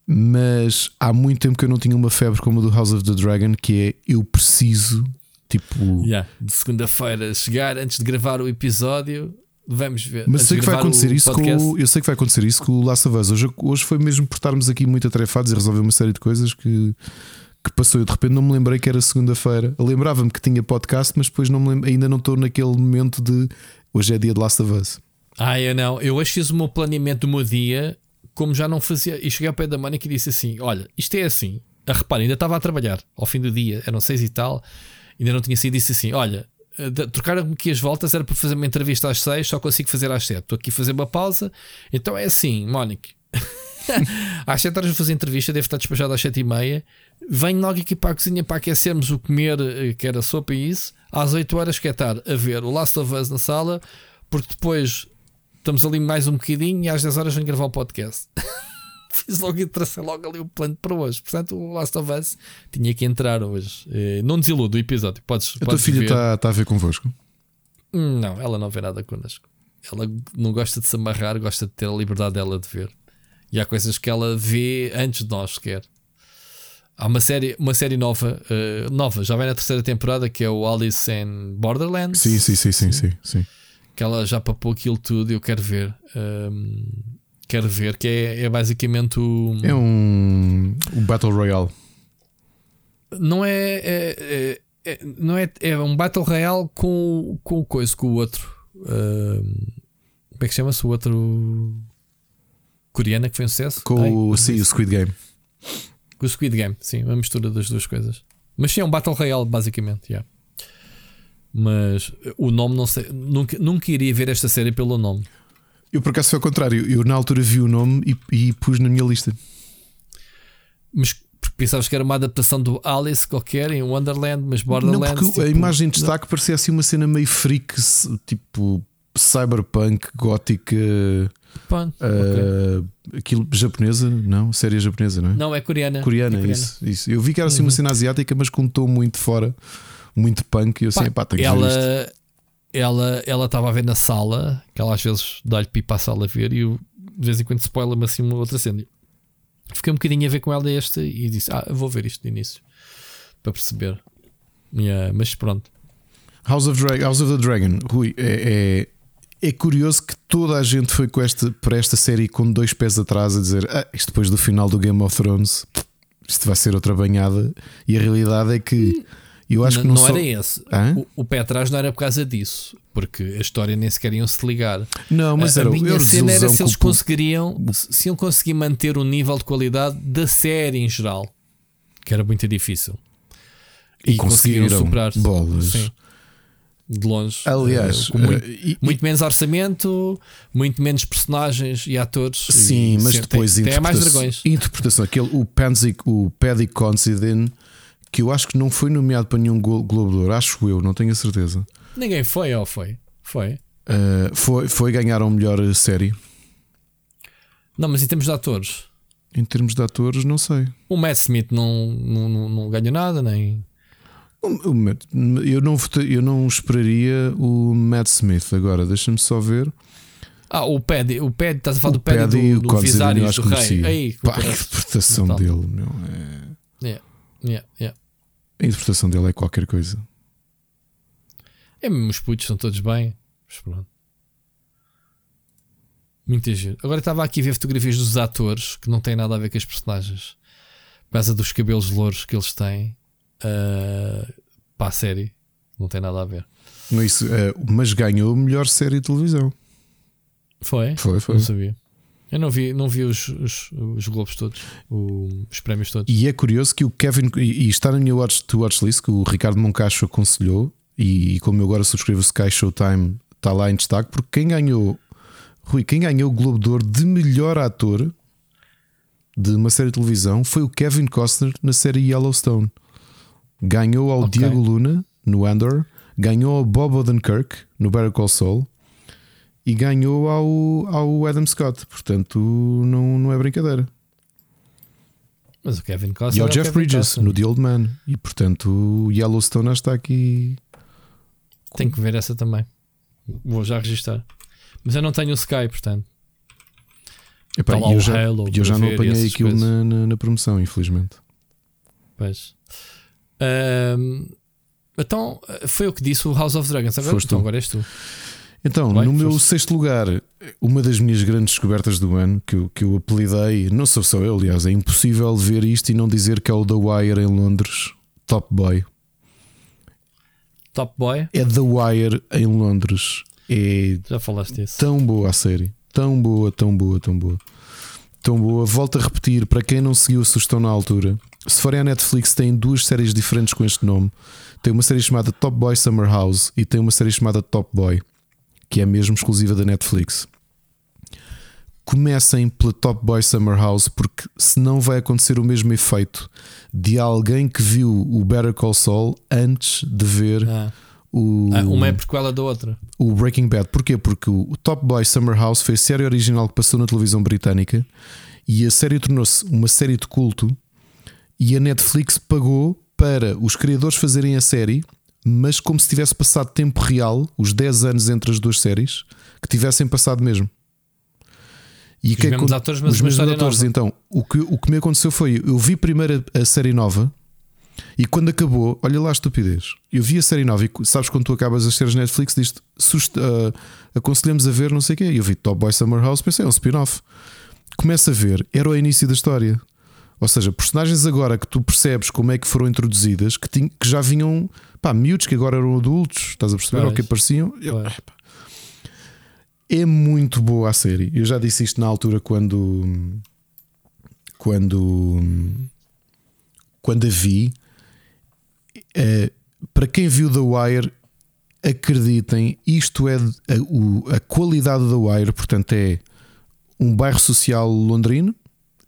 Mas há muito tempo que eu não tinha uma febre como a do House of the Dragon, que é eu preciso, tipo. Yeah. De segunda-feira chegar antes de gravar o episódio, vamos ver. Mas sei que vai acontecer isso com podcast. o, Eu sei que vai acontecer isso com o Last of Us. Hoje, hoje foi mesmo por estarmos aqui muito atarefados e resolver uma série de coisas que, que passou. Eu de repente não me lembrei que era segunda-feira. Lembrava-me que tinha podcast, mas depois não ainda não estou naquele momento de hoje é dia de Last of Us. Ah, eu não. Eu hoje fiz o meu planeamento do meu dia, como já não fazia. E cheguei ao pé da Mónica e disse assim: Olha, isto é assim. Ah, repara, ainda estava a trabalhar ao fim do dia, eram seis e tal, ainda não tinha sido. Disse assim: Olha, eh, trocaram-me aqui as voltas, era para fazer uma entrevista às seis, só consigo fazer às sete. Estou aqui a fazer uma pausa. Então é assim, Mónica. [LAUGHS] às sete horas vou fazer entrevista, devo estar despejado às sete e meia. Venho logo aqui para a cozinha para aquecermos o comer, eh, que era sopa e isso. Às 8 horas quer estar a ver o Last of Us na sala, porque depois estamos ali mais um bocadinho e às 10 horas venho gravar o podcast. [LAUGHS] Fiz logo e tracei logo ali o plano para hoje. Portanto, o Last of Us tinha que entrar hoje. Eh, Não desiludo o episódio. Podes, A tua podes filha ver. está está a ver convosco? Não, ela não vê nada connosco. Ela não gosta de se amarrar, gosta de ter a liberdade dela de ver. E há coisas que ela vê antes de nós sequer. Há uma série, uma série nova, eh, nova, já vai na terceira temporada, que é o Alice in Borderlands. Sim, sim, sim, sim, sim, sim. Que ela já papou aquilo tudo eu quero ver. Hum, quero ver, que é, é basicamente o. É um, um Battle Royale. Não é. é- é- é- não é, é um Battle Royale com, com o coisa, com o outro. Hum, como é que chama-se o outro? Coreana que foi um sucesso? Com Ai, o, sim, o Squid Game. com o Squid Game, sim, uma mistura das duas coisas. Mas sim, é um Battle Royale, basicamente. Yeah. Mas o nome não sei. Nunca, nunca iria ver esta série pelo nome. Eu por acaso foi ao contrário. Eu na altura vi o nome e, e pus na minha lista. Mas pensavas que era uma adaptação do Alice qualquer em Wonderland, mas Borderlands. Não, porque tipo, a imagem de destaque parecia assim uma cena meio freak, tipo cyberpunk, gótica. Uh, okay. Aquilo japonesa, não? Série japonesa, não é? Não, é coreana. Coreana, é coreana. Isso, isso. Eu vi que era assim uhum. uma cena asiática, mas com um tom muito fora, muito punk. E eu assim, pá, tenho ela, que. Ela ela estava a ver na sala, que ela às vezes dá-lhe pipa à sala a ver, e eu, de vez em quando spoiler-me assim uma outra cena. Fiquei um bocadinho a ver com ela este e disse: Ah, vou ver isto de início para perceber. Yeah, mas pronto. House of, Dra House of the Dragon, Rui, é, é, é, curioso que toda a gente foi com esta, para esta série com dois pés atrás a dizer: ah, Isto depois do final do Game of Thrones, isto vai ser outra banhada. E a realidade é que. Eu acho não, que não, não só... era esse. O, o, pé atrás não era por causa disso, porque a história nem sequer iam se ligar. Não, mas a, era a minha cena era se eles com... conseguiriam, se iam conseguir manter o nível de qualidade da série em geral, que era muito difícil. E, e conseguiram, superar bolas. Sim. De longe, aliás, uh, muito, uh, e, muito, menos orçamento, muito menos personagens e atores. Sim, e mas depois tem, tem mais dragões. Interpretação, aquele, o Panzik, o Paddy Considine que eu acho que não foi nomeado para nenhum Globo de Ouro, acho eu, não tenho a certeza. Ninguém foi ou foi? Foi. Uh, foi, foi ganhar a melhor série. Não, mas em termos de atores. Em termos de atores, não sei. O Matt Smith não, não, não, não ganhou nada, nem. Eu, não, eu não esperaria o Matt Smith agora, deixa-me só ver. Ah, o Paddy, o Paddy, estás a falar o do Paddy do, do Visários do Rei. Aí, Pá, a interpretação dele, meu. É... Yeah. Yeah. A interpretação dele é qualquer coisa. É mesmo, os putos são todos bem. Mas pronto. Muito giro. Agora estava aqui a ver fotografias dos atores que não têm nada a ver com as personagens. Por causa dos cabelos louros que eles têm. Uh, para a série. Não tem nada a ver. Isso, uh, mas ganhou melhor série de televisão. Foi? Foi, foi. Não sabia. Eu não vi, não vi os, os, os Globos todos, os prémios todos. E é curioso que o Kevin, e está na minha watch, to watch list, que o Ricardo Moncacho aconselhou, e como eu agora subscrevo o Sky Showtime, está lá em destaque, porque quem ganhou, Rui, quem ganhou o Globo de Ouro de melhor ator de uma série de televisão foi o Kevin Costner na série Yellowstone. Ganhou ao okay. Diego Luna no Andor, ganhou ao Bob Odenkirk no Better Call Saul e ganhou ao, ao Adam Scott. Portanto, não, não é brincadeira. Mas o Kevin Costner. E ao é Jeff Bridges Costner. no The Old Man. E portanto, o Yellowstone está aqui. Tenho que ver essa também. Vou já registrar. Mas eu não tenho o Sky, portanto. Epá, tá eu, já, eu já não apanhei aquilo na, na, na, promoção, infelizmente. Pois. Um, então, foi o que disse o House of Dragons. Agora, então, agora és tu. Então, no meu foste. sexto lugar, uma das minhas grandes descobertas do ano, que eu, que eu apelidei, não sou só eu, aliás, é impossível ver isto e não dizer que é o The Wire em Londres, Top Boy. Top Boy? É The Wire em Londres. É Já falaste isso. Tão boa a série. Tão boa, tão boa, tão boa. Tão boa. Volto a repetir, para quem não seguiu a sugestão na altura, se forem à Netflix, tem duas séries diferentes com este nome. Tem uma série chamada Top Boy Summer House e tem uma série chamada Top Boy que é mesmo exclusiva da Netflix. Comecem pela Top Boy Summer House, porque senão vai acontecer o mesmo efeito de alguém que viu o Better Call Saul antes de ver ah. o. Ah, uma é prequela da outra. O Breaking Bad. Porquê? Porque o Top Boy Summer House foi a série original que passou na televisão britânica e a série tornou-se uma série de culto e a Netflix pagou para os criadores fazerem a série mas como se tivesse passado tempo real, os 10 anos entre as duas séries, que tivessem passado mesmo. E os que mesmos é, atores, mas os mesmos atores. Nova. Então, o que, o que me aconteceu foi: eu vi primeiro a, a, série nova e quando acabou, olha lá a estupidez. Eu vi a série nova e sabes quando tu acabas as séries Netflix, diz uh, aconselhamos a ver, não sei o quê. Eu vi Top Boy Summer House, pensei, é um spin-off. Começa a ver, era o início da história. Ou seja, personagens agora que tu percebes como é que foram introduzidas, que, tinha, que já vinham pá, miúdos que agora eram adultos, estás a perceber? Ou que pareciam. Eu, é muito boa a série. Eu já disse isto na altura quando. Quando. Quando a vi. uh, para quem viu The Wire, acreditem, isto é a, o, a qualidade da Wire, portanto, é um bairro social londrino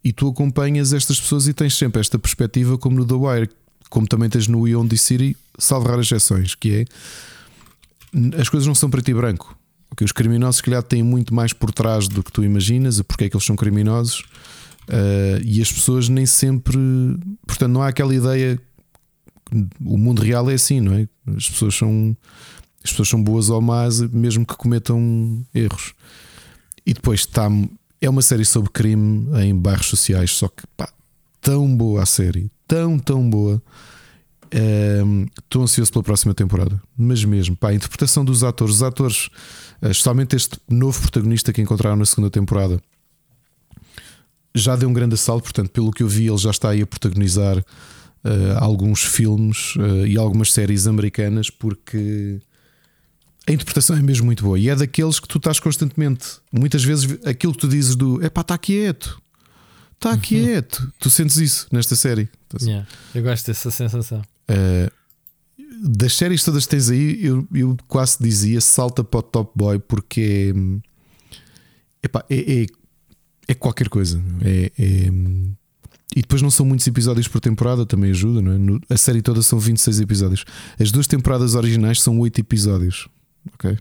e tu acompanhas estas pessoas e tens sempre esta perspectiva, como no The Wire, como também tens no Ion City, salvo raras exceções, que é as coisas não são preto e branco. Porque os criminosos, se calhar, têm muito mais por trás do que tu imaginas, porque é que eles são criminosos, uh, e as pessoas nem sempre. Portanto, não há aquela ideia. O mundo real é assim, não é? As pessoas são. As pessoas são boas ou más, mesmo que cometam erros. E depois está. É uma série sobre crime em bairros sociais, só que pá, tão boa a série, tão, tão boa. Estou um, ansioso pela próxima temporada, mas mesmo, pá, a interpretação dos atores, os atores, eh, especialmente este novo protagonista que encontraram na segunda temporada, já deu um grande assalto. Portanto, pelo que eu vi, ele já está aí a protagonizar uh, alguns filmes uh, e algumas séries americanas, porque a interpretação é mesmo muito boa e é daqueles que tu estás constantemente. Muitas vezes aquilo que tu dizes do é pá, está quieto, está uhum. quieto. Tu sentes isso nesta série. Yeah, eu gosto dessa sensação. Uh, das séries todas que tens aí, eu, eu quase dizia salta para o Top Boy porque é, epá, é, é, é qualquer coisa. É, é, e depois não são muitos episódios por temporada, também ajuda, não é? No, a série toda são 26 episódios. As duas temporadas originais são 8 episódios. Ok?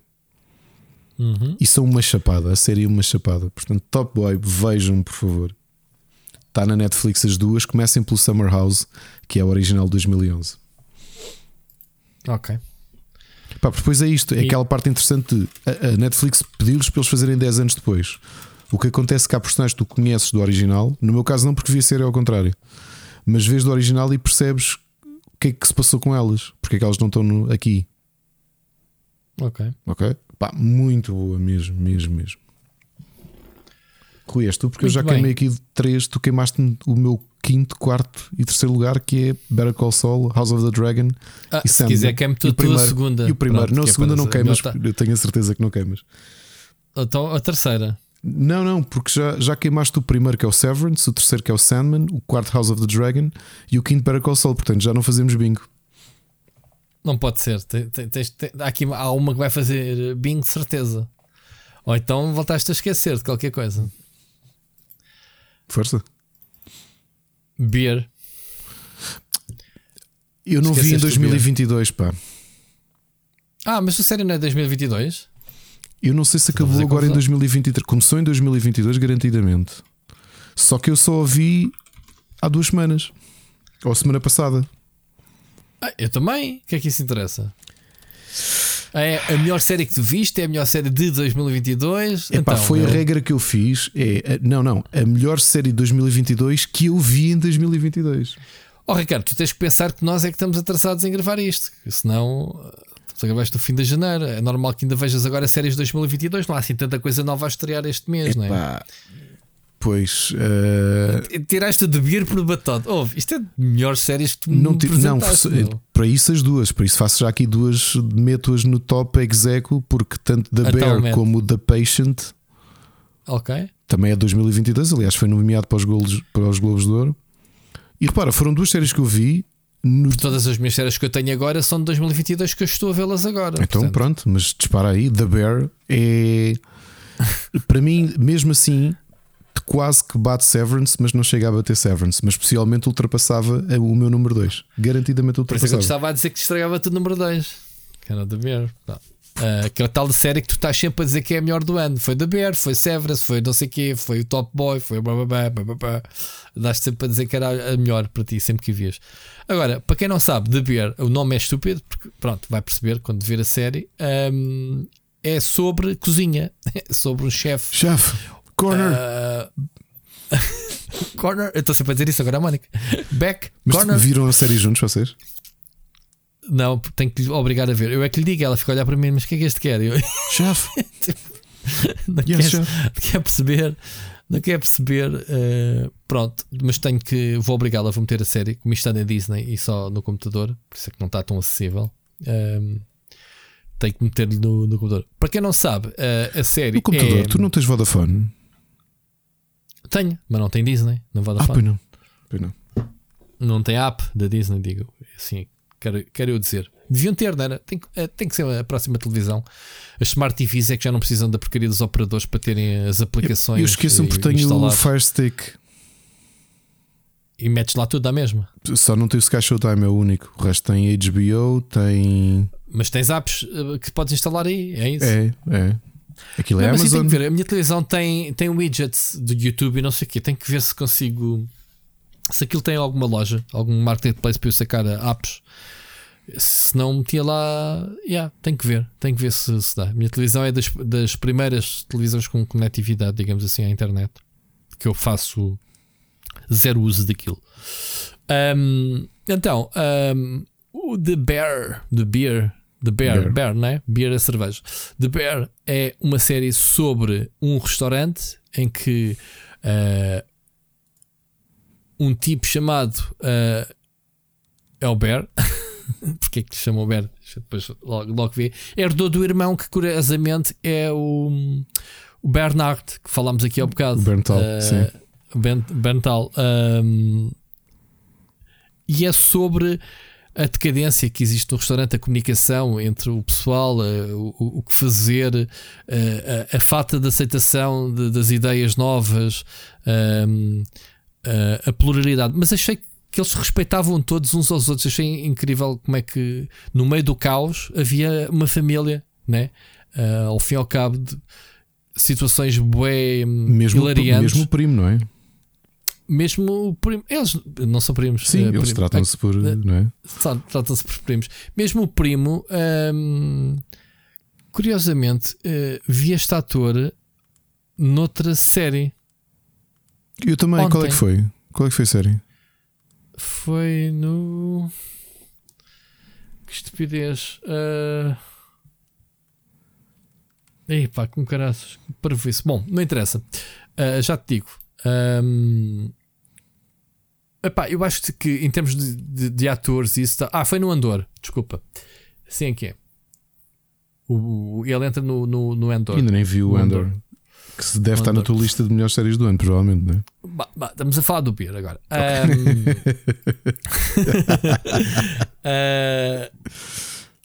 Uhum. E são uma chapada, a série é uma chapada. Portanto, Top Boy, vejam, por favor. Está na Netflix as duas. Comecem pelo Summer House, que é o original de 2011. Ok. Pá, depois é isto, é e... aquela parte interessante de a, a Netflix pediu-lhes para eles fazerem 10 anos depois. O que acontece é que há personagens que tu conheces do original, no meu caso não, porque devia ser ao contrário, mas vês do original e percebes o que é que se passou com elas, porque é que elas não estão no, aqui. Ok. Ok? Pá, muito boa mesmo, mesmo, mesmo. Rui, és tu, porque muito eu já bem. queimei aqui de três, tu queimaste o meu quinto, quarto e terceiro lugar, que é Better Call Saul, House of the Dragon ah, e Se quiser, queime tu, tu a segunda. E o primeiro. Pronto, não, a é segunda não queimas, tá. eu tenho a certeza que não queimas. Então a terceira. Não, não, porque já, já queimaste o primeiro que é o Severance, o terceiro que é o Sandman, o quarto House of the Dragon e o quinto Better Call Saul, portanto já não fazemos bingo. Não pode ser. Tem, tem, tem, aqui há uma que vai fazer bingo de certeza. Ou então voltaste a esquecer de qualquer coisa. Força. Beer. Eu não vi em 2022, pá. Ah, mas a série não é 2022? Eu não sei se acabou agora em 2023. Começou em 2022, garantidamente. Só que eu só a vi há duas semanas. Ou semana passada. Ah, eu também. O que é que isso interessa? É a melhor série que tu viste, é a melhor série de 2022. Epá, então, foi a regra que eu fiz. É, não, não, a melhor série de 2022 que eu vi em 2022. Oh, Ricardo, tu tens que pensar que nós é que estamos atrasados em gravar isto, senão tu gravaste no fim de janeiro. É normal que ainda vejas agora séries de 2022. Não há assim tanta coisa nova a estrear este mês, Epá, não é? Pois. Uh... Tiraste de beer por batota. Oh, isto é de melhores séries que tu não me Não, para isso as duas. Para isso faço já aqui duas. Meto-as no top execo, porque tanto The Bear como The Patient. Ok. Também é 2022. Aliás, foi nomeado para os, Globos, para os Globos de Ouro. E repara, foram duas séries que eu vi. No... Todas as minhas séries que eu tenho agora são de 2022 que eu estou a vê-las agora. Então portanto. pronto, mas dispara aí. The Bear é. [LAUGHS] para mim, mesmo assim, quase que bate Severance, mas não chega a bater Severance, mas possivelmente ultrapassava o meu número 2. Garantidamente ultrapassava. Por eu estava a dizer que estragava-te o número 2. Que era The Bear. Uh, que é a tal série que tu estás sempre a dizer que é a melhor do ano. Foi The Bear, foi Severance, foi não sei o quê, foi o Top Boy, foi blá blá blá blá blá. Daste sempre a dizer que era a melhor para ti, sempre que vias. Agora, para quem não sabe, The Bear, o nome é estúpido, porque pronto, vai perceber quando ver a série. Um, é sobre cozinha, [LAUGHS] é sobre um chefe. Chefe Corner. Uh... [LAUGHS] corner. Eu estou sempre a dizer isso agora, Mónica. Back. Mas corner. viram a série juntos vocês? Não, tenho que lhe obrigar a ver. Eu é que lhe digo, ela fica a olhar para mim, mas o que é que este quer? Eu... Chefe. [LAUGHS] não, yes, quer, não quer perceber. Não quer perceber. Uh, pronto, mas tenho que. Vou obrigá-la a meter a série, como isto está na Disney e só no computador, por isso é que não está tão acessível. Um, tenho que meter-lhe no, no, computador. Para quem não sabe, uh, a série. No computador, é... tu não tens Vodafone? Tenho, mas não tem Disney, não Vodafone. Ah, pois não. Pois não. Não tem app da Disney, digo. Assim, quero, quero eu dizer. Deviam ter, não era? Tem, eh, tem que ser a próxima televisão. As Smart TVs é que já não precisam da porcaria dos operadores para terem as aplicações. Eu esqueço-me porque tenho o Fire Stick. E metes lá tudo à mesma. Só não tem o Sky Showtime, é o único. O resto tem HBO, tem. Mas tens apps eh, que podes instalar aí, é isso? É, é. Aquilo é não, Amazon. Tem que ver. A minha televisão tem, tem widgets do YouTube e não sei o quê. Tem que ver se consigo. Se aquilo tem alguma loja, algum marketplace para eu sacar apps. Se não metia lá, yeah, tem que ver, tem que ver se, se dá. A minha televisão é das, das primeiras televisões com conectividade, digamos assim, à internet, que eu faço zero uso daquilo. Um, então, um, o The Bear, The Bear, The Bear, Bear, Bear não é? Beer é cerveja. The Bear é uma série sobre um restaurante em que uh, um tipo chamado uh, é o Bear. [LAUGHS] porque é que lhe chamam Bear? Depois logo, logo ver. Herdou do irmão que, curiosamente, é o, o Bernard, que falámos aqui há um bocado. O Berntal, uh, sim. Berntal. Um, e é sobre a decadência que existe no restaurante, a comunicação entre o pessoal, uh, o, o, que fazer, uh, a, a, falta de aceitação de, das ideias novas, uh, a pluralidade. Mas achei que eles respeitavam todos uns aos outros. Achei incrível como é que no meio do caos havia uma família, né? Ao fim e ao cabo de situações bué mesmo, hilariantes. Mesmo o primo, não é? Mesmo o primo, eles não são primos. Sim, uh, eles tratam-se por, uh, não é? Tratam-se por primos. Mesmo o primo, um, curiosamente, uh, vi este ator noutra série. Eu também, Ontem. qual é que foi? Qual é que foi a série? Foi no. Que estupidez. Uh... Ei pá, com caraças. Para isso. Bom, não interessa. Uh, já te digo. Um... Epá, eu acho que em termos de, de, de atores, isso tá... Ah, foi no Andor, desculpa. Assim é que é. O, o, ele entra no, no, no Andor. Ainda nem viu o Andor. Andor. Que se deve estar na tua lista de melhores séries do ano, provavelmente, não é? Bah, bah, estamos a falar do Beer agora. Um, uh,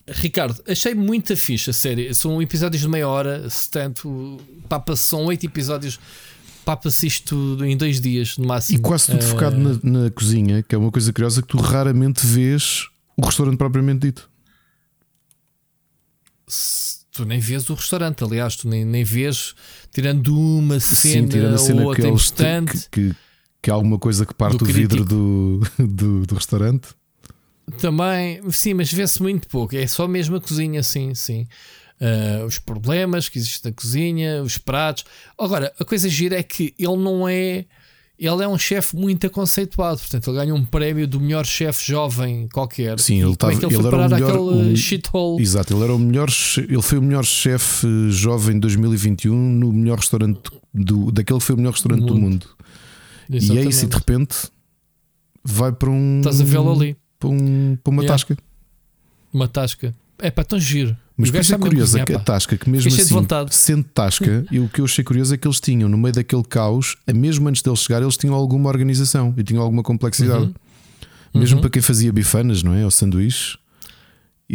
[LAUGHS] Ricardo, achei muita ficha a série. São episódios de meia hora, se tanto. Papa, são oito episódios. Papa-se isto em dois dias, no máximo. E quase tudo uh, focado na, na, cozinha, que é uma coisa curiosa que tu raramente vês o restaurante propriamente dito. Tu nem vês o restaurante, aliás, tu nem, nem vês, tirando uma cena, Sim, tirando a cena ou outra importante. Que, que, que há alguma coisa que parte do, do vidro do, [LAUGHS] do, do, restaurante. Também, sim, mas vê-se muito pouco. É só mesmo a cozinha, sim, sim. Uh, os problemas que existem na cozinha, os pratos. Agora, a coisa gira é que ele não é ele é um chefe muito conceituado, portanto, ele ganha um prémio do melhor chefe jovem qualquer. Sim, ele, estava, é ele, ele melhor um, shithole. Exato, ele era o melhor, ele foi o melhor chefe jovem de 2021 no melhor restaurante do, daquele que foi o melhor restaurante do mundo. Do mundo. E é isso, e de repente vai para um. Estás a vê-lo ali. Para, um, para uma yeah. tasca. Uma tasca. É para tão giro. Mas o que é curioso é que a Tasca, que mesmo assim, sendo Tasca, [LAUGHS] e o que eu achei curioso é que eles tinham, no meio daquele caos, mesmo antes deles chegar, eles tinham alguma organização e tinham alguma complexidade. Uhum. Mesmo uhum. para quem fazia bifanas, não é? Ou sanduíches.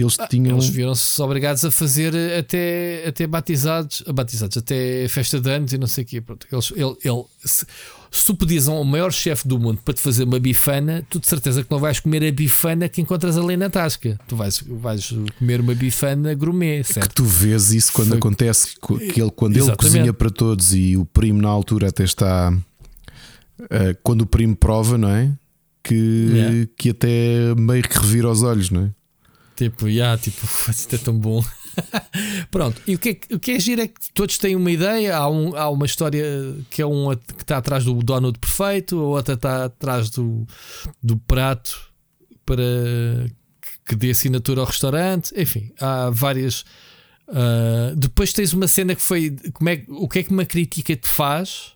Eles ah, tinham. Eles viram-se obrigados a fazer até, até batizados, batizados, até festa de anos e não sei o quê. Pronto, eles, ele, ele, se, se tu pedis ao maior chefe do mundo para te fazer uma bifana, tu de certeza que não vais comer a bifana que encontras ali na tasca. Tu vais, vais comer uma bifana gourmet, certo? É que tu vês isso quando Foi... acontece, que ele, quando Exatamente. ele cozinha para todos e o primo na altura até está. Uh, quando o primo prova, não é? Que, yeah. que até meio que revira os olhos, não é? Tipo, yeah, tipo, [LAUGHS] isto é tão bom. [LAUGHS] Pronto, e o que, é, o que é giro é que todos têm uma ideia. Há, um, há uma história que é um que está atrás do donut perfeito, a outra está atrás do, do prato para que dê assinatura ao restaurante. Enfim, há várias. Uh, depois tens uma cena que foi. Como é, o que é que uma crítica te faz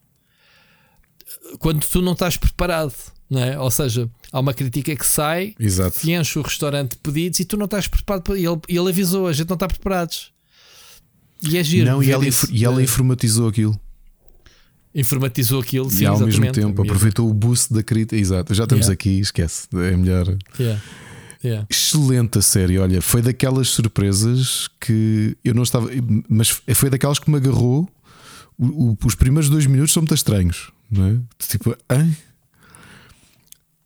quando tu não estás preparado? Não é? Ou seja, há uma crítica que sai, Exato. que enche o restaurante de pedidos e tu não estás preparado para. Ele, ele avisou, a gente não está preparados. E é giro. Não, e ela, e ela informatizou aquilo. Informatizou aquilo, sim, e ao mesmo tempo aproveitou o boost da crítica. Exato, já estamos yeah. aqui, esquece. É melhor. Yeah. Yeah. Excelente a série, olha, foi daquelas surpresas que eu não estava, mas foi daquelas que me agarrou. O- o- os primeiros dois minutos são muito estranhos, não é? Tipo, hein?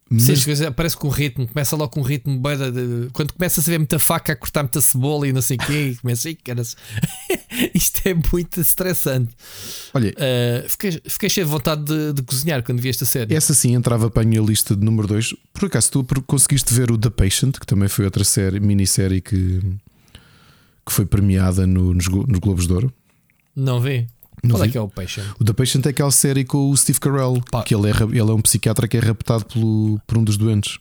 Sim, Mas as coisas aparece com ritmo, começa logo com um ritmo bué de, quando começa a ver muita faca a cortar muita cebola e não sei o quê, e começa, "Ih, caras, [LAUGHS] isto é muito estressante. olha, Uh, fiquei, fiquei cheio de vontade de, de cozinhar quando vi esta série. essa sim entrava para a minha lista de número 2. Por acaso tu conseguiste ver o The Patient, que também foi outra série, minissérie que, que foi premiada no- nos, nos Globos de Ouro. Não vi? Não Qual é que é o Patient? O The Patient é aquela série com o Steve Carell, Pá. que ele é, ele é um psiquiatra que é raptado pelo, por um dos doentes,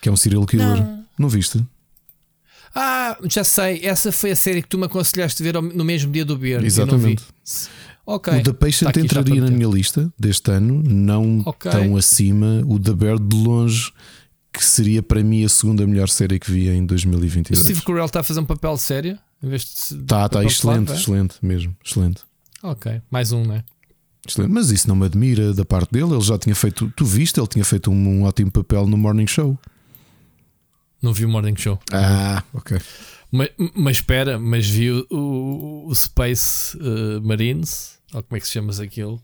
que é um serial killer. Não, viste? Ah, já sei, essa foi a série que tu me aconselhaste ver no mesmo dia do Beer. Exatamente. Eu não vi. Ok. O The Patient Tá aqui entraria para na minha lista deste ano, não Ok. tão acima. O The Bear de longe, que seria para mim a segunda melhor série que vi em O 2022. Steve Carell está a fazer um papel sério? Em vez de Tá, tá, excelente, de lado, excelente mesmo, excelente. é? Ok, mais um, né? excelente. Mas isso não me admira da parte dele. Ele já tinha feito, tu viste, ele tinha feito um, um ótimo papel no Morning Show. Não vi o Morning Show. Ah, ok. Mas, mas espera, mas vi o, o- o Space uh, Marines, ou como é que se chama aquilo?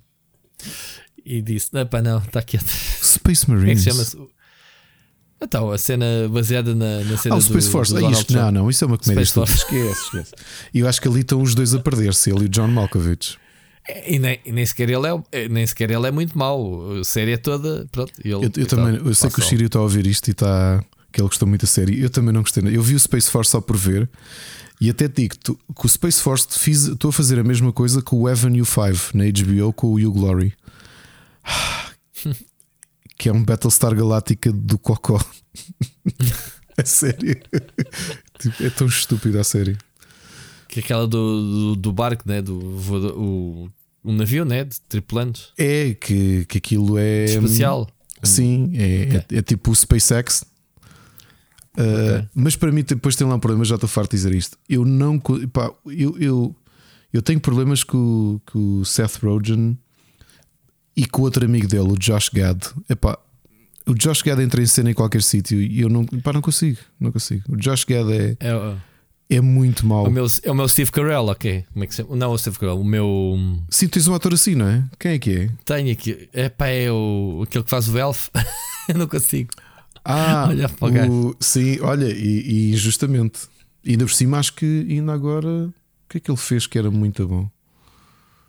E disse: Não, está quieto. Space Como é que Marines. se chama? Então, a cena baseada na, na cena Ah, o do, Space Force. do Ah, Donald isto, não, não, isso é uma comédia. Space estúpida. Esquece, esquece. E eu acho que ali estão os dois a perder-se, ele e o John Malkovich. E nem, e nem, sequer ele é, nem sequer ele é muito mau. A série é toda. Pronto, ele, Eu, eu também, eu sei que o Chirio está a ouvir isto e está. que ele gostou muito da série. Eu também não gostei. Eu vi o Space Force só por ver. E até digo tu, que o Space Force fiz, estou a fazer a mesma coisa com o Avenue 5 na HBO com o Hugh Glory. [LAUGHS] Que é um Battlestar Galáctica do Cocó. [LAUGHS] a série. Tipo, é tão estúpida a série. Que é aquela do, do, do barco, né? Do voador- o, o navio, né? De tripulantes. É que, que aquilo é. Espacial. Sim, é, é- é tipo o SpaceX. Uh, Ok. Mas para mim depois tem lá um problema, já estou farto de dizer isto. Eu não pá, eu, eu, eu tenho problemas com, com o Seth Rogen e com outro amigo dele, o Josh Gad. Epá, o Josh Gad entra em cena em qualquer sítio e eu não, pá, não consigo, não consigo. O Josh Gad é, É, o- é muito mau. o meu, é o meu Steve Carell, ok. Como é que se chama? Não, o Steve Carell, o meu. Sim, tens um ator assim, não é? Quem é que é? Tenho aqui. É pá, é o, aquele que faz o Elf. [LAUGHS] Eu não consigo. Ah, [LAUGHS] Olha para o gajo. sim, olha, e, e injustamente. E ainda por cima, acho que ainda agora o que é que ele fez que era muito bom?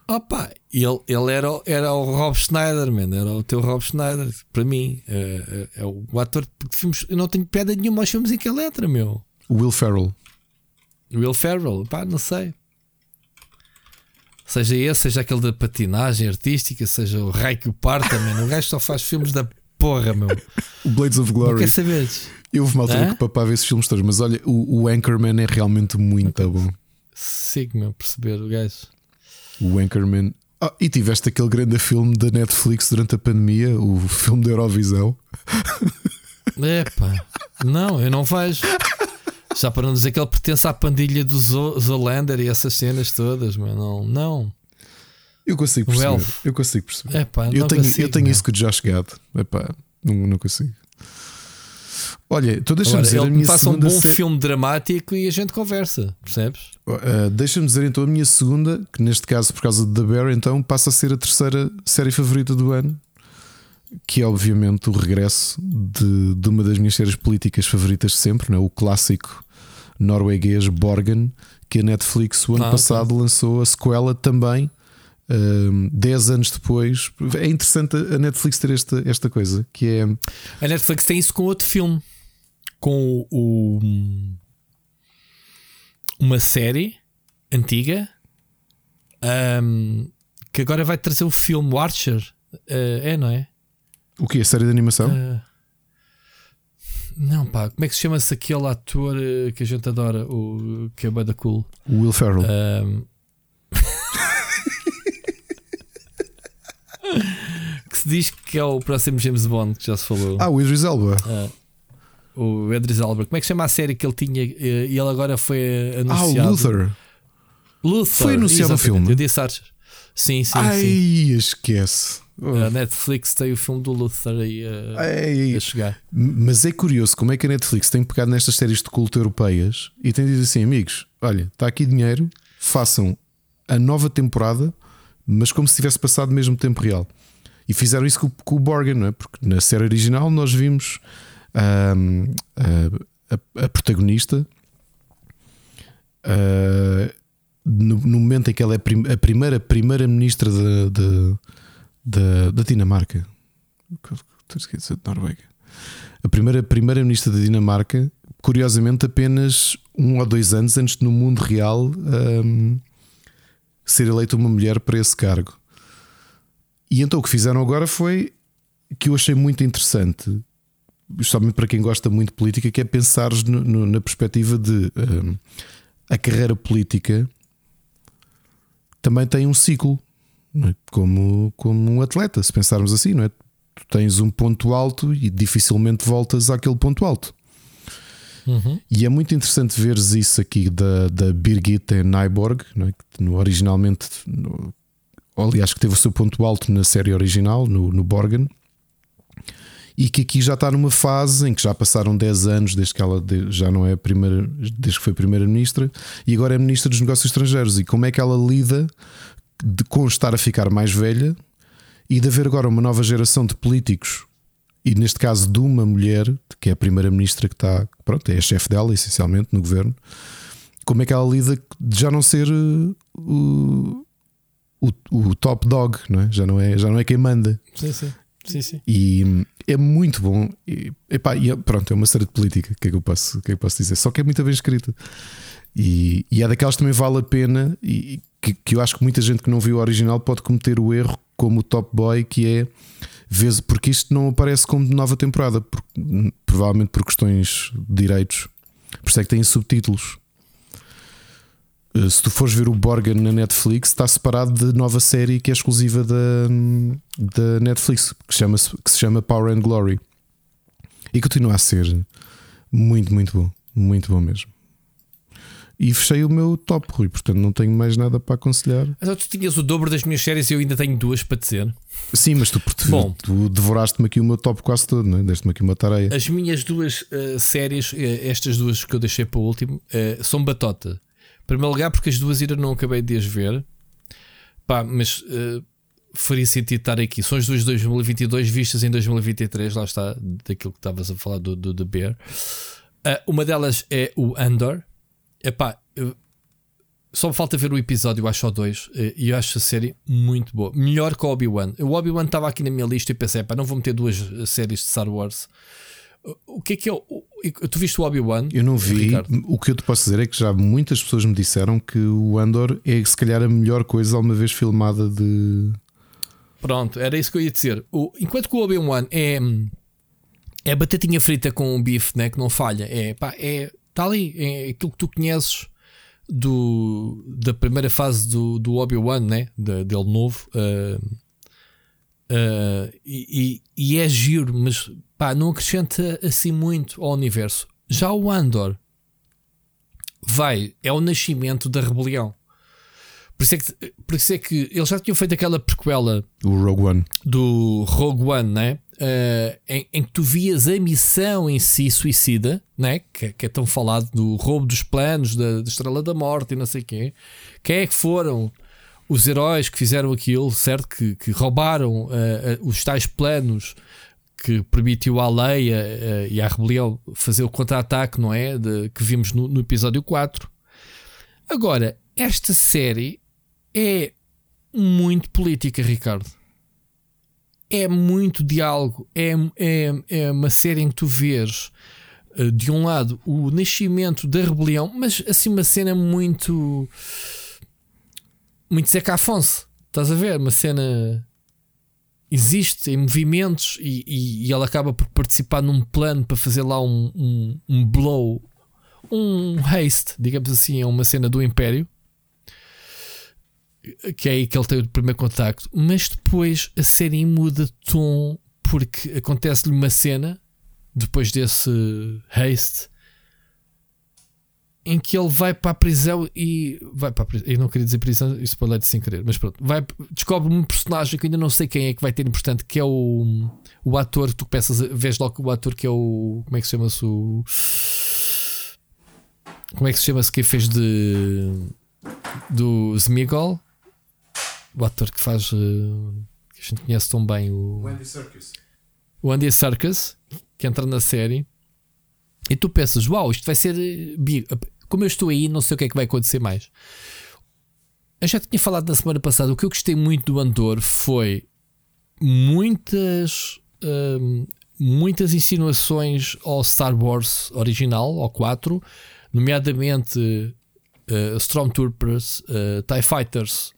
Opa, ele, ele era, o- era o Rob Schneider, man, era o teu Rob Schneider. Para mim, é, é- é o ator de filmes. Eu não tenho pedra nenhuma aos filmes em que ele entra, meu. Will Ferrell. Will Ferrell, pá, não sei. Seja esse, seja aquele da patinagem artística, seja o Rai que o parta, man. O gajo só faz filmes da porra, meu. O Blades of Não Glory. quer saber. Eu houve uma altura Hã? que papava esses filmes todos, mas olha, o, o Anchorman é realmente muito bom. Sigo, meu, perceber o gajo. O Anchorman. Ah, e tiveste aquele grande filme da Netflix durante a pandemia, o filme da Eurovisão. Epá, não, eu não vejo. Já para não dizer que ele pertence à pandilha do Zo- Zolander e essas cenas todas, mas não, não. Eu consigo perceber. Eu consigo perceber. Epá, eu tenho, consigo, eu tenho isso com o Josh Gad. Epá, não, não consigo. Olha, tu deixa-me Agora, dizer a ele minha me faça um segunda bom filme dramático e a gente conversa, percebes? Uh, Deixa-me dizer então a minha segunda, que neste caso, por causa de The Bear, então passa a ser a terceira série favorita do ano, que é obviamente o regresso de, de uma das minhas séries políticas favoritas de sempre, não é? o clássico norueguês Borgen, que a Netflix o ano Ah, ok. passado lançou a sequela também. um, 10 anos depois, é interessante a Netflix ter esta, esta coisa que é A Netflix tem isso com outro filme, com o, uma série antiga ahm, que agora vai trazer o filme o Archer. Ah, é, não é? o que? A série de animação? Ah, não, pá, como é que se chama-se aquele ator eh, que a gente adora, o que é bué da cool? O Will Ferrell. Ahm. [LAUGHS] que se diz que é o próximo James Bond, que já se falou. ah, o Idris Elba. Ah, o Edris Albert. Como é que se chama a série que ele tinha eh, e ele agora foi Ah, o anunciado? Luther. Luther. Foi anunciado o filme? Eu disse Archer. Sim, sim, Ai, sim. esquece. A Netflix tem o filme do Luther aí a, Ei, a chegar. Mas é curioso como é que a Netflix tem pegado nestas séries de culto europeias e tem dito assim: amigos, olha, está aqui dinheiro, façam a nova temporada, mas como se tivesse passado mesmo tempo real. E fizeram isso com, com o Borgen, não é? Porque na série original nós vimos a, a- protagonista ah, no, no momento em que ela é prim- a primeira primeira-ministra da, Dinamarca. Esquecer de Noruega. A primeira primeira-ministra da Dinamarca, curiosamente, apenas um ou dois anos antes de no mundo real ahm, ser eleita uma mulher para esse cargo. E então o que fizeram agora foi que eu achei muito interessante, especialmente para quem gosta muito de política, que é pensar na perspectiva de ahm, a carreira política também tem um ciclo, é? como, como um atleta, se pensarmos assim, não é? Tu tens um ponto alto e dificilmente voltas àquele ponto alto. Uhum. E é muito interessante veres isso aqui da, da Birgitte Nyborg, é? que no, originalmente, aliás, que teve o seu ponto alto na série original, no, no Borgen, e que aqui já está numa fase em que já passaram 10 anos desde que ela já não é a primeira, desde que foi primeira-ministra, e agora é ministra dos Negócios Estrangeiros. E como é que ela lida de, com estar a ficar mais velha e de haver agora uma nova geração de políticos e neste caso de uma mulher, que é a primeira-ministra que está, pronto, é a chefe dela, essencialmente, no governo, como é que ela lida de já não ser uh, o, o, o top dog, não é? Já, não é, já não é quem manda. Sim, sim. Sim, sim. E hum, é muito bom. E, epá, e é- pronto, é uma série de política, o que é que eu posso, que é que posso dizer? Só que é muito bem escrita. E, e é daquelas que também vale a pena e que, que eu acho que muita gente que não viu o original pode cometer o erro como o Top Boy, que é vez, porque isto não aparece como nova temporada, por- provavelmente por questões de direitos. Por isso é que tem subtítulos. Uh, Se tu fores ver o Borgen na Netflix, está separado de nova série que é exclusiva da, da Netflix, que, chama que se chama Power and Glory. E continua a ser muito, muito bom. Muito bom mesmo. E fechei o meu top, Rui, portanto não tenho mais nada para aconselhar. Então tu tinhas o dobro das minhas séries e eu ainda tenho duas para dizer. Sim, mas tu, tu, Bom. tu devoraste-me aqui o meu top quase todo, não é? Deste-me aqui uma tareia. As minhas duas eh, séries, eh, estas duas que eu deixei para o último, eh, são batota. Primeiro lugar, porque as duas ainda não acabei de as ver. Pá, mas eh, faria sentido estar aqui. São as duas de 2022 vistas em 2023, lá está, daquilo que estavas a falar do, do The Bear. Ah, uma delas é o Andor. Epá, eu- só me falta ver o episódio, acho só dois, eh, e eu acho a série muito boa. Melhor que o Obi-Wan. O Obi-Wan estava aqui na minha lista e pensei, pá, não vou meter duas eh, séries de Star Wars. O- que é que é? o- Tu viste o Obi-Wan? Eu não vi. Ricardo? O que eu te posso dizer é que já muitas pessoas me disseram que o Andor é se calhar a melhor coisa alguma vez filmada de. Pronto, era isso que eu ia dizer. O- enquanto que o Obi-Wan é, é batatinha frita com bife, né, que não falha, é pá, é, está ali, é aquilo que tu conheces do, da primeira fase do, do Obi-Wan, né, da- dele novo. ah, ah, e, e- é giro, mas pá, não acrescenta assim muito ao universo. Já o Andor vai, é o nascimento da rebelião. Por isso, é que, por isso é que eles já tinham feito aquela prequela O Rogue One. do Rogue One, né? Eh, em, em que tu vias a missão em si suicida, né? que, que é tão falado do roubo dos planos da, da Estrela da Morte e não sei quê. Quem é que foram os heróis que fizeram aquilo, certo? Que, que roubaram eh, eh, os tais planos que permitiu à Leia eh, e à rebelião fazer o contra-ataque, não é? De, que vimos no, no episódio 4. Agora, esta série é muito política, Ricardo é muito diálogo. É, é, é uma série em que tu vês, de um lado, o nascimento da rebelião, mas assim, uma cena muito. Muito Zeca Afonso. Estás a ver? Uma cena. Existe em movimentos e, e, e ela acaba por participar num plano para fazer lá um, um, um blow, um haste, digamos assim, é uma cena do Império que é aí que ele tem o primeiro contacto, mas depois a série muda de tom porque acontece-lhe uma cena depois desse haste em que ele vai para a prisão e vai para a prisão. Eu não queria dizer prisão, isso pode de sem querer, mas pronto, vai, descobre um personagem que ainda não sei quem é que vai ter importante, que é o, o ator, tu pensas, vês logo o ator que é o. Como é que se chama-se o. Como é que se chama-se quem fez de. do Smigol? O ator que faz. Uh, que a gente conhece tão bem, o. O Andy Serkis. O Andy Serkis, que entra na série. E tu pensas, uau, isto vai ser eh, como eu estou aí, não sei o que é que vai acontecer mais. Eu já tinha falado na semana passada. O que eu gostei muito do Andor foi muitas, hum, muitas insinuações ao Star Wars original, ao 4, nomeadamente uh, Stormtroopers, uh, TIE Fighters.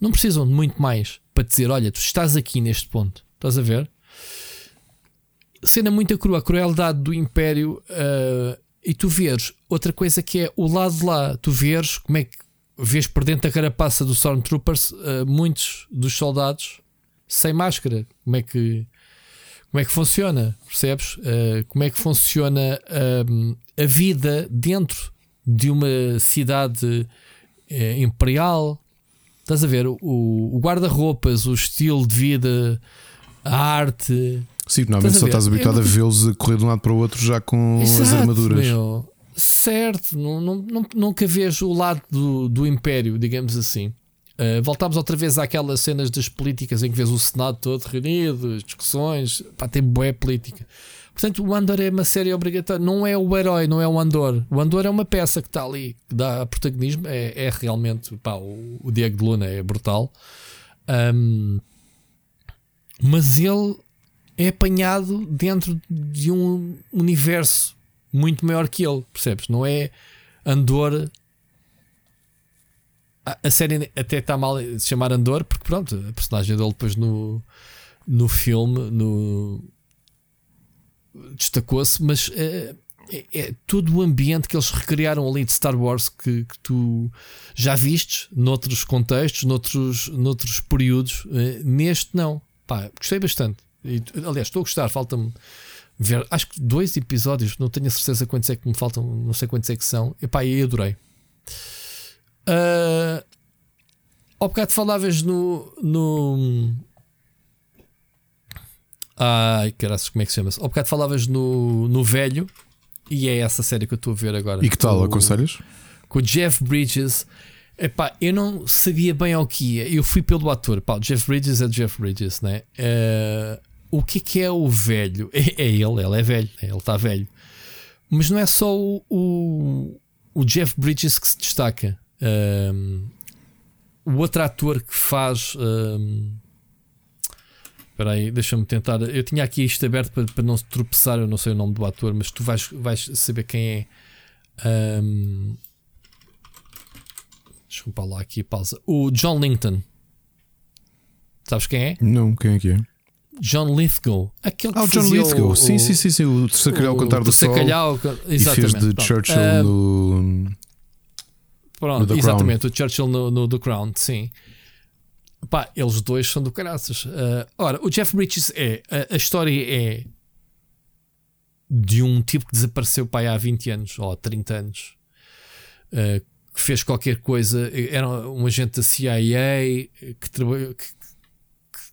Não precisam de muito mais para dizer: olha, tu estás aqui neste ponto. Estás a ver? Cena muito crua, a crueldade do Império. Uh, e tu vês outra coisa que é o lado de lá, tu vês como é que vês por dentro da carapaça do Stormtroopers uh, muitos dos soldados sem máscara. Como é que como é que funciona? Percebes? Uh, como é que funciona uh, a vida dentro de uma cidade imperial? Estás a ver? O, o guarda-roupas, o estilo de vida, a arte, Sim, normalmente só estás habituado a vê-los a correr de um lado para o outro já com as armaduras. Certo, não, não, nunca vejo o lado do, do Império, digamos assim. Uh, voltámos outra vez àquelas cenas das políticas em que vês o Senado todo reunido, discussões, pá, tem boa política. Portanto, o Andor é uma série obrigatória, não é o herói, não é o Andor. O Andor é uma peça que está ali, que dá protagonismo, é, é realmente, pá, o, o Diego de Luna é brutal. Um, mas ele é apanhado dentro de um universo muito maior que ele, percebes? Não é Andor. A, a série até está mal de chamar Andor, porque pronto, a personagem dele depois no, no filme no, destacou-se, mas é, é, é, todo o ambiente que eles recriaram ali de Star Wars que, que tu já vistes noutros contextos, noutros, noutros períodos. É, neste, não. Pá, gostei bastante. E, aliás, estou a gostar, falta-me ver. Acho que dois episódios, não tenho a certeza quantos é que me faltam, não sei quantos é que são. Epá, e adorei. Uh, ao bocado falavas no. no Ai, caraças, como é que se chama-se? Ao bocado falavas no, no velho, e é essa série que eu estou a ver agora. E que tal? Aconselhas? Com o Jeff Bridges. Epá, eu não sabia bem ao que ia. Eu fui pelo ator. Pá, Jeff Bridges é Jeff Bridges, né? Uh, o que é que é o velho? [LAUGHS] É, é ele, ele é velho, né? ele está velho. Mas não é só o, o, o, Jeff Bridges que se destaca. Um, o outro ator que faz. Um, Espera aí, deixa-me tentar. Eu tinha aqui isto aberto para, para não tropeçar. Eu não sei o nome do ator, mas tu vais, vais saber quem é. Um, desculpa lá aqui, pausa. O John Linton. Sabes quem é? Não, quem é que é? John Lithgow. Aquele ah, o John Lithgow. O, sim, sim, sim, sim. O terceiro calhau cantar do sol. Calhau, exatamente. E fez de Churchill uh, no. Pronto, no exatamente. Crown. O Churchill no, no The Crown, sim. Pá, eles dois são do caraças. Uh, ora, o Jeff Bridges é. A, a, história é. De um tipo que desapareceu pai, há 20 anos ou 30 anos. Uh, que fez qualquer coisa. Era um agente da CIA que, que,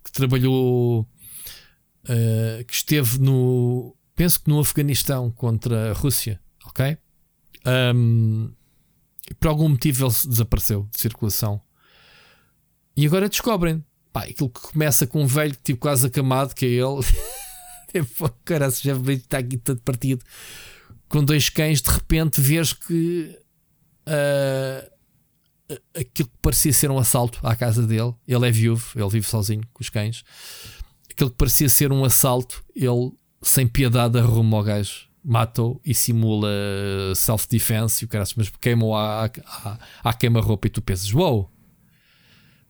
que trabalhou uh, que esteve no. Penso que no Afeganistão contra a Rússia, ok? Um, por algum motivo ele desapareceu de circulação. E agora descobrem. Pá, aquilo que começa com um velho tipo quase acamado, que é ele. [LAUGHS] tipo, cara, já está aqui todo partido. Com dois cães, de repente vês que uh, aquilo que parecia ser um assalto à casa dele. Ele é viúvo, ele vive sozinho com os cães aquilo que parecia ser um assalto, ele, sem piedade, arruma o gajo, mata-o e simula self-defense. E o cara, mas queimou a, a queima-roupa. E tu pensas: Uou, wow,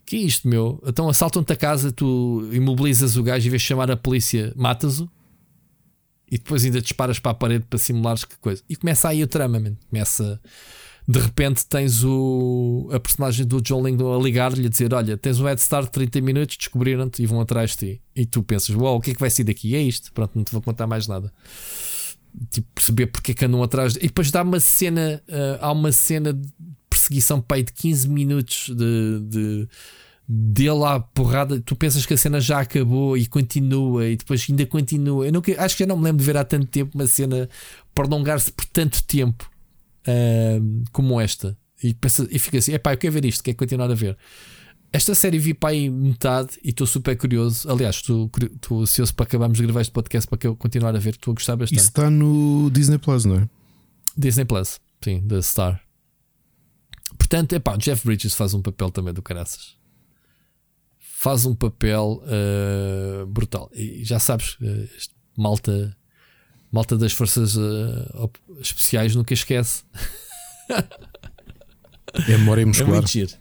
que é isto, meu? Então assaltam-te a casa, tu imobilizas o gajo e vês chamar a polícia, matas-o e depois ainda disparas para a parede para simulares que coisa. E começa aí o trama, man. começa de repente tens o, a personagem do John Langdon a ligar-lhe a dizer: Olha, tens um head start de 30 minutos, descobriram-te e vão atrás de ti. E tu pensas: Uau, wow, o que é que vai ser daqui? é isto. Pronto, não te vou contar mais nada. tipo, perceber porque é que andam atrás. E depois dá uma cena, uh, há uma cena de perseguição pai de 15 minutos de, de dele à porrada. Tu pensas que a cena já acabou e continua, e depois ainda continua. Eu nunca, acho que já não me lembro de ver há tanto tempo uma cena prolongar-se por tanto tempo uh, como esta. E, pensa, e fica assim: é pá, eu quero ver isto, quero continuar a ver. Esta série vi para aí metade e estou super curioso. Aliás, estou, estou ansioso para acabarmos de gravar este podcast para que eu continuar a ver. Estou a gostar bastante. Isso está no Disney Plus, não é? Disney Plus, sim, da Star. Portanto, é pá, Jeff Bridges faz um papel também do caraças. Faz um papel uh, brutal. E já sabes, uh, malta, malta das forças uh, especiais nunca esquece. É memória muscular. É muito giro.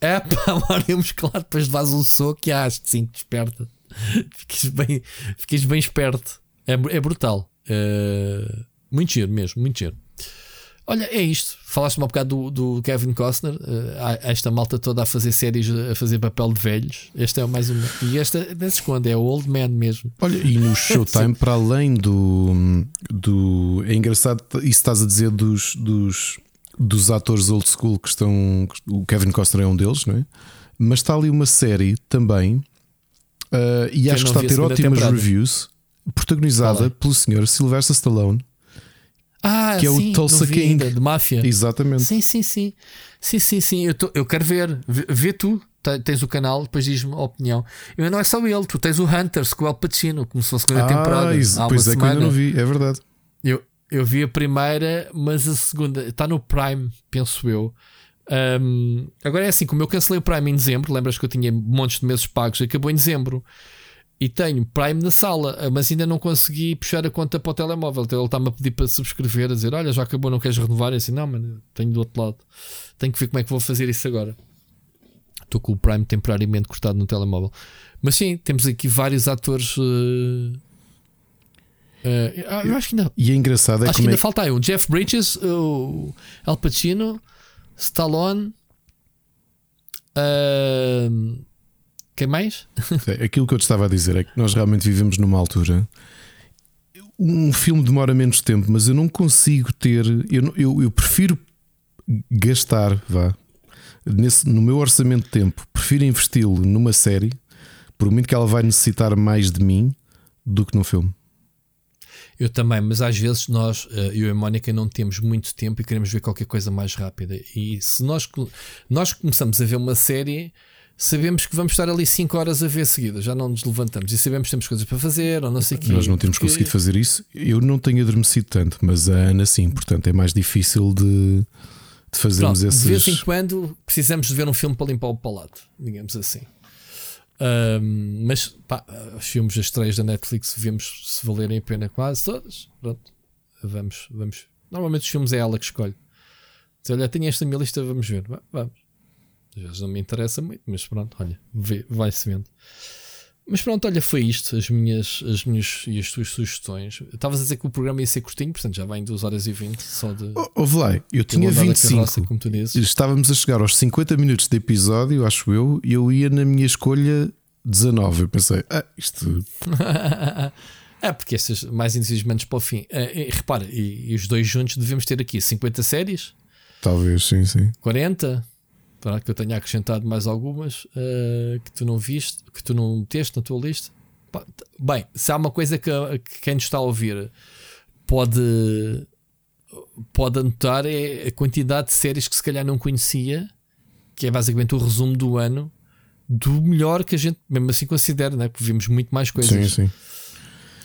É pá, [LAUGHS] memória muscular, depois vás um soco e acho que sim, desperta. Ficas bem, ficas bem esperto. É, é brutal. Uh, muito giro mesmo, muito giro. Olha, é isto. Falaste-me um bocado do, do Kevin Costner, uh, esta malta toda a fazer séries, a fazer papel de velhos. Este é mais uma. E esta não se esconde, é o Old Man mesmo. Olha, e no [LAUGHS] Showtime, para além do, do. É engraçado, isso estás a dizer dos, dos dos atores old school que estão. O Kevin Costner é um deles, não é? Mas está ali uma série também, uh, e acho que está a ter ótimas temporada. reviews, protagonizada pelo senhor Sylvester Stallone. Ah, que é sim, o Tulsa King ainda, de máfia. Exatamente. Sim, sim, sim. Sim, sim, sim. Eu, tô, eu quero ver. Vê, vê tu, tens o canal, depois diz-me a opinião. Eu não é só ele, tu tens o Hunters com o Al Pacino, começou a segunda ah, temporada. Isso, pois é semana. que eu ainda não vi, é verdade. Eu, eu vi a primeira, mas a segunda está no Prime, penso eu. Um, agora é assim, como eu cancelei o Prime em dezembro, lembras que eu tinha montes de meses pagos, acabou em dezembro. E tenho Prime na sala, mas ainda não consegui puxar a conta para o telemóvel. Então ele está-me a pedir para subscrever, a dizer: Olha, já acabou, não queres renovar? E assim, não, mano, tenho do outro lado. Tenho que ver como é que vou fazer isso agora. Estou com o Prime temporariamente cortado no telemóvel. Mas sim, temos aqui vários atores uh, Uh, eu acho que ainda. E é engraçado é acho que ainda é... falta aí o Jeff Bridges, o Al Pacino, Stallone. Uh, quem mais? Aquilo que eu te estava a dizer é que nós realmente vivemos numa altura. Um filme demora menos tempo, mas eu não consigo ter. Eu, eu, eu prefiro gastar, vá, nesse, no meu orçamento de tempo, prefiro investi-lo numa série, por muito que ela vai necessitar mais de mim do que num filme. Eu também, mas às vezes nós, eh, eu e a Mónica, não temos muito tempo e queremos ver qualquer coisa mais rápida. E se nós, nós começamos a ver uma série, sabemos que vamos estar ali 5 horas a ver seguida, já não nos levantamos e sabemos que temos coisas para fazer ou não sei o quê. Nós não temos conseguido fazer isso. Eu não tenho adormecido tanto, mas a Ana sim, portanto é mais difícil de, de fazermos Pronto, esses. De vez em quando precisamos de ver um filme para limpar o palato, digamos assim. Um, mas pá, os filmes, as estreias da Netflix, vemos se valerem a pena quase todas. Pronto, vamos, vamos. Normalmente os filmes é ela que escolhe. Diz, olha, tenho esta minha lista, vamos ver. Vamos. Às vezes não me interessa muito, mas pronto, olha, vai-se vendo. Mas pronto, olha, foi isto, as minhas, as minhas e as tuas sugestões. Estavas a dizer que o programa ia ser curtinho, portanto já vai em 2 horas e 20 só de. Ouve lá, eu tinha 25. Carroça, como tu dizes. Estávamos a chegar aos 50 minutos de episódio, acho eu, e eu ia na minha escolha 19. Eu pensei, ah, isto. [LAUGHS] é, porque estas mais entusiasmantes para o fim. É, repara, e, e os dois juntos devemos ter aqui 50 séries? Talvez, sim, sim. 40? Para que eu tenha acrescentado mais algumas uh, que tu não viste, que tu não meteste na tua lista. Bem, se há uma coisa que, que quem nos está a ouvir pode, pode anotar é a quantidade de séries que se calhar não conhecia, que é basicamente o resumo do ano do melhor que a gente mesmo assim considera, né? porque vimos muito mais coisas. Sim, sim.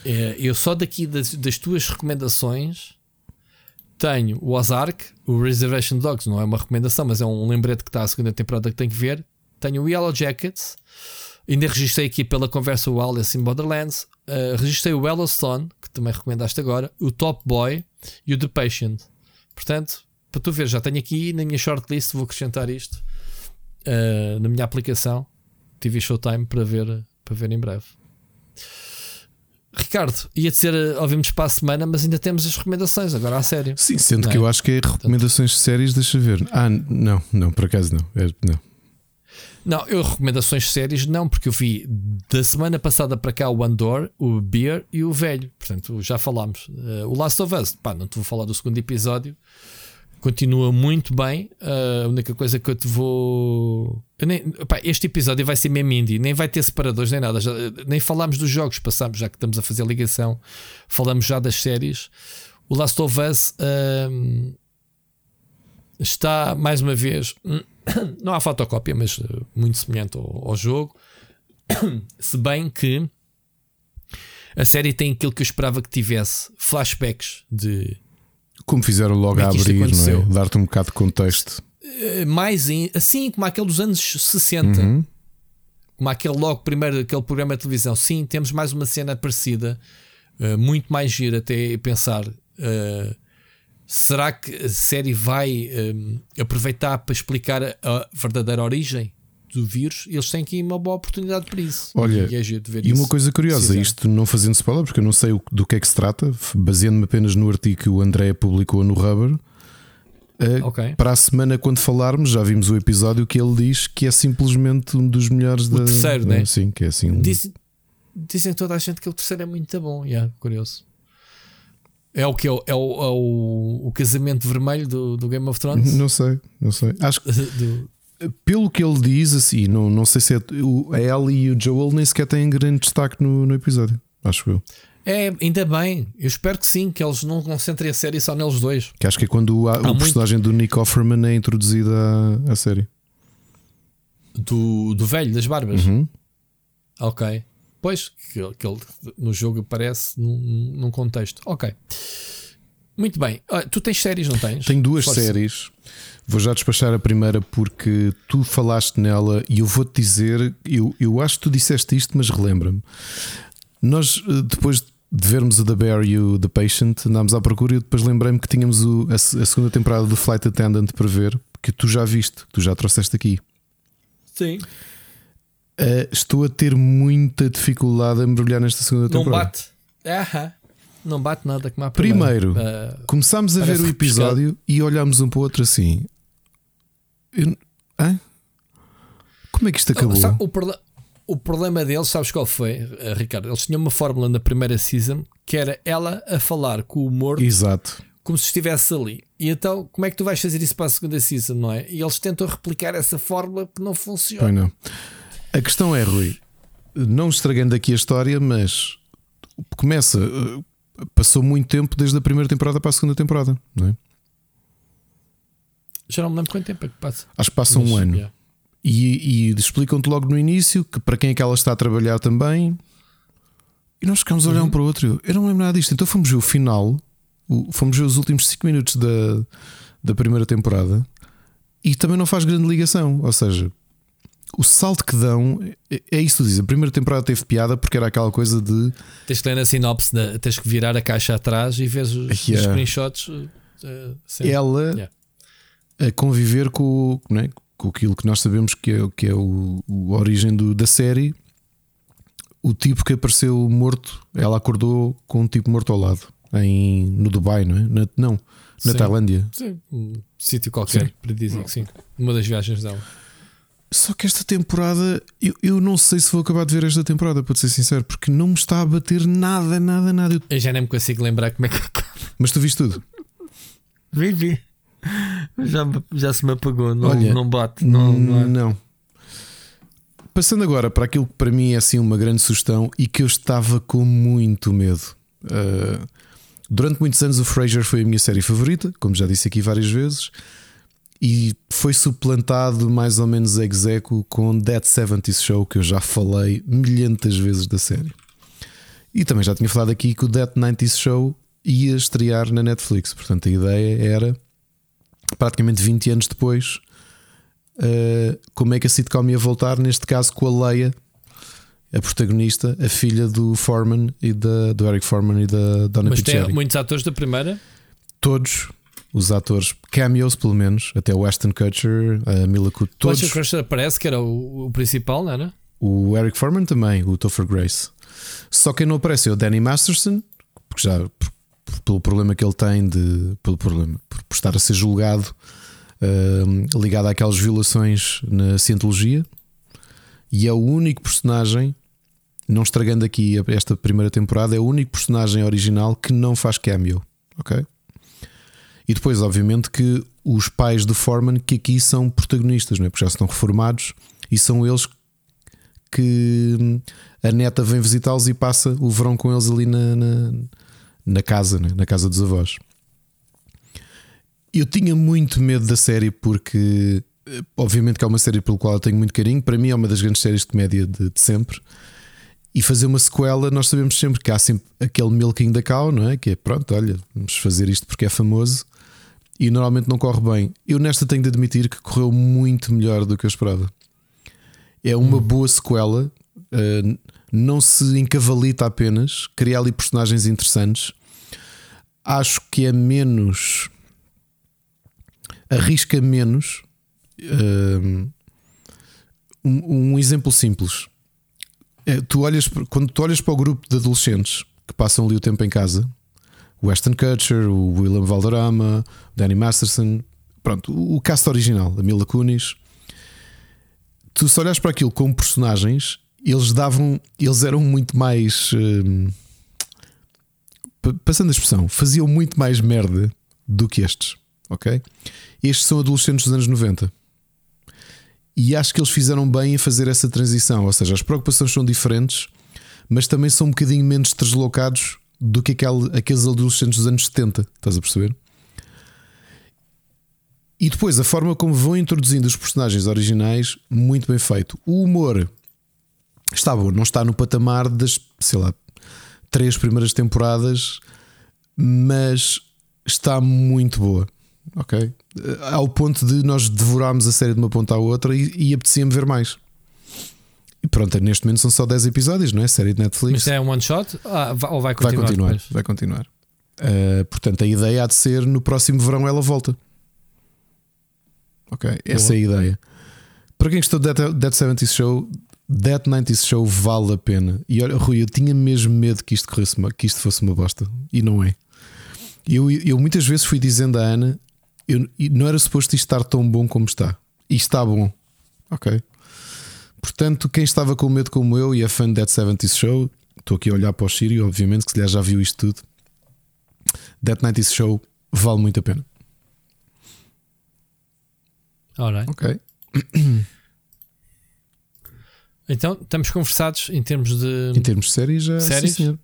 É, eu só daqui das, das tuas recomendações tenho o Ozark, o Reservation Dogs, não é uma recomendação, mas é um lembrete que está a segunda temporada que tenho que ver. Tenho o Yellow Jackets, ainda registrei aqui pela conversa o Alice in Borderlands, uh, registrei o Yellowstone, que também recomendaste agora, o Top Boy e o The Patient. Portanto, para tu ver, já tenho aqui na minha shortlist, vou acrescentar isto uh, na minha aplicação TV Showtime para ver, para ver em breve. Ricardo, ia dizer eh, ouvimos para a semana, mas ainda temos as recomendações, agora a sério. Sim, sendo não que é? eu acho que é recomendações Portanto, séries, deixa ver. Ah, não, não, por acaso não. É, não. Não, eu recomendações de séries não, porque eu vi da semana passada para cá o Andor, o Beer e o Velho. Portanto, já falámos. Uh, o Last of Us, pá, não te vou falar do segundo episódio. Continua muito bem. Uh, a única coisa que eu te vou. Eu nem, este episódio vai ser mesmo indie, nem vai ter separadores nem nada. Já, nem falámos dos jogos, passamos, já que estamos a fazer a ligação, falamos já das séries. O Last of Us uh, está mais uma vez. [COUGHS] não há fotocópia, mas eh, muito semelhante ao, ao jogo. [COUGHS] Se bem que a série tem aquilo que eu esperava que tivesse: flashbacks de. Como fizeram logo Como é a abrir, não é? Dar-te um bocado de contexto. eh, Mais em- assim como aquele dos anos 60, Uhum. como aquele logo primeiro, aquele programa de televisão. Sim, temos mais uma cena parecida, eh, muito mais gira até pensar. eh, será que a série vai aproveitar para explicar a verdadeira origem do vírus? Eles têm aqui uma boa oportunidade para isso. Olha, e é E uma coisa curiosa, Sim, isto não fazendo spoiler, porque eu não sei do que é que se trata, baseando-me apenas no artigo que o André publicou no Rubber. eh, Ok. Para a semana, quando falarmos, já vimos o episódio que ele diz que é simplesmente um dos melhores O da. terceiro, né? Sim, que é assim. Um... Dizem, dizem toda a gente que o terceiro é muito bom. Yeah, curioso. É o que é, o, é, o, é o, o casamento vermelho do, do Game of Thrones? Não sei, não sei. Acho [LAUGHS] que, Do- pelo que ele diz, assim, não, não sei se é. O, a Ellie e o Joel nem sequer têm grande destaque no, no episódio, acho eu. É, ainda bem. Eu espero que sim, que eles não concentrem a série só neles dois. Que acho que é quando o, o muito- personagem do Nick Offerman é introduzido à, à série. Do, do velho, das barbas. Uhum. Ok. Pois, que, ele- que ele no jogo aparece num, num contexto. Ok. Muito bem. Ah, tu tens séries, não tens? Tenho duas Força. séries. Vou já despachar a primeira porque tu falaste nela e eu vou-te dizer. Eu, eu acho que tu disseste isto, mas relembra-me. Nós, eh, depois de vermos o The Bear e o The Patient, andámos à procura e depois lembrei-me que tínhamos o- a, a segunda temporada do Flight Attendant para ver, que tu já viste, que tu já trouxeste aqui. Sim. Eh, estou a ter muita dificuldade a mergulhar nesta segunda Não temporada. bate. Aham. Não bate nada como a primeira. Primeiro, Ah, Começámos a ver o episódio e olhámos um para o outro assim. Eu-? Como é que isto acabou? Sabe, o, prole- o problema deles, sabes qual foi, eh, Ricardo? Eles tinham uma fórmula na primeira season que era ela a falar com o morto Exato. como se estivesse ali. E então, como é que tu vais fazer isso para a segunda season, não é? E eles tentam replicar essa fórmula que não Pois funciona. não. A questão é, Rui, não estragando aqui a história, mas começa. uh, Passou muito tempo desde a primeira temporada para a segunda temporada, não é? Já não me lembro quanto tempo é que passa. Acho que passa um Mas, ano. yeah. E, e explicam-te logo no início que para quem é que ela está a trabalhar também. E nós ficámos a olhar um para o outro. Eu, não lembro nada disto. Então fomos ver o final, o- fomos ver os últimos 5 minutos da, da primeira temporada e também não faz grande ligação. Ou seja, o salto que dão é, é isso que tu dizes. A primeira temporada teve piada porque era aquela coisa de Tens que ler na sinopse, tens que virar a caixa atrás e vês os, os Yeah. screenshots. sim. ela Yeah. A conviver com, o- não é? com aquilo que nós sabemos que é, que é o, a origem do- da série. O tipo que apareceu morto, ela acordou com um tipo morto ao lado, em, no Dubai, não é? Na, não, na Sim. Tailândia. Sim, um sítio qualquer, Sim. para dizer que sim. Uma das viagens dela. Só que esta temporada, eu, eu não sei se vou acabar de ver esta temporada, para ser sincero, porque não me está a bater nada, nada, nada. Eu- Eu já nem me consigo lembrar como é que. Mas tu viste tudo? Vivi. [LAUGHS] Já, já se me apagou, não, Olha, não bate. Não, não é. Não. Passando agora para aquilo que para mim é assim uma grande sugestão e que eu estava com muito medo. Uh, durante muitos anos o Frasier foi a minha série favorita, como já disse aqui várias vezes, e foi suplantado mais ou menos execo com Dead 70s Show, que eu já falei milhentas vezes da série. E também já tinha falado aqui que o Dead 90s Show ia estrear na Netflix. Portanto, a ideia era, praticamente 20 anos depois, Uh, como é que a sitcom ia voltar, neste caso com a Leia, a protagonista, a filha do Foreman e da, do Eric Foreman e da Donna Mas tem muitos atores da primeira. Todos os atores, cameos pelo menos, até o Ashton Kutcher, a Mila Kunis, Todos. O Crusher aparece, que era o, o principal, não era? O Eric Foreman também, o Topher Grace. Só quem não aparece é o Danny Masterson, porque já pelo problema que ele tem de pelo problema por, estar a ser julgado uh, ligada àquelas violações na cientologia. E é o único personagem, não estragando aqui esta primeira temporada, é o único personagem original que não faz cameo. Ok? E depois, obviamente, que os pais do Foreman, que aqui são protagonistas, não é? porque já estão reformados e são eles que hum, a neta vem visitá-los e passa o verão com eles ali na, na, na casa, né? na casa dos avós. Eu tinha muito medo da série porque, eh, obviamente, que é uma série pelo qual eu tenho muito carinho. Para mim, é uma das grandes séries de comédia de, de sempre. E fazer uma sequela, nós sabemos sempre que há sempre aquele milking da cow, não é? Que é pronto, olha, vamos fazer isto porque é famoso e normalmente não corre bem. Eu nesta tenho de admitir que correu muito melhor do que eu esperava. É uma hum. boa sequela, uh, não se encavalita apenas, cria ali personagens interessantes. Acho que é menos. arrisca menos. Uh, um, um, exemplo simples. É, tu olhas, quando tu olhas para o grupo de adolescentes que passam ali o tempo em casa, o Ashton Kutcher, o William Valderrama, Danny Masterson, pronto, o cast original, a Mila Kunis. Tu se olhas para aquilo como personagens, eles davam, eles eram muito mais hum, passando a expressão, faziam muito mais merda do que estes, ok? Estes são adolescentes dos anos 90. E acho que eles fizeram bem em fazer essa transição, ou seja, as preocupações são diferentes, mas também são um bocadinho menos deslocados do que aquele, aqueles adolescentes dos anos 70. Estás a perceber? E depois a forma como vão introduzindo os personagens originais, muito bem feito. O humor está bom, não está no patamar das, sei lá, três primeiras temporadas, mas está muito boa. Ok? Ao ponto de nós devorarmos a série de uma ponta à outra e, e apetecia-me ver mais. E pronto, neste momento são só 10 episódios, não é? Série de Netflix. Mas é um one shot? Ah, ou vai continuar? Vai continuar. Depois? Vai continuar. Uh, portanto, a ideia há de ser no próximo verão ela volta. Ok, Boa. essa é a ideia. Para quem gostou do Dead, Dead 70 Show, Dead 90 Show vale a pena. E olha, Rui, eu tinha mesmo medo que isto, corresse uma, que isto fosse uma bosta. E não é. Eu, eu muitas vezes fui dizendo à Ana: eu, não era suposto isto estar tão bom como está. E está bom. Ok. Portanto, quem estava com medo como eu e é fã de Dead 70 Show, estou aqui a olhar para o Sírio, obviamente, que se já viu isto tudo. Dead 90 Show vale muito a pena. Alright. Ok. [CLEARS THROAT] Então, estamos conversados em termos de. Em termos de séries, já séries? Sim,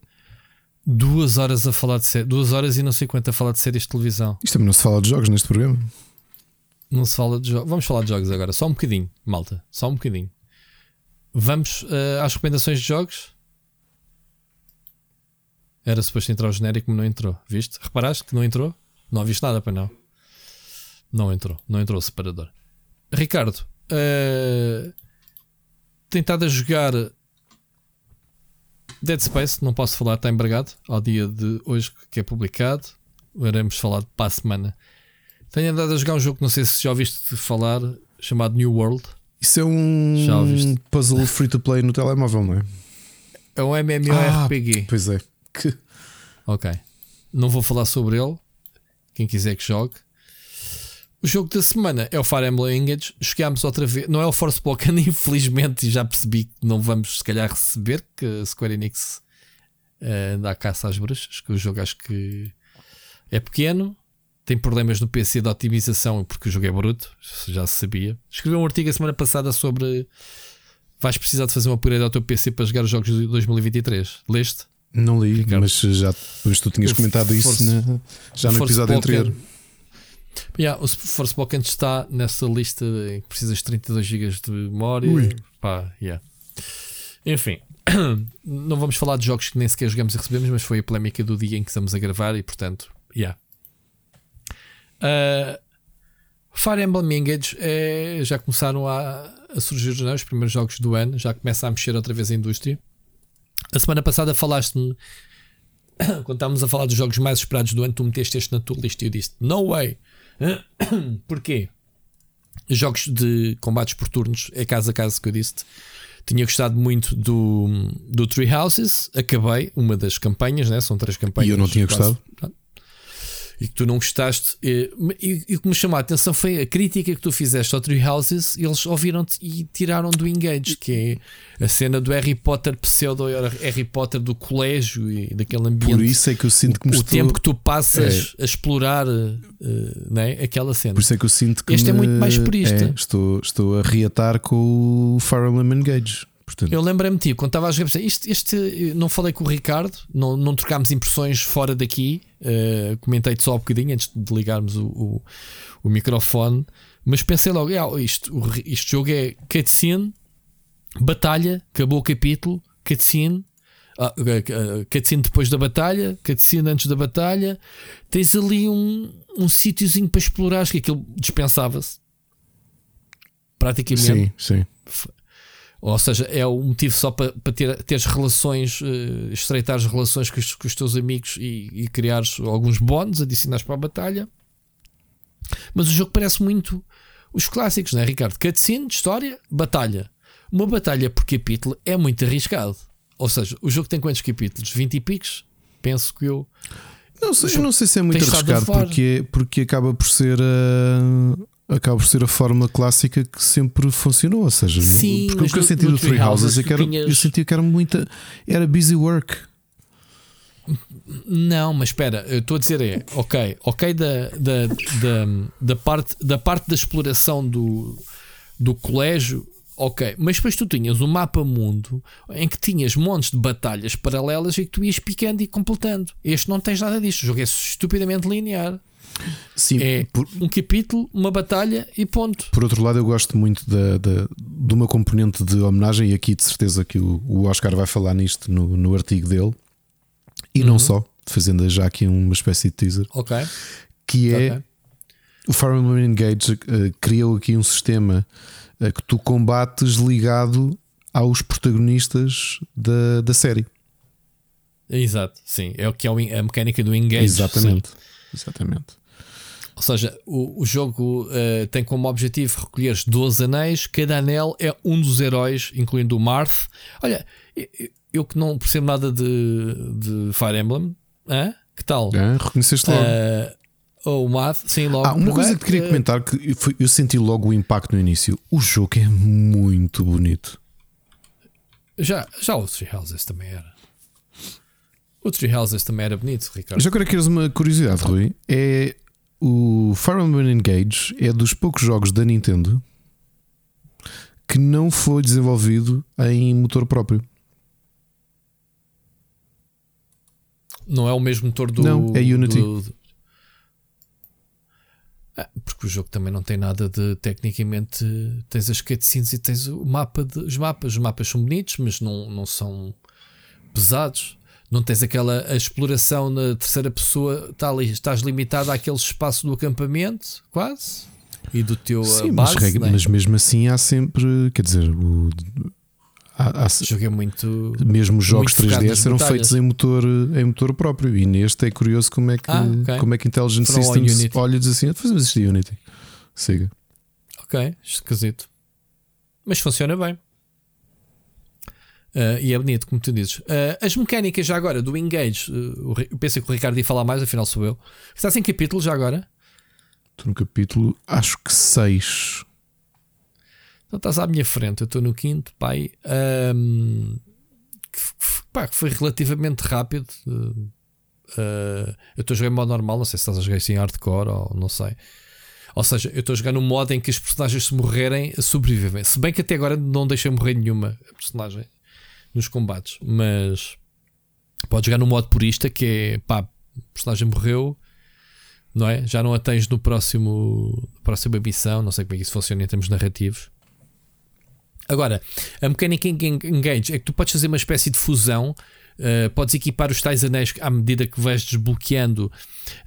duas horas a falar de séries. Duas horas e não sei quanto a falar de séries de televisão. Isto também não se fala de jogos neste programa. Não se fala de jogos. Vamos falar de jogos agora. Só um bocadinho, malta. Só um bocadinho. Vamos uh, às recomendações de jogos. Era suposto entrar o genérico, mas não entrou. Viste? Reparaste que não entrou? Não viste nada para não. Não entrou. Não entrou o separador. Ricardo, uh, tentado a jogar Dead Space, não posso falar, está embargado ao dia de hoje que é publicado. Veremos falar para a semana. Tenho andado a jogar um jogo que não sei se já ouviste falar, chamado New World. Isso é um puzzle free to play no telemóvel, não é? É um MMORPG. Ah, pois é. Que... [LAUGHS] Ok. Não vou falar sobre ele. Quem quiser que jogue. O jogo da semana é o Fire Emblem Engage. Jogámos outra vez. Não é o Forspoken, [LAUGHS] infelizmente, e já percebi que não vamos, se calhar, receber. Que a Square Enix uh, dá caça às bruxas. Que o jogo acho que é pequeno tem problemas no PC de otimização porque o jogo é bruto, já se sabia. Escrevi um artigo a semana passada sobre vais precisar de fazer uma upgrade ao teu PC para jogar os jogos de 2023. Leste? Não li, Ricardo? mas já mas tu tinhas comentado isso Force, na, já no episódio anterior. Yeah, o Forspoken está nessa lista em que precisas de 32 GB de memória. Pá, yeah. Enfim, [COUGHS] não vamos falar de jogos que nem sequer jogamos e recebemos, mas foi a polémica do dia em que estamos a gravar e portanto, yeah, Uh, Fire Emblem Engage é, já começaram a, a surgir né, os primeiros jogos do ano, já começa a mexer outra vez a indústria. A semana passada falaste-me, [COUGHS] quando estávamos a falar dos jogos mais esperados do ano, tu meteste este na tua lista e eu disse: No way! [COUGHS] Porquê? Jogos de combates por turnos, é caso a caso que eu disse. -te. Tinha gostado muito do, do Three Houses, acabei uma das campanhas, né? são três campanhas. E eu não tinha gostado. E que tu não gostaste. E, e, o que me chamou a atenção foi a crítica que tu fizeste ao Three Houses. Eles ouviram-te e tiraram do Engage, que é a cena do Harry Potter pseudo Harry Potter do colégio e daquele ambiente. Por isso é que eu sinto que me o estou... tempo que tu passas é. a explorar uh, né? aquela cena. Por isso é que eu sinto que este é me... é muito mais purista. É, estou, estou a reatar com o Fire Emblem Engage. Portanto... Eu lembrei-me, tio, quando estava a jogar, este, este, não falei com o Ricardo, não, não trocámos impressões fora daqui. Uh, Comentei-te só um bocadinho antes de ligarmos o, o, o microfone, mas pensei logo: ah, isto, este jogo é cutscene, batalha, acabou o capítulo, cutscene. Ah, cutscene depois da batalha, cutscene antes da batalha, tens ali um, um sítiozinho para explorar, que aquilo dispensava-se praticamente. Sim, sim. Ou seja, é o motivo só para, para ter, teres relações, uh, estreitar as relações com os, com os teus amigos e, e criares alguns bónus adicionais para a batalha. Mas o jogo parece muito os clássicos, não é, Ricardo? Cutscene, história, batalha. Uma batalha por capítulo é muito arriscado. Ou seja, o jogo tem quantos capítulos? 20 e picos? Penso que eu. Não sei, eu não sei se é muito arriscado porque, porque acaba por ser. Uh, acaba por ser a forma clássica que sempre funcionou. Ou seja, Sim, porque o que eu senti do Three Houses é que era, tinhas... eu sentia que era muita. Era busy work. Não, mas espera, eu estou a dizer é, ok, ok da, da, da, da, parte, da parte da exploração do, do colégio, ok, mas depois tu tinhas um mapa mundo em que tinhas montes de batalhas paralelas e que tu ias picando e completando. Este não tens nada disto, o jogo é estupidamente linear. Sim, é por, um capítulo, uma batalha e ponto. Por outro lado, eu gosto muito da, da, de uma componente de homenagem, e aqui de certeza que o, o Oscar vai falar nisto no, no artigo dele, e uhum. não só, fazendo já aqui uma espécie de teaser, Ok. que é okay. o Emblem Engage uh, criou aqui um sistema uh, que tu combates ligado aos protagonistas da, da série. Exato, sim, é o que é a mecânica do engage. Exatamente. Sim. Exatamente. Ou seja, o, o jogo uh, tem como objetivo recolher 12 anéis, cada anel é um dos heróis, incluindo o Marth. Olha, eu, eu que não percebo nada de, de Fire Emblem, hein? que tal? É, reconheceste logo. Uh, o Marth, sim, logo. Ah, uma coisa que queria uh, comentar que foi, eu senti logo o impacto no início. O jogo é muito bonito. Já, já o Three Houses também era. O Tree Houses também era bonito, Ricardo. Já agora queres uma curiosidade, Rui? É o Fire Emblem Engage é dos poucos jogos da Nintendo que não foi desenvolvido em motor próprio. Não é o mesmo motor do. Não, é Unity. Do... Ah, porque o jogo também não tem nada de tecnicamente. Tens as cutscenes e tens o mapa de, os mapas. Os mapas são bonitos, mas não, não são pesados não tens aquela exploração na terceira pessoa, tá ali, estás limitado àquele espaço do acampamento, quase, e do teu Sim, base, mas, né? mas, mesmo assim há sempre, quer dizer, o, há, há, o muito. Mesmo os jogos 3DS eram feitos em motor, em motor próprio, e neste é curioso como é que, ah, okay. como é que Intelligent From Systems olha e diz assim: fazemos isto em Unity. Siga. Ok, esquisito. Mas funciona bem. Uh, e é bonito, como tu dizes. Uh, as mecânicas já agora do Engage, uh, eu pensei que o Ricardo ia falar mais, afinal sou eu. Estás em capítulo já agora? Estou no capítulo, acho que 6. Então estás à minha frente, eu estou no quinto, pai. Um, que, pá, foi relativamente rápido. Uh, eu estou a jogar em modo normal, não sei se estás a jogar assim em hardcore ou não sei. Ou seja, eu estou a jogar num modo em que os personagens, se morrerem, sobrevivem. Se bem que até agora não deixei morrer nenhuma personagem nos combates, mas pode jogar no modo purista que é pá, o personagem morreu, não é? Já não a tens no próximo próxima missão, não sei como é que isso funciona em termos narrativos. Agora, a mecânica em Engage é que tu podes fazer uma espécie de fusão. Uh, podes equipar os tais anéis à medida que vais desbloqueando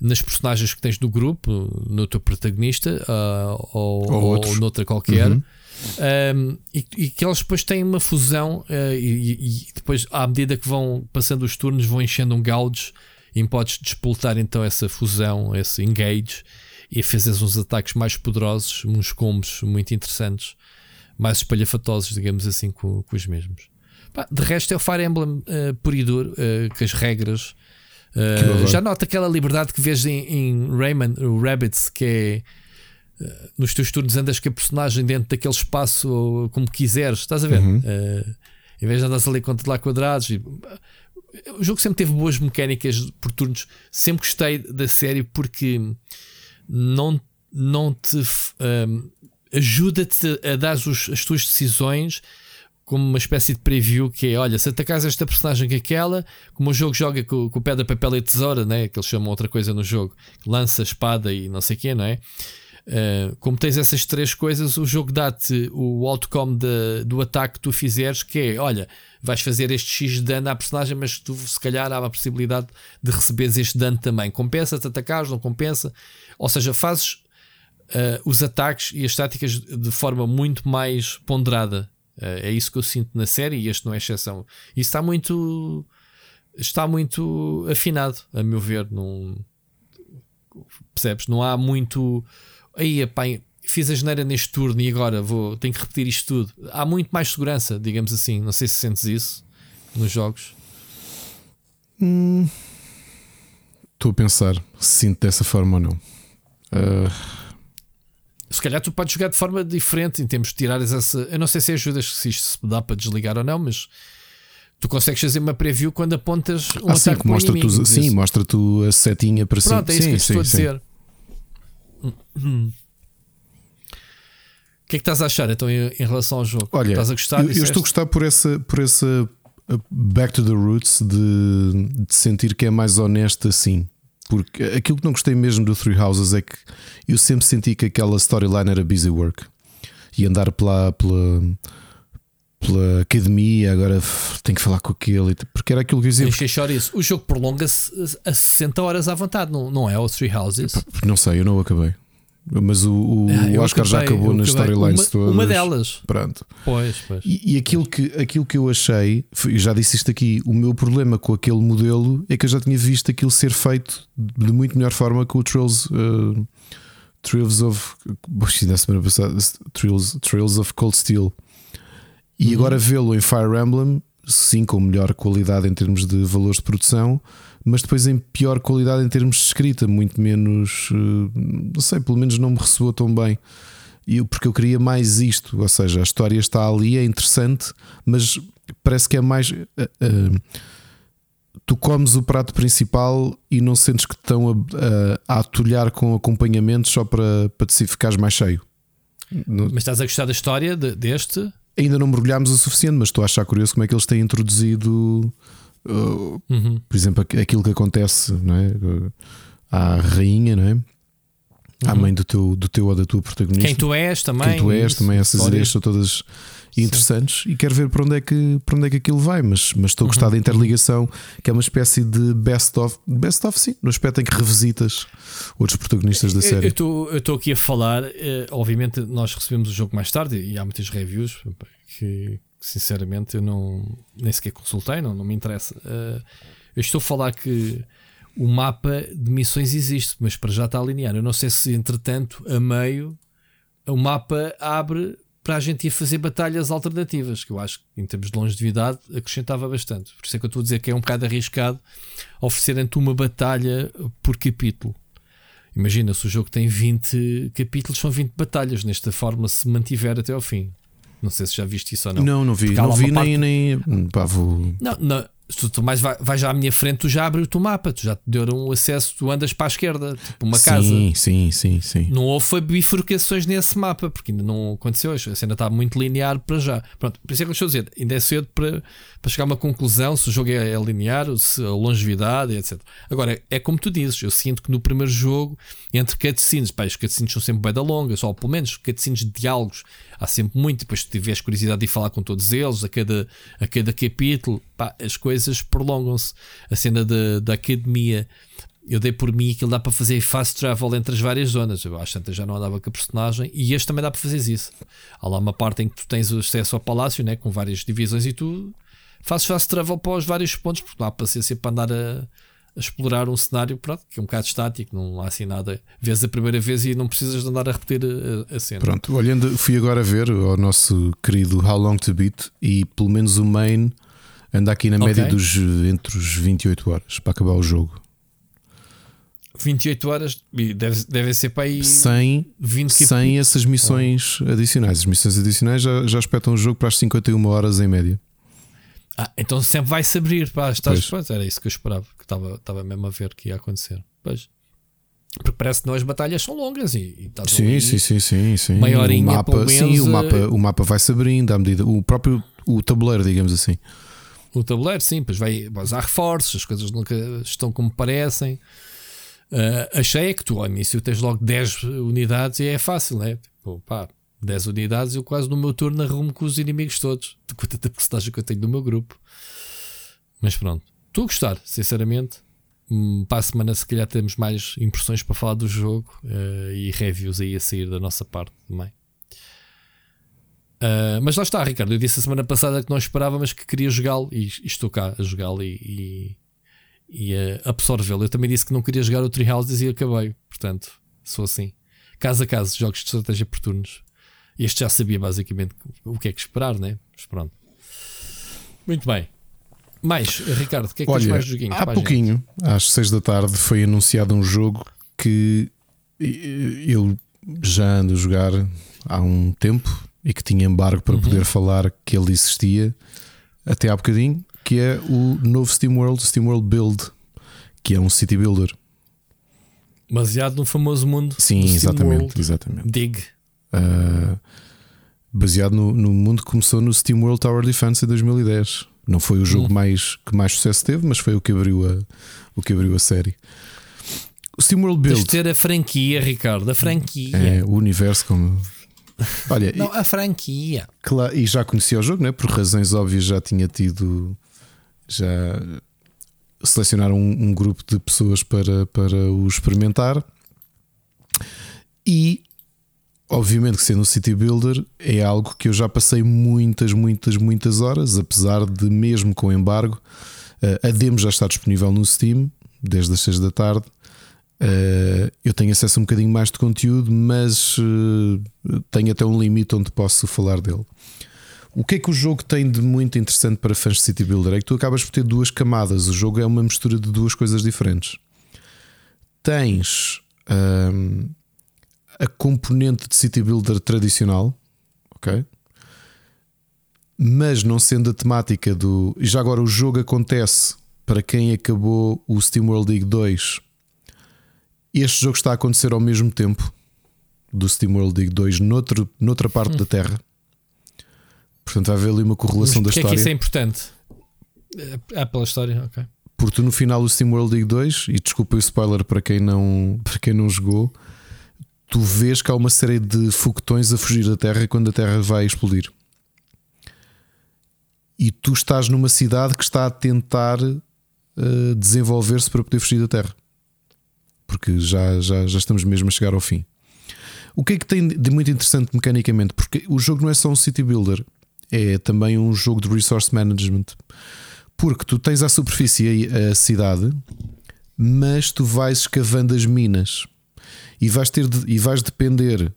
nas personagens que tens do grupo, no teu protagonista uh, ou, ou, ou noutra qualquer. Uhum. Um, e, e, que eles depois têm uma fusão uh, e, e, depois, à medida que vão passando os turnos, vão enchendo um gauge e podes despoltar então essa fusão, esse engage e fazes uns ataques mais poderosos, uns combos muito interessantes, mais espalhafatosos, digamos assim, com, com os mesmos. Pá, de resto, é o Fire Emblem uh, puro e duro, uh, que as regras Uh, já nota aquela liberdade que vês em, em Rayman, o Rabbits, que é nos teus turnos andas com a personagem dentro daquele espaço como quiseres, estás a ver? Uhum. Uh, em vez de andares ali contra quadrados. E, o jogo sempre teve boas mecânicas por turnos. Sempre gostei da série porque não, não te um, ajuda-te a dar os, as tuas decisões como uma espécie de preview que é, olha, se atacares esta personagem que aquela, como o jogo joga com, com pedra, papel e tesoura, né? que eles chamam outra coisa no jogo, lança, espada e não sei o quê, não é? Uh, como tens essas três coisas, o jogo dá-te o outcome de, do ataque que tu fizeres, que é, olha, vais fazer este X de dano à personagem, mas tu se calhar há a possibilidade de receberes este dano também. Compensa-te atacares, não compensa? Ou seja, fazes uh, os ataques e as táticas de forma muito mais ponderada. Uh, é isso que eu sinto na série e este não é exceção. E está muito está muito afinado, a meu ver. Num, percebes? Não há muito aí, pá, fiz a geneira neste turno e agora vou, tenho que repetir isto tudo. Há muito mais segurança, digamos assim. Não sei se sentes isso nos jogos. Hum, estou a pensar se sinto dessa forma ou não. Uh... Se calhar tu podes jogar de forma diferente em termos de tirares essa. Eu não sei se ajudas se isto se dá para desligar ou não, mas tu consegues fazer uma preview quando apontas um ah, sim, mostra tu, Sim, mostra tu a setinha para cima. Pronto, é isso sim, que eu estou a dizer. Hum. O que é que estás a achar então em, em relação ao jogo? Olha, estás a gostar? Eu, eu estou a gostar por essa, por essa uh, back to the roots de, de sentir que é mais honesto assim. Porque aquilo que não gostei mesmo do Three Houses é que eu sempre senti que aquela storyline era busy work e andar pela, pela, pela academia, agora tenho que falar com aquele, porque era aquilo que eu dizia. Porque... isso. O jogo prolonga-se a 60 horas à vontade, não, não é? O Three Houses? Não sei, eu não acabei. Mas o, o, ah, Oscar acabei, já acabou nas storylines todas. Uma delas. Pronto. Pois, pois. E, e, aquilo, que, aquilo que eu achei, eu já disse isto aqui, o meu problema com aquele modelo é que eu já tinha visto aquilo ser feito de muito melhor forma com o Trails. Uh, Trails of. Na semana passada, Trails, Trails of Cold Steel. E uhum. agora vê-lo em Fire Emblem, sim, com melhor qualidade em termos de valores de produção, mas depois em pior qualidade em termos de escrita, muito menos. Eh, não sei, pelo menos não me ressoou tão bem. E porque eu queria mais isto, ou seja, a história está ali, é interessante, mas parece que é mais. Uh, uh, tu comes o prato principal e não sentes que estão a, a, a atulhar com acompanhamentos só para, para te ficares mais cheio. Mas estás a gostar da história de, deste? Ainda não mergulhámos o suficiente, mas estou a achar curioso como é que eles têm introduzido, uh, uhum. por exemplo, aquilo que acontece não é? à rainha, não é? à uhum. mãe do teu, do teu ou da tua protagonista. Quem tu és também. Quem tu és isso, também, essas ideias são todas interessantes Sim. e quero ver para onde é que, para onde é que aquilo vai, mas, mas estou a gostar uhum. da interligação, que é uma espécie de best-of, best-of sim, no aspecto em que revisitas outros protagonistas da série. Eu estou aqui a falar, uh, obviamente nós recebemos o jogo mais tarde e há muitas reviews que sinceramente eu não nem sequer consultei, não, não me interessa. Uh, eu estou a falar que o mapa de missões existe, mas para já está linear. Eu não sei se, entretanto, a meio, o mapa abre para a gente ir fazer batalhas alternativas, que eu acho que, em termos de longevidade, acrescentava bastante. Por isso é que eu estou a dizer que é um bocado arriscado oferecerem-te uma batalha por capítulo. Imagina, se o jogo tem 20 capítulos, são 20 batalhas. Nesta forma, se mantiver até ao fim. Não sei se já viste isso ou não. Não, não vi. Não vi parte... nem. nem... Pá, vou... Não, não, se tu mais vais já à minha frente, tu já abriu o teu mapa, tu já te deram um acesso, tu andas para a esquerda, tipo uma sim, casa. Sim, sim, sim, sim. Não houve bifurcações nesse mapa, porque ainda não aconteceu hoje. A cena está muito linear para já. Pronto, por isso é que eu estou a dizer, ainda é cedo para, para chegar a uma conclusão se o jogo é, é linear, se a longevidade, etc. Agora, é como tu dizes, eu sinto que no primeiro jogo, entre cutscenes, pá, os cutscenes são sempre bem da longa, só pelo menos cutscenes de diálogos há sempre muito. Depois, se tiveres curiosidade de falar com todos eles, a cada, a cada capítulo, pá, as coisas prolongam-se. A cena da, da academia. Eu dei por mim que ele dá para fazer fast travel entre as várias zonas. Eu acho que já não andava com a personagem e este também dá para fazer isso. Há lá uma parte em que tu tens acesso ao palácio né, com várias divisões e tu fazes fast travel para os vários pontos, porque não há paciência para andar a, a explorar um cenário pronto, que é um bocado estático, não há assim nada. Vês a primeira vez e não precisas de andar a repetir a, a cena. Pronto, olhando, fui agora ver o nosso querido How Long to Beat e pelo menos o main Anda aqui na média dos entre os 28 horas para acabar o jogo. 28 horas deve, deve ser para aí sem, 20 sem essas missões oh. adicionais. As missões adicionais já, já espetam o jogo para as 51 horas em média. Ah, então sempre vai se abrir. Pá, estás, pois. era isso que eu esperava, que estava, estava mesmo a ver que ia acontecer. Pois. Porque parece que não as batalhas são longas e, e estás sim, sim, sim, sim, sim. Maiorinha, o mapa, sim, o mapa, o mapa vai se abrindo à medida. O próprio o tabuleiro, digamos assim. O tabuleiro, sim, pois vai, vai usar reforços, as coisas nunca estão como parecem. Uh, achei é que tu ao início tens logo 10 unidades e é fácil, né? Tipo, pá, 10 unidades eu quase no meu turno arrumo com os inimigos todos, de quanta personagem que eu tenho no meu grupo. Mas pronto, estou a gostar, sinceramente. Hum, para a semana, se calhar, temos mais impressões para falar do jogo uh, e reviews aí a sair da nossa parte também. Uh, mas lá está, Ricardo. Eu disse a semana passada que não esperava, mas que queria jogá-lo e, e, estou cá a jogá-lo e, e, e a absorvê-lo. Eu também disse que não queria jogar o Tree Houses e acabei. Portanto, sou assim. Caso a caso, jogos de estratégia por turnos. Este já sabia basicamente o que é que esperar, né? Mas pronto. Muito bem. Mais, Ricardo, o que é que Olha, tens mais joguinhos? Há pouquinho, gente? às 6 da tarde, foi anunciado um jogo que eu já ando a jogar há um tempo e que tinha embargo para uhum. poder falar que ele existia até há bocadinho, que é o novo SteamWorld, SteamWorld Build, que é um city builder. Baseado no famoso mundo. Sim, exatamente, exatamente. Dig. Uh, baseado no, no, mundo que começou no SteamWorld Tower Defense em 2010. Não foi o jogo hum. mais, que mais sucesso teve, mas foi o que abriu a, o que abriu a série. O SteamWorld Build. Tens ter a franquia, Ricardo, a franquia. É, o universo como. Olha, não, a franquia. Claro, e já conhecia o jogo, né? por razões óbvias, já tinha tido. Já selecionaram um, um grupo de pessoas para, para o experimentar. E Obviamente que sendo um City Builder é algo que eu já passei muitas, muitas, muitas horas, apesar de mesmo com embargo, eh, a demo já está disponível no Steam desde as 6 da tarde. Eh, eu tenho acesso a um bocadinho mais de conteúdo, mas eh, tenho até um limite onde posso falar dele. O que é que o jogo tem de muito interessante para fãs de City Builder? É que tu acabas por ter duas camadas. O jogo é uma mistura de duas coisas diferentes. Tens. Ehm, a componente de city builder tradicional, ok? Mas não sendo a temática do. E já agora o jogo acontece para quem acabou o SteamWorld League 2. Este jogo está a acontecer ao mesmo tempo do SteamWorld League 2 noutro, noutra parte hum. da Terra. Portanto, vai haver ali uma correlação da história. É que isso é importante? É pela história, ok. Porque no final do SteamWorld League 2, e desculpa o spoiler para quem não, para quem não jogou, tu vês que há uma série de foguetões a fugir da Terra quando a Terra vai explodir. E tu estás numa cidade que está a tentar uh, desenvolver-se para poder fugir da Terra. Porque já, já, já estamos mesmo a chegar ao fim. O que é que tem de muito interessante mecanicamente? Porque o jogo não é só um city builder, é também um jogo de resource management. Porque tu tens à superfície a cidade, mas tu vais escavando as minas e vais, ter de, e vais depender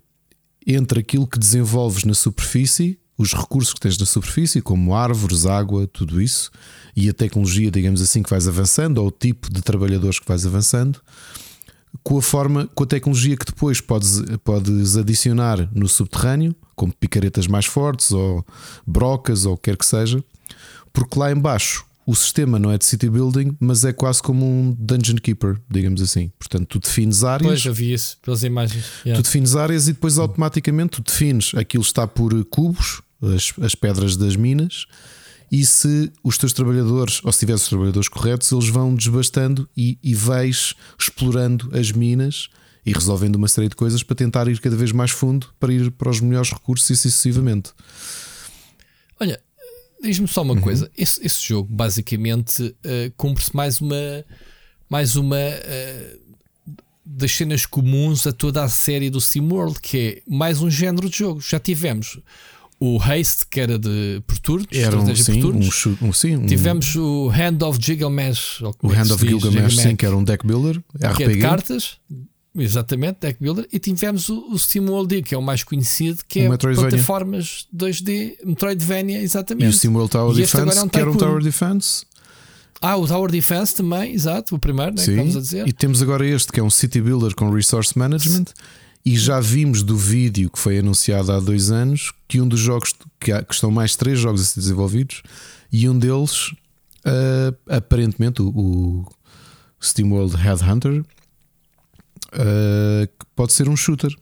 entre aquilo que desenvolves na superfície, os recursos que tens na superfície, como árvores, água, tudo isso, e a tecnologia, digamos assim, que vais avançando, ou o tipo de trabalhadores que vais avançando, com a forma, com a tecnologia que depois podes, podes adicionar no subterrâneo, como picaretas mais fortes, ou brocas, ou o que quer que seja, porque lá embaixo o sistema não é de city building, mas é quase como um dungeon keeper, digamos assim. Portanto, tu defines áreas. Pois, eu vi isso pelas imagens. Yeah. Tu defines áreas e depois automaticamente tu defines aquilo está por cubos, as, as pedras das minas, e se os teus trabalhadores, ou se tiveres os trabalhadores corretos, eles vão desbastando e, e vais explorando as minas e resolvendo uma série de coisas para tentar ir cada vez mais fundo para ir para os melhores recursos e sucessivamente. Olha, Diz-me só uma uhum. coisa: esse, esse, jogo basicamente uh, cumpre-se mais uma, mais uma uh, das cenas comuns a toda a série do SimWorld, que é mais um género de jogo. Já tivemos o Haste, que era de por turnos, era um, sim, turnos. Um, um, sim, um, Tivemos o Hand of Gilgamesh, o Hand of Gilgamesh, Gilgamesh, sim, que era um deck builder, RPG. É de cartas, Exatamente, Deck Builder. E tivemos o, o SteamWorld, que é o mais conhecido, que O é plataformas 2D, Metroidvania, E exatamente. o SteamWorld Tower E Defense, é um que era um Tycoon. Tower Defense. Ah, o Tower Defense também, exato, o primeiro, né, Sim. vamos a dizer. E temos agora este que é um City Builder com Resource Management. E já vimos do vídeo que foi anunciado há dois anos que um dos jogos que, há, que estão mais três jogos a ser desenvolvidos e um deles, ah, aparentemente, o, o SteamWorld Headhunter, ah, que pode ser um shooter.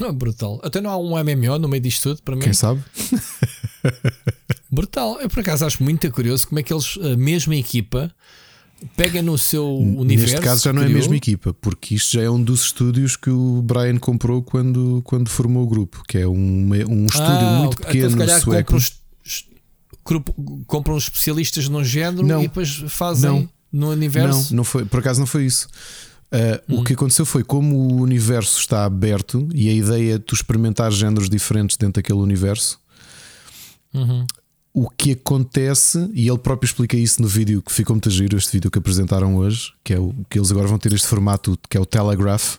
[LAUGHS] Brutal. Até não há um MMO no meio disto tudo, para mim. Quem sabe? [LAUGHS] Brutal. Eu por acaso acho muito curioso como é que eles, a mesma equipa, pega no seu universo. Neste caso já não é a criou- mesma equipa, porque isto já é um dos estúdios que o Brian comprou quando, quando formou o grupo, que é um, um estúdio Ah, muito ok. pequeno então, sueco. compram, compram especialistas num género Não. e depois fazem Não. no universo. Não, não foi, por acaso não foi isso. Uh, O que aconteceu foi como o universo está aberto e a ideia é tu experimentar géneros diferentes dentro daquele universo. Uhum. O que acontece, e ele próprio explica isso no vídeo que ficou muito giro, este vídeo que apresentaram hoje, que é o que eles agora vão ter este formato que é o Telegraph,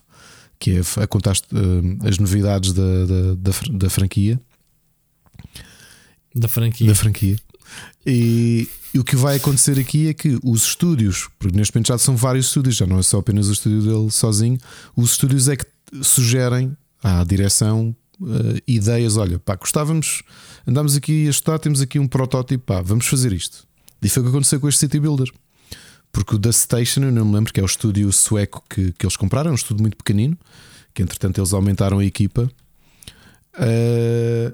que é a contar uh, as novidades da, da, da, da franquia. Da franquia. da franquia. E, e o que vai acontecer aqui é que os estúdios, porque neste momento já são vários estúdios, já não é só apenas o estúdio dele sozinho, os estúdios é que sugerem à direção eh, ideias. Olha, pá, gostávamos, andamos aqui a estudar, temos aqui um protótipo, pá, vamos fazer isto. E foi o que aconteceu com este City Builder. Porque o The Station, eu não me lembro, que é o estúdio sueco que, que eles compraram, é um estúdio muito pequenino, que entretanto eles aumentaram a equipa. Eh,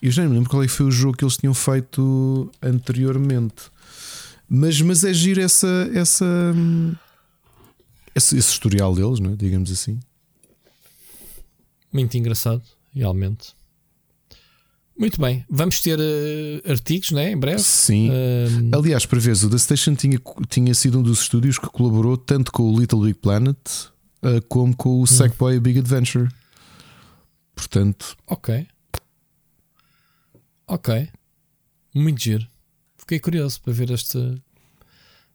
eu já não me lembro qual é foi o jogo que eles tinham feito anteriormente. Mas, mas é giro essa, essa, esse, esse historial deles, não é? digamos assim. Muito engraçado, realmente. Muito bem. Vamos ter eh, artigos, né? Em breve. Sim. Aliás, para veres, o The Station tinha, tinha sido um dos estúdios que colaborou tanto com o Little Big Planet uh, como com o Sackboy Big Adventure. Portanto, ok. Ok. Muito giro. Fiquei curioso para ver este.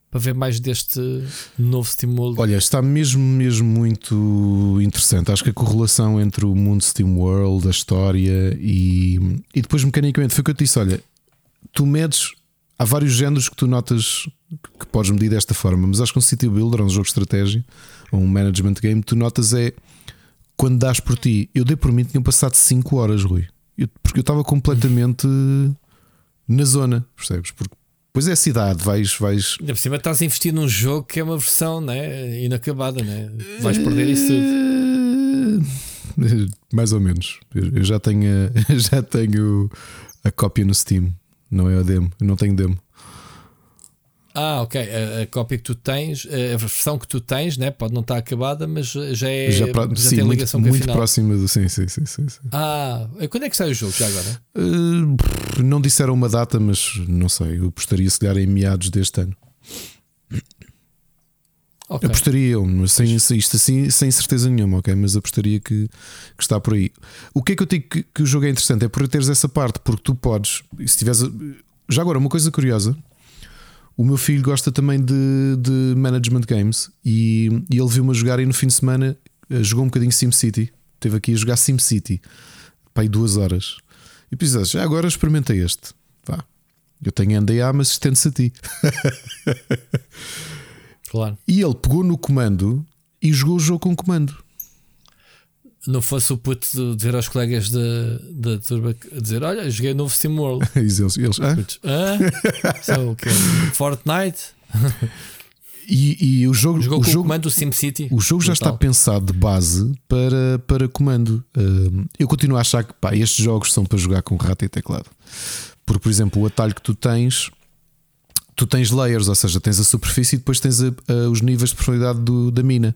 Para ver mais deste novo estímulo. olha, está mesmo, mesmo muito interessante. Acho que a correlação entre o mundo SteamWorld, a história e, e depois mecanicamente foi o que eu te disse: olha, tu medes, há vários géneros que tu notas que podes medir desta forma, mas acho que um City Builder, um jogo de estratégia, ou um management game, tu notas é quando dás por ti. Eu dei por mim, tinham passado 5 horas, Rui, Eu- porque eu estava completamente na zona, percebes? Porque depois é a cidade, vais, vais. Ainda por cima estás a investir num jogo que é uma versão né? inacabada, né? vais perder isso tudo. tudo. Mais ou menos. Eu já tenho, a- [LAUGHS] já tenho a cópia no Steam, não é a demo. Eu não tenho demo. Ah, ok. A, a cópia que tu tens, a versão que tu tens, né? pode não estar acabada, mas já, é, já já, pra- sim, tem muito, ligação com a muito próxima do. Sim, sim, sim. sim, sim. Ah, quando é que sai o jogo já agora? Uh, não disseram uma data, mas não sei. Eu apostaria se calhar em meados deste ano. Ok. Apostaria sem, isto assim, sem certeza nenhuma, ok? Mas apostaria que, que está por aí. O que é que eu digo que, que o jogo é interessante? É por teres essa parte, porque tu podes, se tiveres. Já agora, uma coisa curiosa: o meu filho gosta também de, de management games e, e ele viu-me a jogar e no fim de semana eh, jogou um bocadinho SimCity. Esteve aqui a jogar SimCity, para aí duas horas. E precisas, já agora experimenta este. Vá. Eu tenho NDA, mas estende-se a ti. [LAUGHS] Claro. E ele pegou no comando e jogou o jogo com comando. Não fosse o puto de dizer aos colegas da, da turma dizer: Olha, joguei novo SteamWorld. [LAUGHS] E eles, eles, "Hã?" Putos, Hã? [LAUGHS] São o quê? Fortnite? E, e o jogo, Jogou o com o jogo, comando do SimCity? o jogo já está pensado de base para, para comando. Hum, eu continuo a achar que pá, estes jogos são para jogar com rato e teclado. Porque, por exemplo, o atalho que tu tens, tu tens layers, ou seja, tens a superfície e depois tens a- a- os níveis de profundidade do- da mina.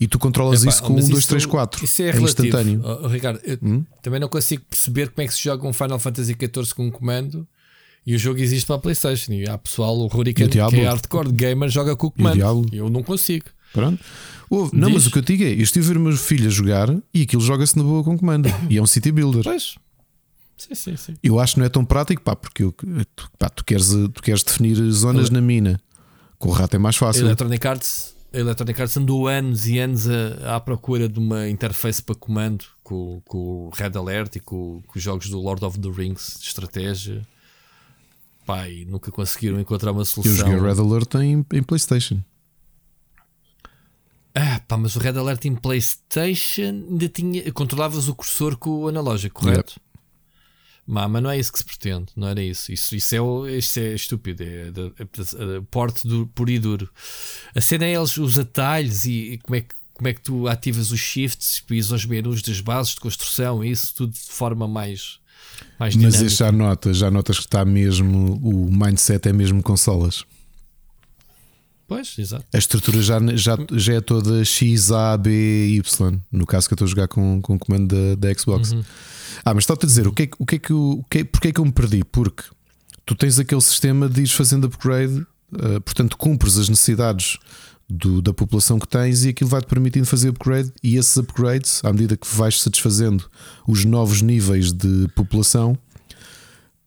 E tu controlas Epá, isso com mas 1, 2, isso- 3, 4. Isso é, É instantâneo. Oh, oh, Ricardo, eu Hum? também não consigo perceber como é que se joga um Final Fantasy XIV com um comando e o jogo existe para a PlayStation. E há pessoal, o E o que é hardcore gamer, joga com o comando. Eu não consigo. Pronto. Houve- não, mas o que eu digo é: eu estive a ver o meu filho a jogar e aquilo joga-se na boa com comando. [COUGHS] E é um city builder. Pois. Sim, sim, sim. Eu acho que não é tão prático, pá, porque eu- tu, pá, tu, queres, tu queres definir zonas na mina. Com o rato é mais fácil. Electronic Arts a Electronic Arts andou anos e anos a, à procura de uma interface para comando com, com o Red Alert e com, com, os jogos do Lord of the Rings de estratégia. E nunca conseguiram encontrar uma solução. Eu joguei Red Alert em, em PlayStation. Ah, pá, mas o Red Alert em PlayStation ainda tinha. Controlavas o cursor com o analógico, correto? Yep. Mas, mas não é isso que se pretende, não era isso. Isso, isso, é, isso é estúpido, é, é, é, porte puro e duro. A cena é eles, os atalhos e, e como, é que, como é que tu ativas os shifts, pis aos menus das bases de construção, isso tudo de forma mais. mais Mas isso já notas, já notas que está mesmo, o mindset é mesmo consolas. Pois, exato. A estrutura já, já, já é toda X, A, B, Y. No caso que eu estou a jogar com, com o comando da, da Xbox. Uhum. Ah, mas está-te a dizer, o que, é, o que é que o que, porque é que eu me perdi? Porque tu tens aquele sistema de ir fazendo upgrade, uh, portanto, cumpres as necessidades do, da população que tens e aquilo vai-te permitindo fazer upgrade. E esses upgrades, à medida que vais satisfazendo os novos níveis de população,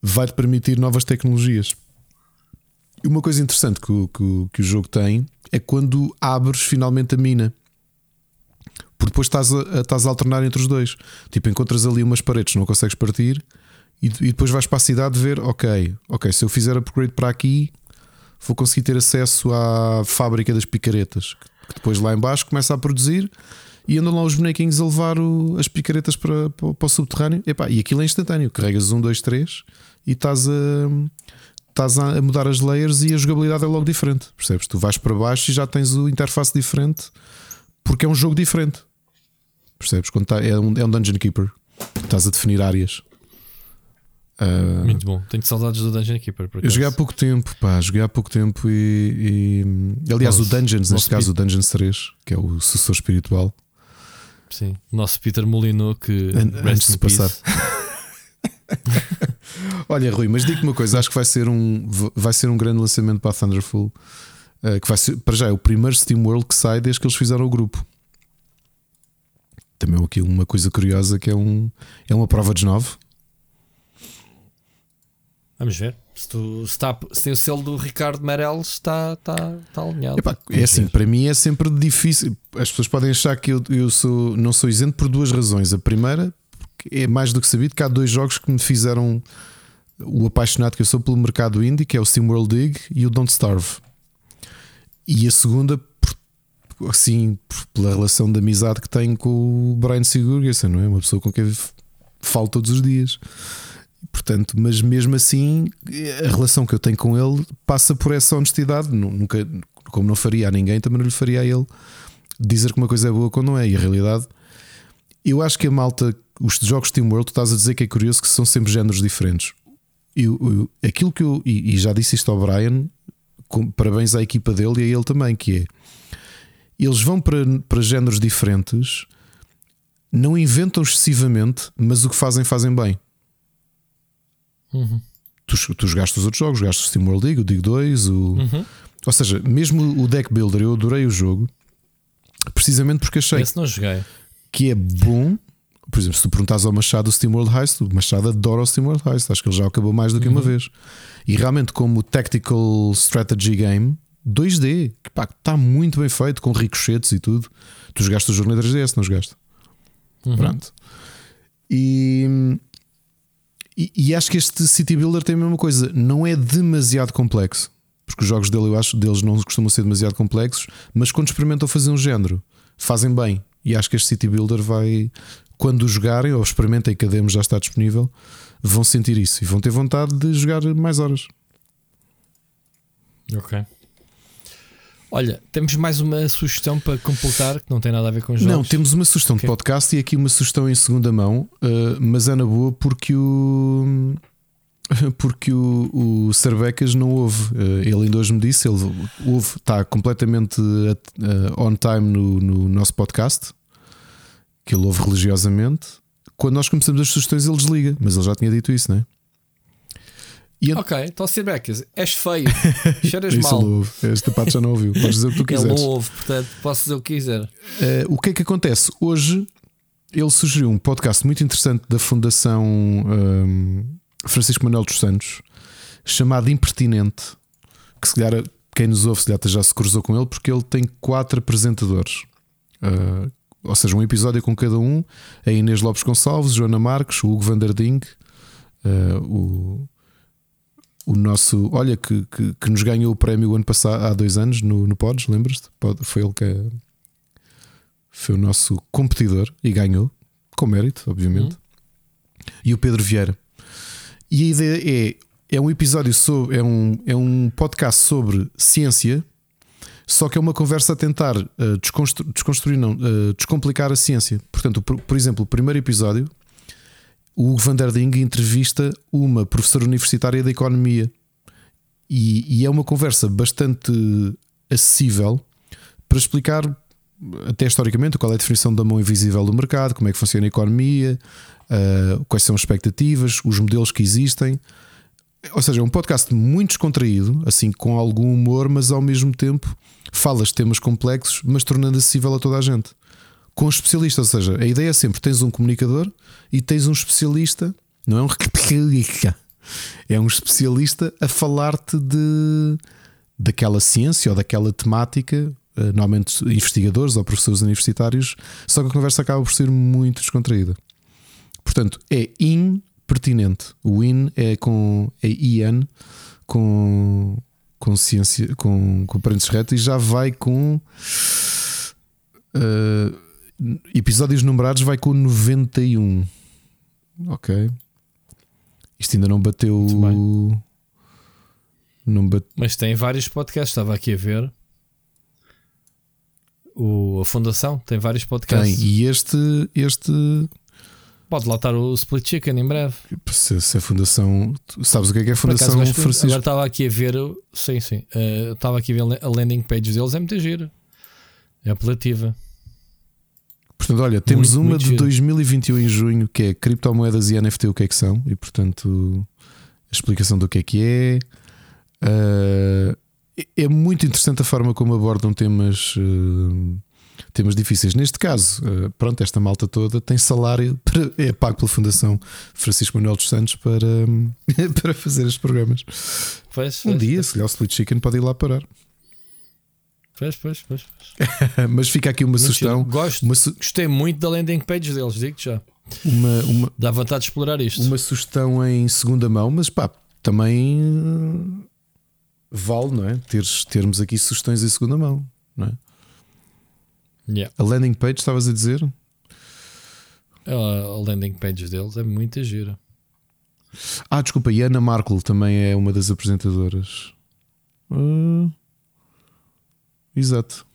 vai-te permitir novas tecnologias. E uma coisa interessante que o, que, que o jogo tem é quando abres finalmente a mina porque depois estás a, estás a alternar entre os dois. Tipo, encontras ali umas paredes, não consegues partir, e, e depois vais para a cidade ver: ok, ok, se eu fizer upgrade para aqui, vou conseguir ter acesso à fábrica das picaretas, que depois lá embaixo começa a produzir. E andam lá os bonequinhos a levar o, as picaretas para, para, para o subterrâneo. E aquilo é instantâneo. Carregas um, dois, três e estás a, estás a mudar as layers e a jogabilidade é logo diferente. Percebes? Tu vais para baixo e já tens o interface diferente porque é um jogo diferente. Percebes? Quando tá, é, um, é um Dungeon Keeper. Estás a definir áreas. Uh, Muito bom. Tenho saudades do Dungeon Keeper. Eu joguei há pouco tempo, pá. Joguei há pouco tempo e. e aliás, nosso, o Dungeons, neste caso, Peter... o Dungeons 3, que é o sucessor espiritual. Sim. O nosso Peter Molino que. An antes de passar. [LAUGHS] Olha, Rui, mas digo-me uma coisa: acho que vai ser um, vai ser um grande lançamento para a Thunderful. Uh, que vai ser, para já, é o primeiro Steam World que sai desde que eles fizeram o grupo também aqui uma coisa curiosa que é, um, é uma prova de nove. Vamos ver. Se, tu, está, se tem o selo do Ricardo Meirelles, está, está, está alinhado. Epá, é assim, ver. para mim é sempre difícil. As pessoas podem achar que eu, eu sou, não sou isento por duas razões. A primeira é mais do que sabido que há dois jogos que me fizeram o apaixonado que eu sou pelo mercado indie, que é o SteamWorld Dig e o Don't Starve. E a segunda, assim, pela relação de amizade que tenho com o Brian Sigurgesson, não é? Uma pessoa com quem falo todos os dias. Portanto, mas mesmo assim, a relação que eu tenho com ele passa por essa honestidade. Nunca, como não faria a ninguém, também não lhe faria a ele dizer que uma coisa é boa quando não é. E a realidade, eu acho que a malta, os jogos Team World, tu estás a dizer que é curioso que são sempre géneros diferentes. Eu, eu, aquilo que eu, e, e já disse isto ao Brian, com, parabéns à equipa dele e a ele também, que é eles vão para, para géneros diferentes, não inventam excessivamente, mas o que fazem, fazem bem. Uhum. Tu, tu jogaste os outros jogos, jogaste o Steam World League, o Dig 2, o... Uhum. ou seja, mesmo o Deck Builder, eu adorei o jogo precisamente porque achei Esse não joguei. que é bom. Por exemplo, se tu perguntas ao Machado o Steam World Heist, o Machado adora o Steam World Heist, acho que ele já acabou mais do que uhum. uma vez. E realmente, como Tactical Strategy Game, 2D, que pá, está muito bem feito, com ricochetes e tudo. Tu jogaste o jogo na 3DS, não jogaste? Uhum. Pronto. E, e, e, acho que este City Builder tem a mesma coisa, não é demasiado complexo, porque os jogos dele eu acho deles não costumam ser demasiado complexos, mas quando experimentam fazer um género, fazem bem. E acho que este City Builder vai, quando jogarem ou experimentem que a demo já está disponível, vão sentir isso e vão ter vontade de jogar mais horas. Ok. Olha, temos mais uma sugestão para completar que não tem nada a ver com jogos. Não, temos uma sugestão okay. de podcast e aqui uma sugestão em segunda mão, uh, mas é na boa porque o. [LAUGHS] Porque o, o Cervecas não ouve. Uh, ele ainda hoje me disse, ele ouve, está completamente uh, on time no, no nosso podcast, que ele ouve religiosamente. Quando nós começamos as sugestões, ele desliga, mas ele já tinha dito isso, não é? Ok, então Sirbeckers, és feio, [LAUGHS] cheiras mal. Ele ouve. Esta parte já não ouviu. Podes dizer o que tu quiseres. Ele não ouve, portanto, posso dizer o que quiser. Uh, o que é que acontece? Hoje ele sugeriu um podcast muito interessante da Fundação um, Francisco Manuel dos Santos chamado Impertinente. Que se calhar quem nos ouve se já se cruzou com ele, porque ele tem quatro apresentadores. Uh, ou seja, um episódio com cada um: a Inês Lopes Gonçalves, Joana Marques, o Hugo Vanderding, uh, o, o nosso. Olha, que, que, que, nos ganhou o prémio ano passado, há dois anos, no, no Pods, lembras-te? Foi ele que é, foi o nosso competidor e ganhou, com mérito, obviamente. Uhum. E o Pedro Vieira. E a ideia é é um episódio sobre. É um, é um podcast sobre ciência, só que é uma conversa a tentar uh, desconstru, desconstruir, não, uh, descomplicar a ciência. Portanto, por, por, exemplo, o primeiro episódio, o Hugo van der Ding entrevista uma professora universitária de economia. E, e é uma conversa bastante acessível para explicar, até historicamente, qual é a definição da mão invisível do mercado, como é que funciona a economia, uh, quais são as expectativas, os modelos que existem. Ou seja, é um podcast muito descontraído, assim com algum humor, mas ao mesmo tempo falas temas complexos, mas tornando acessível a toda a gente. Com especialistas, ou seja, a ideia é sempre: tens um comunicador e tens um especialista, não é um é um especialista a falar-te de daquela ciência ou daquela temática, eh, normalmente investigadores ou professores universitários, só que a conversa acaba por ser muito descontraída. Portanto, é in pertinente. O IN é com é IN com com ciência com, com parentes retos e já vai com uh, episódios numerados vai com 91. Ok. Isto ainda não bateu. Não bate... Mas tem vários podcasts, estava aqui a ver. O, a Fundação tem vários podcasts. Tem, e este, este Pode lá estar o Split Chicken em breve. Se, se a Fundação. Sabes o que é que é a Fundação acaso, Francisco? Agora estava aqui a ver. Sim, sim. Uh, estava aqui a ver a landing page deles. É muito giro. É apelativa. Portanto, olha, temos muito, uma muito de giro. 2021 em junho que é criptomoedas e NFT, o que é que são, e portanto a explicação do que é que é. Uh, é muito interessante a forma como abordam temas. Uh, temas difíceis. Neste caso, eh, pronto, esta malta toda tem salário, [LAUGHS] para, é pago pela Fundação Francisco Manuel dos Santos para, [LAUGHS] para fazer estes programas. Pois, um pois, dia, pois. se calhar o Split Chicken pode ir lá parar. Pois, pois, pois. [LAUGHS] Mas fica aqui uma muito sugestão. Gosto, uma su gostei muito da landing page deles, digo já. Uma, uma, Dá vontade de explorar isto. Uma sugestão em segunda mão, mas pá, também vale, não é? Teres, termos aqui sugestões em segunda mão, não é? Yeah. A landing page, estavas a dizer? A landing page deles é muito gira. Ah, desculpa, e Ana Markle também é uma das apresentadoras. Uh, exato.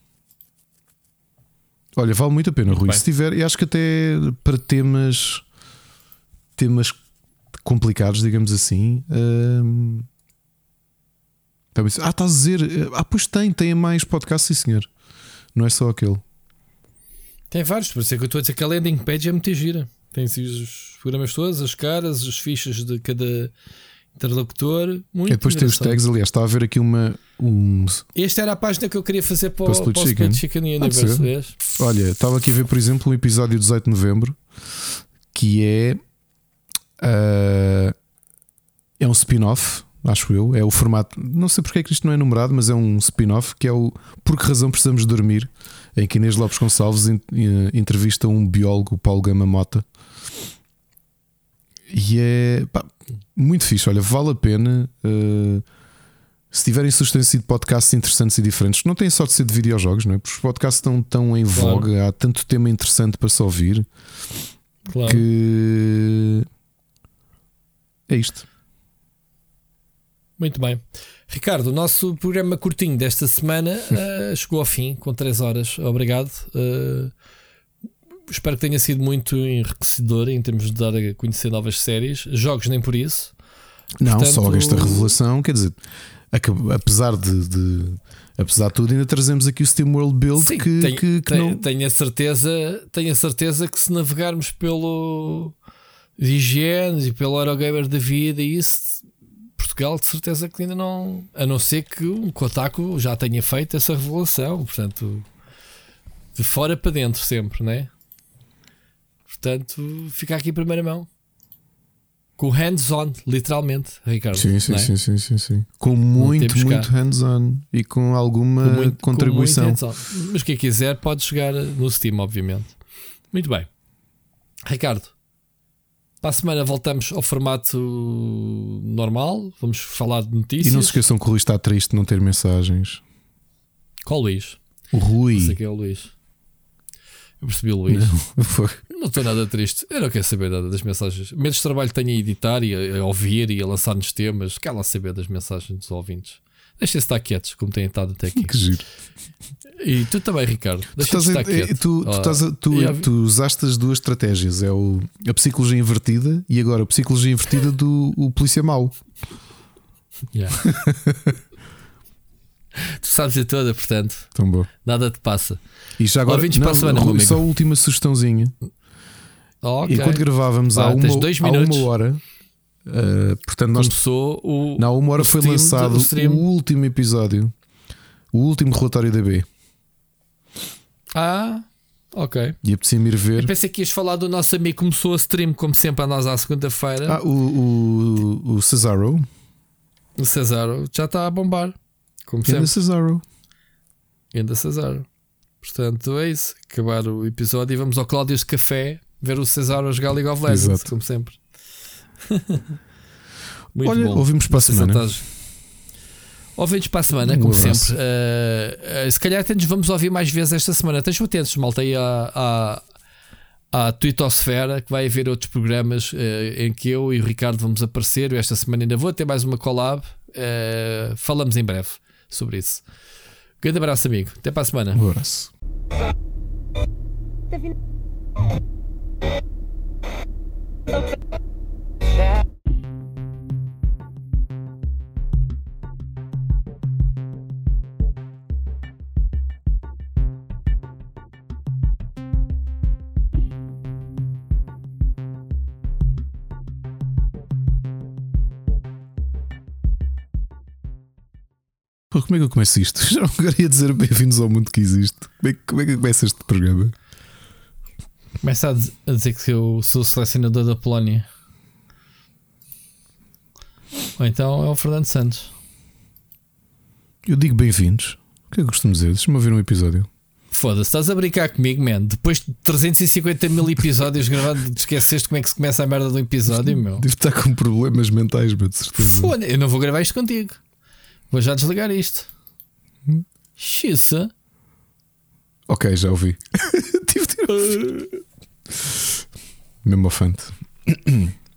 Olha, vale muito a pena, muito Rui. Bem. Se tiver, e acho que até para temas temas complicados, digamos assim. Uh, ah, estás a dizer. Ah, pois tem, tem mais podcasts, sim senhor. Não é só aquele. Tem vários, por isso é que eu estou a dizer que a landing page é muito gira. Tem os programas todos, as caras, as fichas de cada interlocutor. Muito e depois tem os tags, aliás, está a ver aqui uma. Um... Esta era a página que eu queria fazer para, para o Split Chicken, Chicken Universe. Olha, estava aqui a ver, por exemplo, o episódio 18 de novembro que é. Uh, é um spin-off, acho eu. É o formato. Não sei porque é que isto não é numerado, mas é um spin-off que é o Por que razão precisamos dormir em que Inês Lopes Gonçalves entrevista um biólogo, Paulo Gama Mota. E é pá, muito fixe. Olha, vale a pena. Uh, se tiverem sugestões de podcasts interessantes e diferentes, não têm só de ser de videojogos, não é? Porque os podcasts estão tão em claro. voga, há tanto tema interessante para se ouvir claro. que é isto. Muito bem. Ricardo, o nosso programa curtinho desta semana uh, [LAUGHS] chegou ao fim, com 3 horas. Obrigado. Uh, espero que tenha sido muito enriquecedor em termos de dar a conhecer novas séries. Jogos, nem por isso. Não, Portanto, só esta revelação, quer dizer, apesar de, de, apesar de tudo, ainda trazemos aqui o Steam World Build Sim, que, tenho, que, que tenho, não... tenho a certeza, tenho a certeza que se navegarmos pelo IGN e pelo Eurogamer da vida e isso Portugal de certeza que ainda não. A não ser que o Kotaku já tenha feito essa revelação. Portanto, de fora para dentro sempre, né? Portanto, fica aqui em primeira mão. com hands-on, literalmente, Ricardo. Sim, sim, é? sim, sim, sim, sim. Com muito, muito hands-on e com alguma com muito, contribuição. Com muito Mas quem quiser pode jogar no Steam, obviamente. Muito bem. Ricardo, para a semana voltamos ao formato normal. Vamos falar de notícias. E não se esqueçam que o Luís está triste de não ter mensagens. Qual Luís? O Rui. Não sei quem é o Luís. Eu percebi o Luís. Não, [LAUGHS] foi. Não estou nada triste. Eu não quero saber nada das mensagens. Menos trabalho tenho a editar e a, a ouvir e a lançar-nos temas. Quero lá saber das mensagens dos ouvintes. Deixem-se estar quietos, como têm estado até aqui. Que giro. E tu também, Ricardo. Tu, estás a, tu, tu, oh, estás a, tu, tu, usaste as duas estratégias: é o, a psicologia invertida e agora a psicologia invertida do o polícia mau. Yeah. [LAUGHS] tu sabes a toda, portanto. Tão bom. Nada te passa. E já agora, não, para a semana, Rui, só a última sugestãozinha. Okay. Enquanto gravávamos há, uma, há uma hora, uh, portanto, nós. Começou o. Na uma hora foi lançado o, último episódio, o último relatório da B. Ah, ok. E apetecia-me ir ver. Eu pensei que ias falar do nosso amigo que começou a stream, como sempre, a nós à segunda-feira. Ah, o, o, o Cesaro. O Cesaro já está a bombar. Como Ainda sempre. Cesaro. Ainda Cesaro. Portanto, é isso. Acabar o episódio e vamos ao Cláudios de Café ver o Cesaro a jogar League of Legends, Exato. como sempre. [LAUGHS] Muito Olha, bom. ouvimos para a semana. Ouvimos para a semana, como sempre. Uh, uh, se calhar até nos vamos ouvir mais vezes esta semana. Estejam atentos, malta, aí à, à, à Twittosfera, que vai haver outros programas uh, em que eu e o Ricardo vamos aparecer. Eu esta semana ainda vou ter mais uma collab. falamos em breve sobre isso. Grande abraço, amigo. Até para a semana. Um abraço. Pô, como é que eu começo isto? [LAUGHS] Já não queria dizer bem-vindos ao mundo que existe. Como é, como é que começa este programa? Começa a dizer que eu sou selecionador da Polónia. Ou então é o Fernando Santos. Eu digo bem-vindos. O que é que costumo dizer? Deixa-me ouvir um episódio. Foda-se, estás a brincar comigo, man. Depois de 350 mil episódios gravados, esqueceste como é que se começa a merda do episódio, meu. Devo estar com problemas mentais, meu, de certeza. Foda, eu não vou gravar isto contigo. Vou já desligar isto. Xissa. Ok, já ouvi. [LAUGHS] Tive de... Mesmo afante. [COUGHS] [COUGHS] [COUGHS]